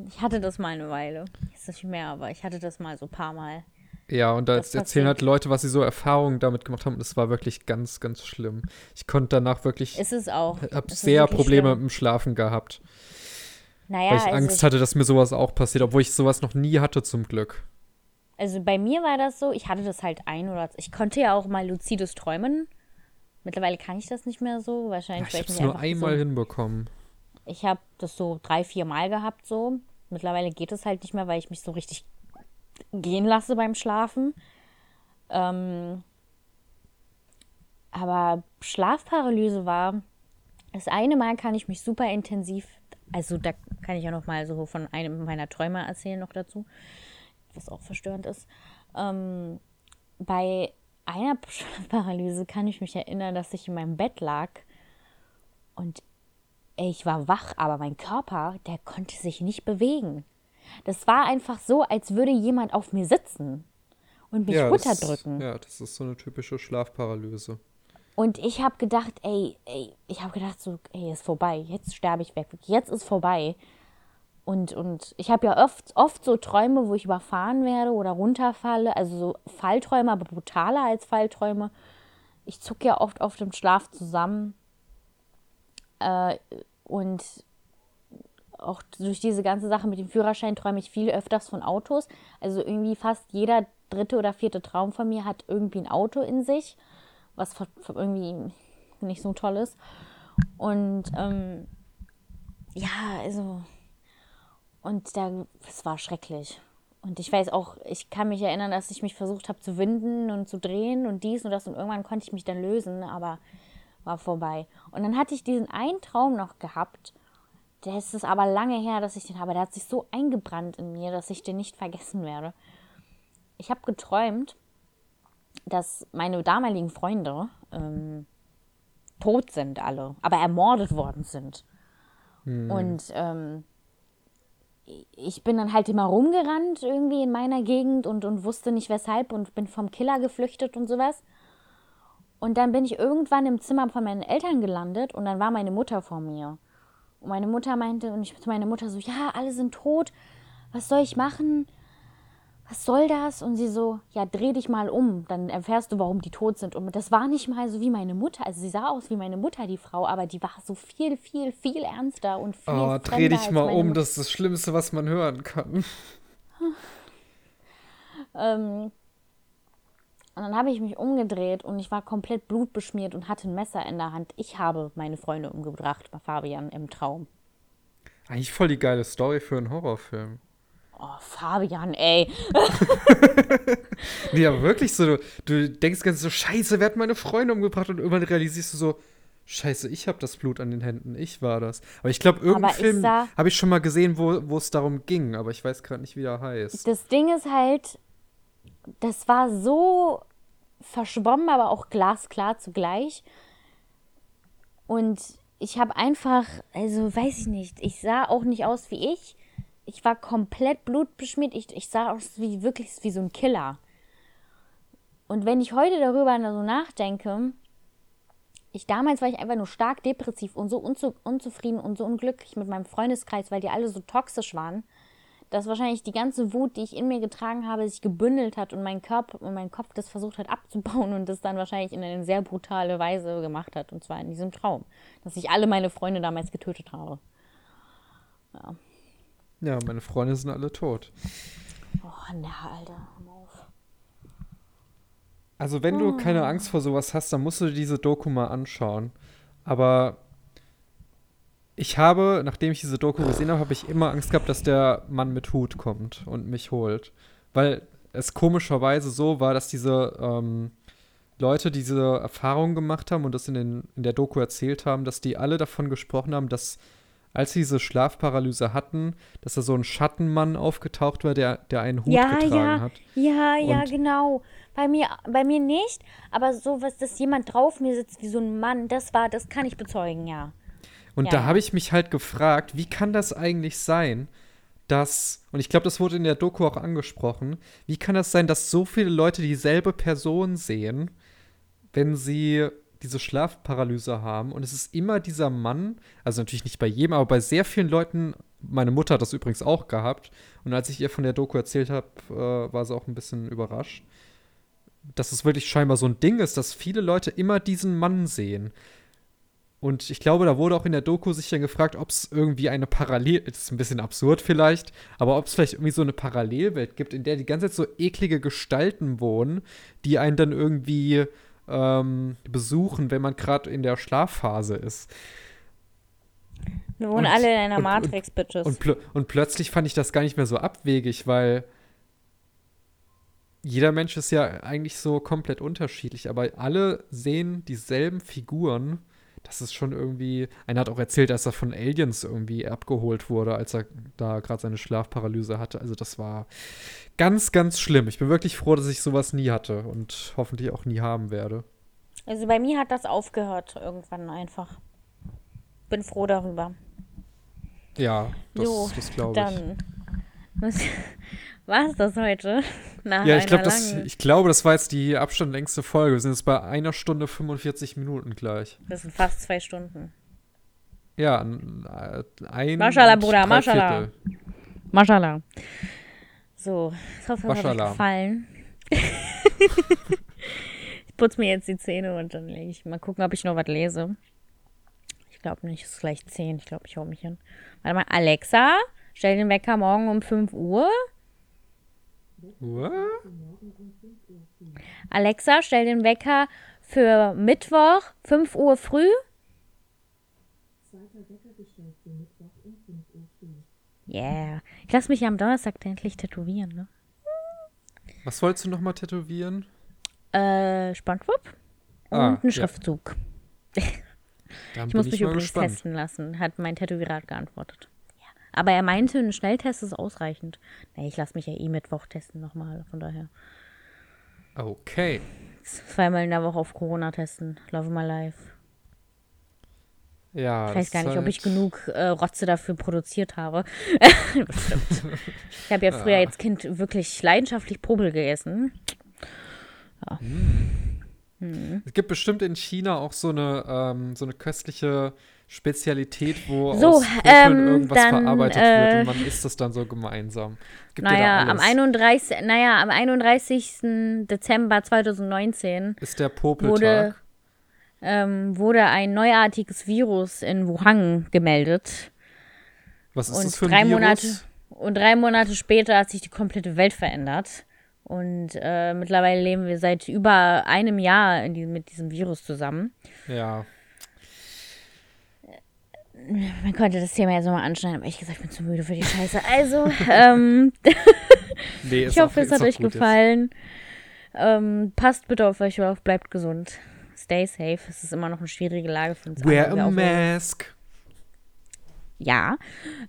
Ich hatte das mal eine Weile. Ist nicht mehr, aber ich hatte das mal so ein paar Mal. Ja, und da erzählen halt Leute, was sie so Erfahrungen damit gemacht haben. Und es war wirklich ganz, ganz schlimm. Ich konnte danach wirklich. Ist es auch. Hab sehr Probleme schlimm. mit dem Schlafen gehabt. Naja, weil ich also Angst ich, hatte, dass mir sowas auch passiert, obwohl ich sowas noch nie hatte, zum Glück. Also bei mir war das so, ich hatte das halt ein oder ich konnte ja auch mal luzides träumen. Mittlerweile kann ich das nicht mehr so, wahrscheinlich. Ja, ich habe es nur einmal so, hinbekommen. Ich habe das so drei, vier Mal gehabt so. Mittlerweile geht es halt nicht mehr, weil ich mich so richtig gehen lasse beim Schlafen. Ähm, aber Schlafparalyse war, das eine Mal kann ich mich super intensiv, also da kann ich ja noch mal so von einem meiner Träume erzählen noch dazu, was auch verstörend ist. Ähm, bei einer Schlafparalyse kann ich mich erinnern, dass ich in meinem Bett lag und ich war wach, aber mein Körper, der konnte sich nicht bewegen. Das war einfach so, als würde jemand auf mir sitzen und mich ja, runterdrücken. Das, ja, das ist so eine typische Schlafparalyse. Und ich habe gedacht, ey, ey, ich habe gedacht so, ey, ist vorbei, jetzt sterbe ich weg, jetzt ist vorbei. Und, und ich habe ja oft, oft so Träume, wo ich überfahren werde oder runterfalle, also so Fallträume, aber brutaler als Fallträume. ich zucke ja oft auf dem Schlaf zusammen. Äh, und auch durch diese ganze Sache mit dem Führerschein träume ich viel öfters von Autos. Also irgendwie fast jeder dritte oder vierte Traum von mir hat irgendwie ein Auto in sich, was irgendwie nicht so toll ist. Und ähm, ja, also und da, es war schrecklich. Und ich weiß auch, ich kann mich erinnern, dass ich mich versucht habe zu winden und zu drehen und dies und das und irgendwann konnte ich mich dann lösen, aber war vorbei. Und dann hatte ich diesen einen Traum noch gehabt. Der ist es aber lange her, dass ich den habe. Der hat sich so eingebrannt in mir, dass ich den nicht vergessen werde. Ich habe geträumt, dass meine damaligen Freunde ähm, tot sind alle, aber ermordet worden sind. Hm. Und ähm, ich bin dann halt immer rumgerannt irgendwie in meiner Gegend und, und wusste nicht weshalb und bin vom Killer geflüchtet und sowas. Und dann bin ich irgendwann im Zimmer von meinen Eltern gelandet und dann war meine Mutter vor mir. Und meine Mutter meinte, und ich zu meiner Mutter so, ja, alle sind tot, was soll ich machen? Was soll das? Und sie so, ja, dreh dich mal um, dann erfährst du, warum die tot sind. Und das war nicht mal so wie meine Mutter. Also sie sah aus wie meine Mutter, die Frau, aber die war so viel, viel, viel ernster und viel Oh, dreh dich mal um, das ist das Schlimmste, was man hören kann. ähm, und dann habe ich mich umgedreht und ich war komplett blutbeschmiert und hatte ein Messer in der Hand. Ich habe meine Freunde umgebracht bei Fabian im Traum. Eigentlich voll die geile Story für einen Horrorfilm. Oh, Fabian, ey. nee, aber wirklich so, du, denkst ganz so, scheiße, wer hat meine Freunde umgebracht? Und irgendwann realisierst du so, scheiße, ich habe das Blut an den Händen, ich war das. Aber ich glaube, irgendeinen Film habe ich schon mal gesehen, wo es darum ging, aber ich weiß gerade nicht, wie der heißt. Das Ding ist halt, das war so verschwommen, aber auch glasklar zugleich. Und ich habe einfach, also weiß ich nicht, ich sah auch nicht aus wie ich. Ich war komplett blutbeschmiert. Ich, ich sah aus wie wirklich wie so ein Killer. Und wenn ich heute darüber so nachdenke, ich damals war ich einfach nur stark depressiv und so unzu, unzufrieden und so unglücklich mit meinem Freundeskreis, weil die alle so toxisch waren dass wahrscheinlich die ganze Wut, die ich in mir getragen habe, sich gebündelt hat und mein Körper und mein Kopf das versucht hat abzubauen und das dann wahrscheinlich in eine sehr brutale Weise gemacht hat. Und zwar in diesem Traum, dass ich alle meine Freunde damals getötet habe. Ja. Ja, meine Freunde sind alle tot. Oh, na, Alter, auf. Also, wenn du keine Angst vor sowas hast, dann musst du dir diese Doku mal anschauen. Aber ich habe, nachdem ich diese Doku gesehen habe, habe ich immer Angst gehabt, dass der Mann mit Hut kommt und mich holt. Weil es komischerweise so war, dass diese ähm, Leute diese Erfahrung gemacht haben und das in, den, in der Doku erzählt haben, dass die alle davon gesprochen haben, dass als sie diese Schlafparalyse hatten, dass da so ein Schattenmann aufgetaucht war, der, der einen Hut ja, getragen ja, hat. Ja, ja, ja, genau. Bei mir, bei mir nicht, aber so was, dass jemand drauf mir sitzt wie so ein Mann, das war, das kann ich bezeugen, ja. Und ja. da habe ich mich halt gefragt, wie kann das eigentlich sein, dass, und ich glaube, das wurde in der Doku auch angesprochen, wie kann das sein, dass so viele Leute dieselbe Person sehen, wenn sie diese Schlafparalyse haben und es ist immer dieser Mann, also natürlich nicht bei jedem, aber bei sehr vielen Leuten, meine Mutter hat das übrigens auch gehabt und als ich ihr von der Doku erzählt habe, äh, war sie auch ein bisschen überrascht, dass es wirklich scheinbar so ein Ding ist, dass viele Leute immer diesen Mann sehen. Und ich glaube, da wurde auch in der Doku sich dann gefragt, ob es irgendwie eine Parallel, das ist ein bisschen absurd vielleicht, aber ob es vielleicht irgendwie so eine Parallelwelt gibt, in der die ganze Zeit so eklige Gestalten wohnen, die einen dann irgendwie ähm, besuchen, wenn man gerade in der Schlafphase ist. Wir wohnen und, alle in einer Matrix, Bitches. Und, und, und plötzlich fand ich das gar nicht mehr so abwegig, weil jeder Mensch ist ja eigentlich so komplett unterschiedlich, aber alle sehen dieselben Figuren das ist schon irgendwie. Einer hat auch erzählt, dass er von Aliens irgendwie abgeholt wurde, als er da gerade seine Schlafparalyse hatte. Also, das war ganz, ganz schlimm. Ich bin wirklich froh, dass ich sowas nie hatte und hoffentlich auch nie haben werde. Also, bei mir hat das aufgehört irgendwann einfach. Bin froh darüber. Ja, das, das glaube ich. Dann war es das heute. Nach ja, ich, glaub, das, ich glaube, das war jetzt die abstandlängste Folge. Wir sind jetzt bei einer Stunde 45 Minuten gleich. Das sind fast zwei Stunden. Ja, ein. Maschallah, Bruder, Maschallah. Maschallah. So, ich hoffe, es hat euch gefallen. ich putze mir jetzt die Zähne und dann lege ich mal gucken, ob ich noch was lese. Ich glaube nicht, es ist gleich 10. Ich glaube, ich hau mich hin. Warte mal, Alexa, stell den Wecker morgen um 5 Uhr. What? Alexa, stell den Wecker für Mittwoch 5 Uhr früh. Yeah. Ich lasse mich ja am Donnerstag endlich tätowieren, ne? Was wolltest du nochmal tätowieren? Äh, Spongebob und Ah, einen ja. Schriftzug. Dann Ich muss ich mich übrigens gespannt. testen lassen, hat mein Tätowierer geantwortet. Ja. Aber er meinte, ein Schnelltest ist ausreichend. Nee, ich lasse mich ja eh Mittwoch testen nochmal, von daher. Okay. Zweimal in der Woche auf Corona testen. Love my life. Ja. Ich weiß gar nicht, ob halt- ich genug äh, Rotze dafür produziert habe. Bestimmt. Ich habe ja früher Ja. als Kind wirklich leidenschaftlich Popel gegessen. Es gibt bestimmt in China auch so eine, ähm, so eine köstliche Spezialität, wo So, aus Popeln ähm, irgendwas dann, verarbeitet äh, wird und man isst das dann so gemeinsam. Gibt ja Naja, am alles. 31, naja, am 31. Dezember 2019 ist der wurde, Popeltag. ähm, wurde ein neuartiges Virus in Wuhan gemeldet. Was ist und das für ein drei Virus? Monate Und drei Monate später hat sich die komplette Welt verändert. Und äh, mittlerweile leben wir seit über einem Jahr diesem, mit diesem Virus zusammen. Ja. Man könnte das Thema jetzt nochmal anschneiden, aber ich gesagt, ich bin zu müde für die Scheiße. Also, ähm, Nee, ich hoffe, auch, es hat euch gefallen. Ähm, passt bitte auf euch auf, bleibt gesund. Stay safe. Es ist immer noch eine schwierige Lage für uns Wear alle. a mask. Ja.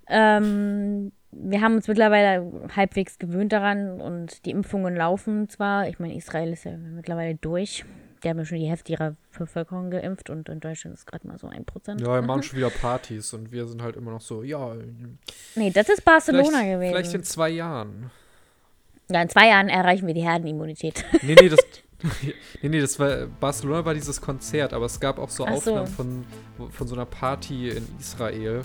Ähm, wir haben uns mittlerweile halbwegs gewöhnt daran und die Impfungen laufen zwar. Ich meine, Israel ist ja mittlerweile durch. Die haben ja schon die Hälfte ihrer Bevölkerung geimpft und in Deutschland ist gerade mal so ein Prozent. Ja, wir machen schon wieder Partys und wir sind halt immer noch so, ja, Nee, das ist Barcelona vielleicht, gewesen. vielleicht in zwei Jahren. ja, in zwei Jahren erreichen wir die Herdenimmunität. Nee, nee, das, nee, nee, das war, Barcelona war dieses Konzert, aber es gab auch so so. Aufnahmen von, von so einer Party in Israel.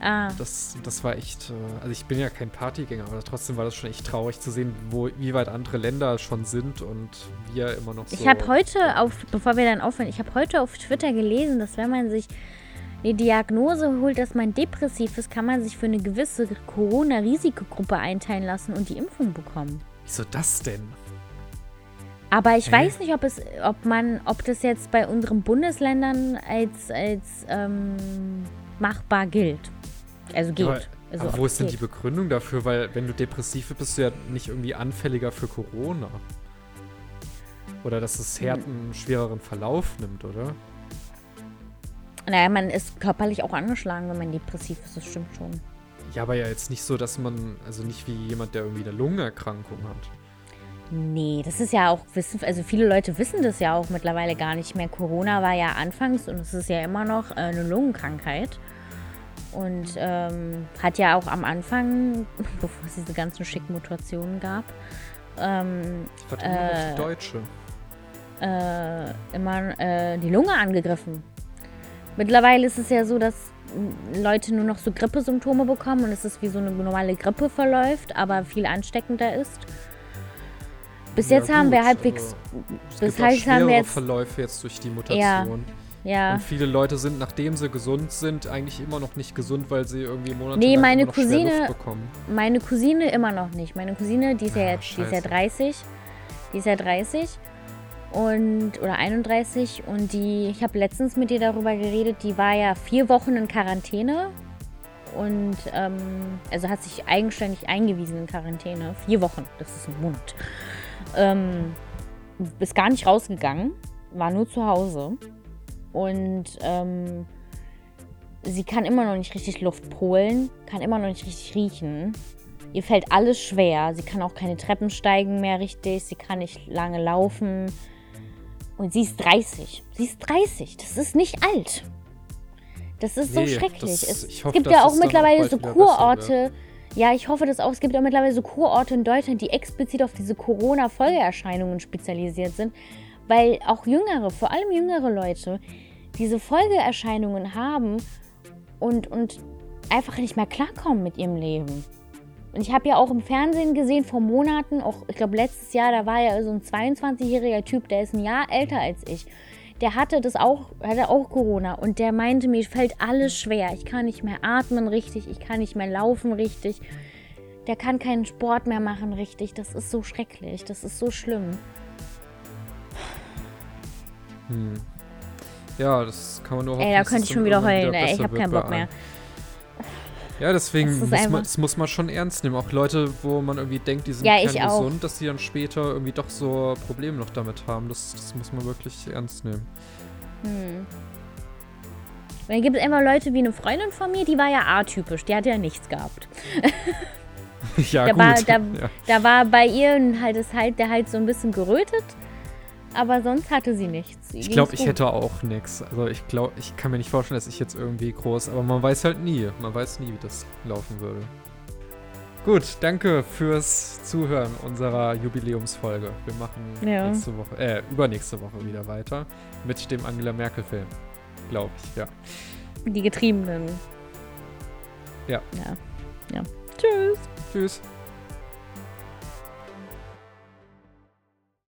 Ah, Das, das war echt, äh, also ich bin ja kein Partygänger, aber trotzdem war das schon echt traurig zu sehen, wo, wie weit andere Länder schon sind und wir immer noch so. ich habe heute auf, bevor wir dann aufhören, ich habe heute auf Twitter gelesen, dass wenn man sich eine Diagnose holt, dass man depressiv ist, kann man sich für eine gewisse Corona-Risikogruppe einteilen lassen und die Impfung bekommen. Wieso das denn? Aber ich Hä? weiß nicht, ob es, ob man, ob das jetzt bei unseren Bundesländern als, als ähm, machbar gilt. Also geht. Aber, also aber wo ist denn die geht. Begründung dafür? Weil wenn du depressiv bist, bist du ja nicht irgendwie anfälliger für Corona. Oder dass es Hm. härten, schwereren Verlauf nimmt, oder? Naja, man ist körperlich auch angeschlagen, wenn man depressiv ist, das stimmt schon. Ja, aber ja jetzt nicht so, dass man, also nicht wie jemand, der irgendwie eine Lungenerkrankung hat. Nee, das ist ja auch, wissen, also viele Leute wissen das ja auch mittlerweile gar nicht mehr. Corona war ja anfangs und es ist ja immer noch äh, eine Lungenkrankheit. Und ähm, hat ja auch am Anfang, bevor es diese ganzen schicken Mutationen gab, ähm, Hat immer Äh, die Deutsche. äh, immer äh, die Lunge angegriffen. Mittlerweile ist es ja so, dass Leute nur noch so Grippesymptome bekommen und es ist wie so eine normale Grippe verläuft, aber viel ansteckender ist. Bis Ja, jetzt haben wir gut, halbwegs. bis heißt, haben wir jetzt. Verläufe jetzt durch die. Mutation. Ja. Und viele Leute sind, nachdem sie gesund sind, eigentlich immer noch nicht gesund, weil sie irgendwie Monate Nee, meine immer noch schwer Cousine- Luft bekommen. Meine Cousine immer noch nicht. Meine Cousine, die ist ja Ah, jetzt, die ist ja scheiße. 30. Die ist ja 30 und oder 31 und die, ich habe letztens mit ihr darüber geredet, die war ja vier Wochen in Quarantäne und ähm, also hat sich eigenständig eingewiesen in Quarantäne. Vier Wochen, das ist ein Monat. Ähm, ist gar nicht rausgegangen, war nur zu Hause und ähm, sie kann immer noch nicht richtig Luft holen, kann immer noch nicht richtig riechen. Ihr fällt alles schwer. Sie kann auch keine Treppen steigen mehr richtig. Sie kann nicht lange laufen. Und sie ist 30. Sie ist 30. Das ist nicht alt. Das ist Nee, so schrecklich. das- es, hoffe, gibt ja auch auch mittlerweile bald so Kurorte. Ja, ich hoffe das auch. Es gibt auch mittlerweile so Kurorte in Deutschland, die explizit auf diese Corona-Folgeerscheinungen spezialisiert sind. Weil auch Jüngere, vor allem jüngere Leute, diese Folgeerscheinungen haben und, und einfach nicht mehr klarkommen mit ihrem Leben. Und ich habe ja auch im Fernsehen gesehen vor Monaten, auch ich glaube letztes Jahr, da war ja so ein 22-jähriger Typ, der ist ein Jahr älter als ich. Der hatte das auch, hatte auch Corona und der meinte, mir fällt alles schwer. Ich kann nicht mehr atmen richtig, ich kann nicht mehr laufen richtig. Der kann keinen Sport mehr machen richtig. Das ist so schrecklich, das ist so schlimm. Hm. Ja, das kann man nur hoffen. Ey, da könnte ich schon wieder heulen, ey. Ich habe keinen Bock mehr. Ja, deswegen das muss man, das muss man schon ernst nehmen. Auch Leute, wo man irgendwie denkt, die sind ja, gesund, dass die dann später irgendwie doch so Probleme noch damit haben. Das, das muss man wirklich ernst nehmen. Hm. Und dann gibt es immer Leute wie eine Freundin von mir, die war ja atypisch, die hat ja nichts gehabt. ja, da gut. War, da, ja. da war bei ihr halt das halt, der halt so ein bisschen gerötet aber sonst hatte sie nichts. Sie ich glaube, ich hätte auch nichts. Also ich glaube, ich kann mir nicht vorstellen, dass ich jetzt irgendwie groß, aber man weiß halt nie. Man weiß nie, wie das laufen würde. Gut, danke fürs Zuhören unserer Jubiläumsfolge. Wir machen ja. nächste Woche, äh, übernächste Woche wieder weiter mit dem Angela Merkel-Film. Glaube ich, ja. Die Getriebenen. Ja. Ja. Ja. Tschüss. Tschüss.